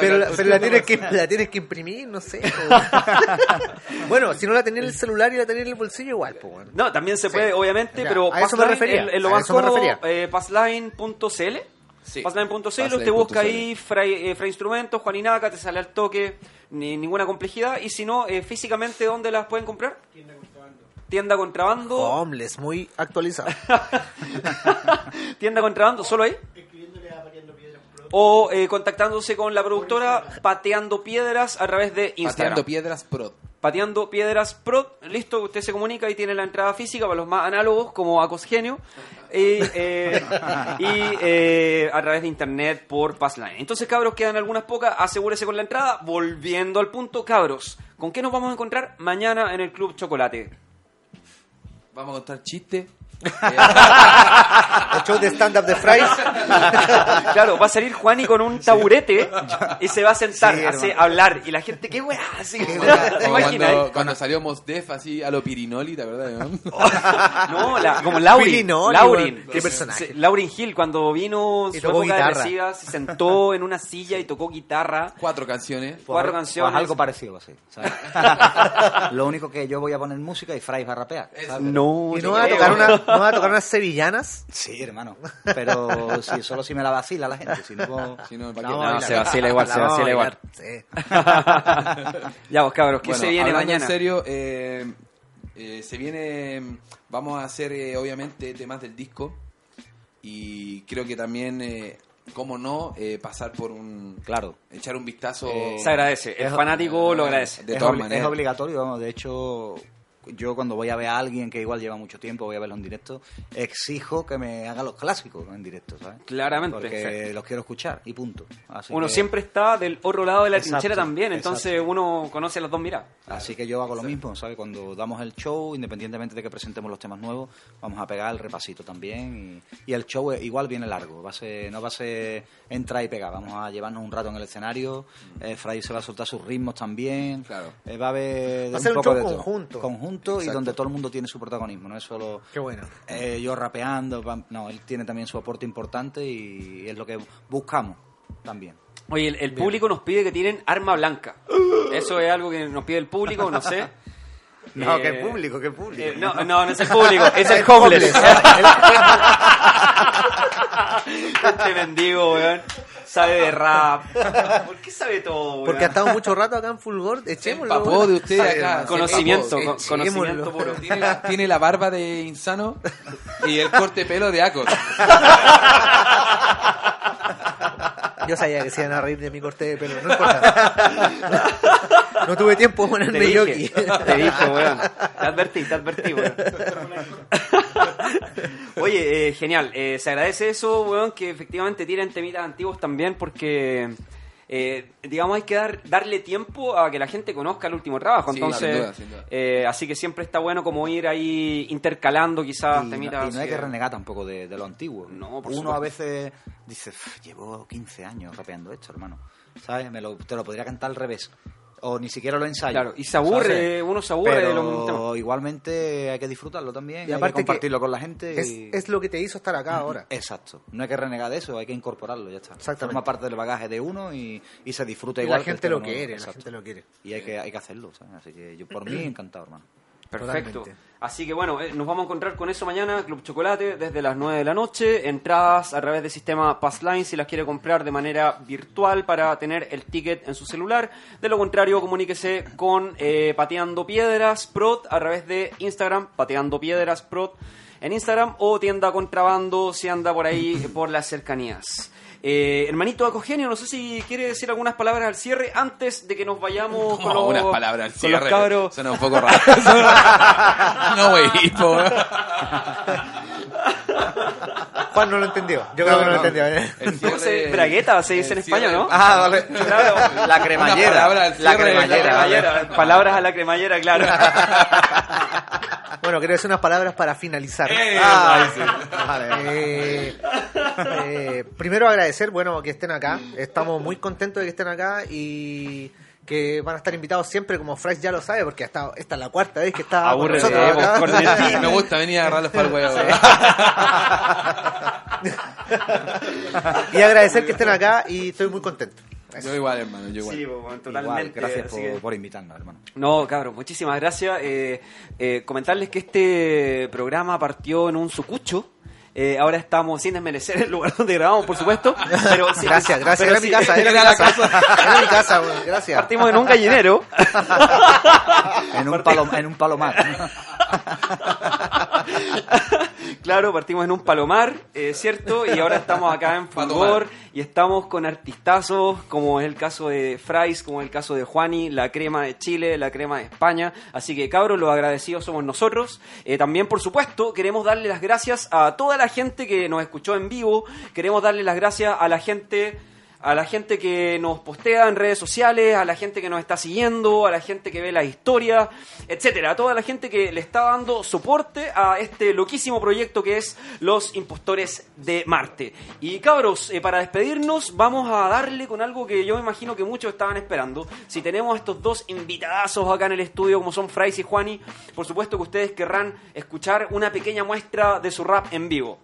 Pero, la, pero la tienes que la tienes que imprimir, no sé. <laughs> bueno, si no la tenía en el celular y la tenía en el bolsillo, igual, pues bueno. No, también se Sí. puede, obviamente, Ya, pero a eso me refería, en- en lo a más eso me refería. eh, passline.cl. Sí. Passline.cl, usted busca ahí Fray, eh, Fray Instrumentos, Juan Inaca, te sale al toque, ni ninguna complejidad. Y si no, eh, físicamente, ¿dónde las pueden comprar? Tienda contrabando. Homeless, muy actualizado. <laughs> Tienda contrabando, solo ahí. O eh, contactándose con la productora Pateando Piedras a través de Instagram. Pateando piedras pro. Pateando Piedras Pro, listo, usted se comunica y tiene la entrada física para los más análogos como Acosgenio y, eh, y eh, a través de internet por Passline. Entonces, cabros, quedan algunas pocas, asegúrese con la entrada. Volviendo al punto, cabros, ¿con qué nos vamos a encontrar mañana en el Club Chocolate? Vamos a contar chistes. <laughs> El show de stand-up de Fries. <laughs> claro, va a salir Juani con un taburete y se va a sentar Sí, a hacer- hermano. a hablar. Y la gente, qué weá, así, ¿te Como imaginas? cuando, cuando salió Mos Def así a lo Pirinoli, ¿te? No? <laughs> No, la, como Laurin. Nolly, Laurin. Qué personaje. Laurin Hill, cuando vino Y su tocó época guitarra. depresiva, se sentó en una silla y tocó guitarra. Cuatro canciones. Cuatro canciones. algo parecido así. ¿sabes? Lo único que yo voy a poner música y Fry va a rapear. ¿sabes? No, ¿Y no va a tocar, una, no va a tocar unas sevillanas? Sí, hermano. Pero si, solo si me la vacila la gente. Si no, Si no, ¿para No? No, se vacila igual, se vacila igual. Sí. <laughs> ya vos cabros, ¿qué Bueno, se viene mañana? en serio, eh, eh, se viene, vamos a hacer eh, obviamente temas del disco y creo que también, eh, cómo no, eh, pasar por un, claro. echar un vistazo. Se agradece, el Es- fanático lo agradece. De es, todas maneras. es obligatorio, vamos, de hecho, yo cuando voy a ver a alguien que igual lleva mucho tiempo, voy a verlo en directo, exijo que me haga los clásicos en directo, ¿sabes? Claramente. Porque los quiero escuchar y punto. Así Uno que- siempre está del otro lado de la Exacto, trinchera también, entonces exacto. uno conoce las dos miradas. Así que yo hago lo mismo, ¿sabes? Cuando damos el show, independientemente de que presentemos los temas nuevos, vamos a pegar el repasito también. Y, y el show igual viene largo, va a ser, no va a ser entrar y pegar, vamos a llevarnos un rato en el escenario. Eh, Fray se va a soltar sus ritmos también. Claro. Eh, va a haber Va a un ser un poco show de todo. conjunto. Conjunto y donde todo el mundo tiene su protagonismo, no es solo Qué bueno. eh, yo rapeando, no, él tiene también su aporte importante y es lo que buscamos también. Oye, el, el público nos pide que tienen arma blanca. Eso es algo que nos pide el público, no sé. <laughs> No, Eh, qué público, qué público. eh, no, no, no es el público, es el <laughs> homeless. este <laughs> mendigo, weón, sabe de rap. <laughs> ¿Por qué sabe todo, weón? Porque ha estado mucho rato acá en Fulgor. Se Echémoslo. empapó de usted acá. Conocimiento, conocimiento puro. Tiene la, tiene la barba de insano y el corte de pelo de Acos. <laughs> Yo sabía que se iban a reír de mi corte de pelo. No importa. <laughs> No tuve tiempo de Te ponerme dije, yoki. te dije, weón. Te advertí, te advertí, weón. <laughs> Oye, eh, genial. Eh, se agradece eso, weón, que efectivamente tienen temitas antiguos también porque... eh, digamos, hay que dar, darle tiempo a que la gente conozca el último trabajo. Sí, Entonces, sin duda, sin duda. eh, así que siempre está bueno como ir ahí intercalando quizás y, temitas no, y no hay que renegar tampoco de, de lo antiguo. No, por Uno supuesto. a veces dice, "Uf, llevo 15 años rapeando esto, hermano. ¿Sabes? Me lo, te lo podría cantar al revés. O ni siquiera lo ensayo. Claro, y se aburre, ¿sabes? uno se aburre Pero de los mismos temas. igualmente hay que disfrutarlo también. Y hay aparte que que compartirlo con la gente. Es, y- es lo que te hizo estar acá ahora. Exacto. No hay que renegar de eso, hay que incorporarlo, ya está. Exactamente. Forma parte del bagaje de uno y, y se disfruta Y igual. la gente lo quiere, la gente lo quiere. Y hay que, hay que hacerlo, ¿sabes? Así que yo por mí encantado, hermano. Perfecto. Totalmente. Así que bueno, eh, nos vamos a encontrar con eso mañana, Club Chocolate, desde las 9 de la noche. Entradas a través del sistema Passline si las quiere comprar de manera virtual para tener el ticket en su celular. De lo contrario, comuníquese con eh, Pateando Piedras Prod a través de Instagram, Pateando Piedras Prod en Instagram o tienda contrabando si anda por ahí por las cercanías. Eh, hermanito Acogenio, no sé si quiere decir algunas palabras al cierre antes de que nos vayamos con No, los, unas palabras al cierre. cabros. Suena un poco raro. <laughs> no, güey. Juan no lo entendió. Yo creo que no lo entendió. ¿eh? El ¿Cómo se- cierre- bragueta se dice en el España, cierre- ¿no? Ah, vale. Claro. La cremallera. Una palabra al la cierre, cremallera. La cremallera, palabras a la cremallera, claro. <laughs> Bueno, quiero decir unas palabras para finalizar. Eh, Ah, ahí sí. vale. Eh, eh, primero agradecer, bueno, que estén acá. Estamos muy contentos de que estén acá y que van a estar invitados siempre, como Fries ya lo sabe, porque hasta, esta es la cuarta vez que está con Aburre de nosotros acá. cornetín. Me gusta venir a agarrarlos para el <laughs> huevo. y agradecer que estén acá y estoy muy contento. Yo igual, hermano, yo igual. Sí, bueno, Igual, totalmente. gracias por, que- por invitarnos, hermano. No, cabrón, muchísimas gracias. Eh, eh, comentarles que este programa partió en un sucucho. Eh, ahora estamos sin desmerecer el lugar <laughs> donde grabamos, por supuesto. Pero sí- Gracias, gracias. pero Era sí- mi casa, era <laughs> mi Era la casa. Era mi casa, gracias. Partimos en un gallinero. <laughs> En un, palo, en un palomar. Claro, partimos en un palomar, eh, ¿cierto? Y ahora estamos acá en <laughs> Fulgor y estamos con artistazos, como es el caso de Frais, como es el caso de Juani, la crema de Chile, la crema de España. Así que, cabros, los agradecidos somos nosotros. Eh, también, por supuesto, queremos darle las gracias a toda la gente que nos escuchó en vivo. Queremos darle las gracias a la gente a la gente que nos postea en redes sociales, a la gente que nos está siguiendo, a la gente que ve las historias, etcétera, a toda la gente que le está dando soporte a este loquísimo proyecto que es Los Impostores de Marte. Y cabros, eh, para despedirnos vamos a darle con algo que yo me imagino que muchos estaban esperando. Si tenemos a estos dos invitadazos acá en el estudio como son Frais y Juani, por supuesto que ustedes querrán escuchar una pequeña muestra de su rap en vivo.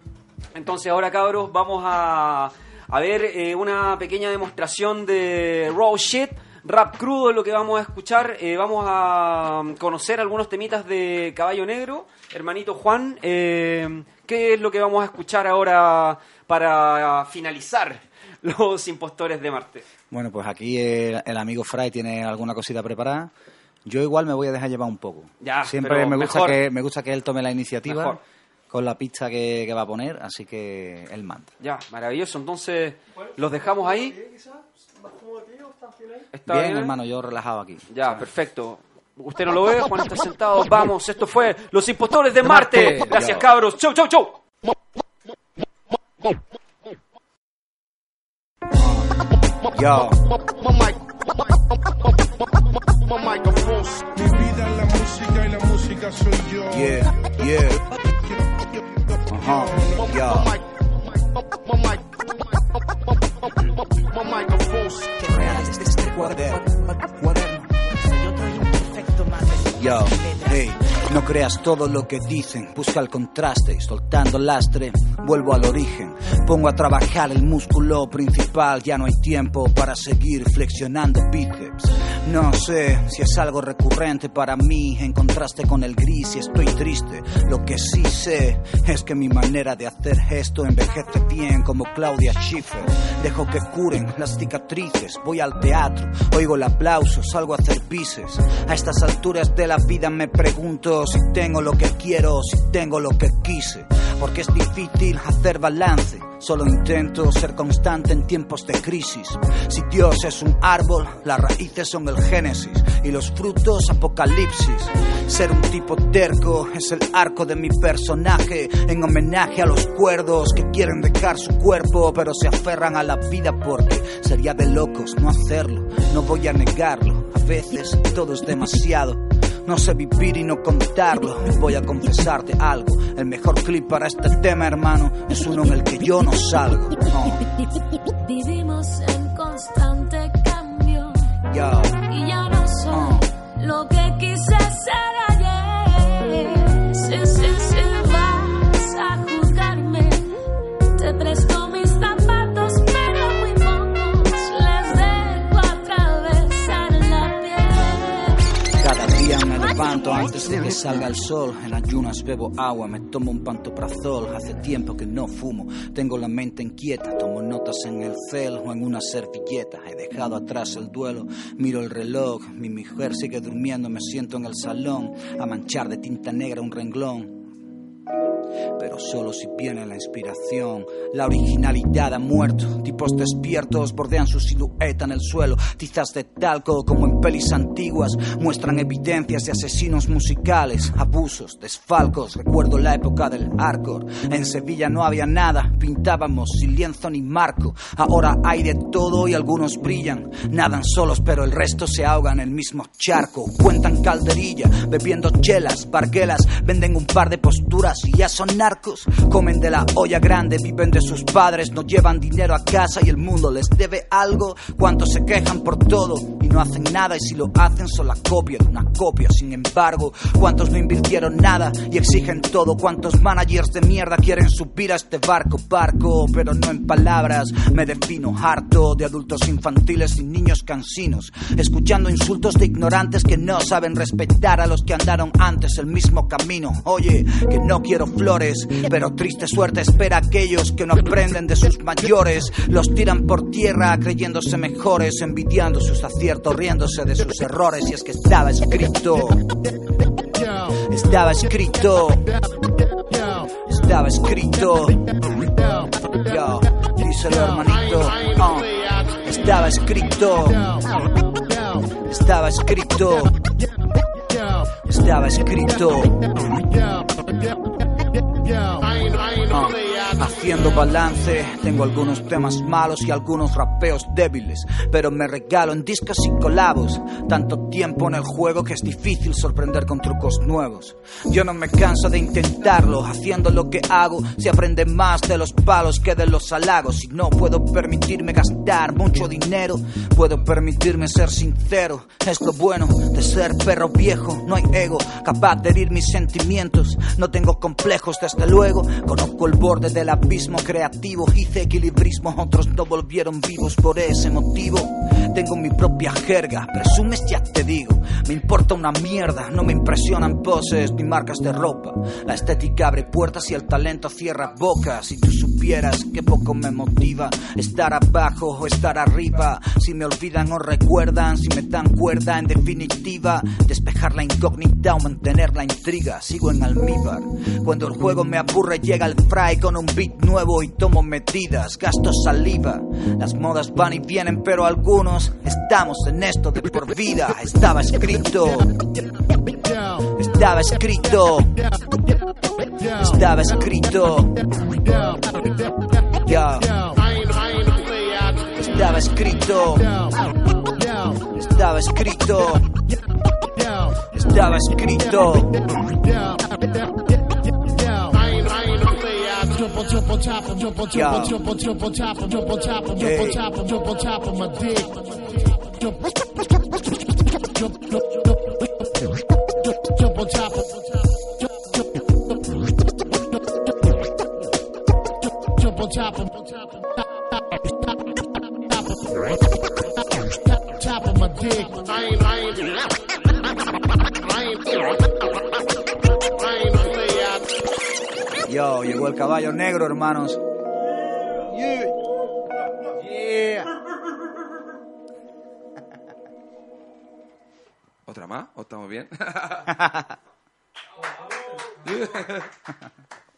Entonces ahora cabros vamos a, a ver eh, una pequeña demostración de raw shit, rap crudo es lo que vamos a escuchar. Eh, vamos a conocer algunos temitas de Caballo Negro. Hermanito Juan, eh, ¿qué es lo que vamos a escuchar ahora para finalizar <laughs> los impostores de Marte? Bueno, pues aquí el, el amigo Fry tiene alguna cosita preparada. Yo igual me voy a dejar llevar un poco. Ya, Siempre me gusta, mejor. que, me gusta que él tome la iniciativa Mejor. Con la pista que, que va a poner, así que él manda. Ya, maravilloso. Entonces, los dejamos ahí. ¿Está Bien, hermano, yo relajado aquí. Ya, perfecto. Usted no lo ve, Juan está sentado. Vamos, esto fue Los Impostores de Marte. Gracias, cabros. Chau, chau, chau. Yo, Mi vida es la música y la música soy yo. yeah, yeah. Ajá, yo. Yo, hey, no creas todo lo que dicen, busca el contraste, y soltando lastre, vuelvo al origen, pongo a trabajar el músculo principal, ya no hay tiempo para seguir flexionando bíceps. No sé si es algo recurrente para mí, en contraste con el gris y estoy triste. Lo que sí sé es que mi manera de hacer esto envejece bien como Claudia Schiffer. Dejo que curen las cicatrices, voy al teatro, oigo el aplauso, salgo a hacer pises. A estas alturas de la vida me pregunto si tengo lo que quiero, si tengo lo que quise. Porque es difícil hacer balance. Solo intento ser constante en tiempos de crisis. Si Dios es un árbol, las raíces son el génesis. y los frutos apocalipsis. Ser un tipo terco es el arco de mi personaje, en homenaje a los cuerdos que quieren dejar su cuerpo, pero se aferran a la vida porque sería de locos no hacerlo. No voy a negarlo, a veces todo es demasiado. No sé vivir y no contarlo. Voy a confesarte algo. El mejor clip para este tema, hermano, es uno en el que yo no salgo. No. Vivimos en constante cambio Yo. y ya no soy lo que quise ser antes de que salga el sol. En ayunas bebo agua, me tomo un pantoprazol. Hace tiempo que no fumo, tengo la mente inquieta. Tomo notas en el cel o en una servilleta. He dejado atrás el duelo, miro el reloj. Mi mujer sigue durmiendo, me siento en el salón a manchar de tinta negra un renglón. Pero solo si viene la inspiración. La originalidad ha muerto. Tipos despiertos bordean su silueta en el suelo. Tizas de talco, como en pelis antiguas, muestran evidencias de asesinos musicales, abusos, desfalcos. Recuerdo la época del hardcore. En Sevilla no había nada, pintábamos sin lienzo ni marco. Ahora hay de todo y algunos brillan. Nadan solos, pero el resto se ahoga en el mismo charco. Cuentan calderilla, bebiendo chelas, barquelas, venden un par de posturas y ya son narcos. Comen de la olla grande, viven de sus padres, no llevan dinero a casa y el mundo les debe algo. Cuántos se quejan por todo no hacen nada y si lo hacen son la copia de una copia. Sin embargo, cuántos no invirtieron nada y exigen todo. Cuántos managers de mierda quieren subir a este barco, barco, pero no en palabras. Me defino harto de adultos infantiles y niños cansinos, escuchando insultos de ignorantes que no saben respetar a los que andaron antes el mismo camino. Oye, que no quiero flores, pero triste suerte espera a aquellos que no aprenden de sus mayores. Los tiran por tierra creyéndose mejores, envidiando sus aciertos, riéndose de sus errores. Y es que estaba escrito, estaba escrito, estaba escrito. Yo, díselo hermanito, ah, estaba escrito, estaba escrito, estaba escrito. Ah, haciendo balance, tengo algunos temas malos y algunos rapeos débiles, pero me regalo en discos y colabos. Tanto tiempo en el juego que es difícil sorprender con trucos nuevos. Yo no me canso de intentarlo, haciendo lo que hago, se aprende más de los palos que de los halagos. Y no puedo permitirme gastar mucho dinero, puedo permitirme ser sincero. Es lo bueno de ser perro viejo, no hay ego capaz de herir mis sentimientos. No tengo complejos, desde luego. Conozco el borde del abismo creativo, hice equilibrismo, otros no volvieron vivos por ese motivo. Tengo mi propia jerga, presumes ya te digo. Me importa una mierda, no me impresionan poses ni marcas de ropa. La estética abre puertas y el talento cierra bocas. Si tú supieras que poco me motiva estar abajo o estar arriba. Si me olvidan o recuerdan, si me dan cuerda, en definitiva, despejar la incógnita o mantener la intriga. Sigo en almíbar. Cuando el juego me aburre, llega el fry con un beat nuevo y tomo medidas. Gasto saliva. Las modas van y vienen, pero algunos estamos en esto de por vida. Estaba escrito. Estaba escrito. Estaba escrito. Ya. Estaba escrito. Estaba escrito. Estaba escrito. double double top of double double double double top of double top of double top of double top of my dick. Double top of double top of top of my dick. I ain't I ain't I ain't Yo, llegó el caballo negro, hermanos. ¿Otra más? ¿O estamos bien? <laughs> <laughs>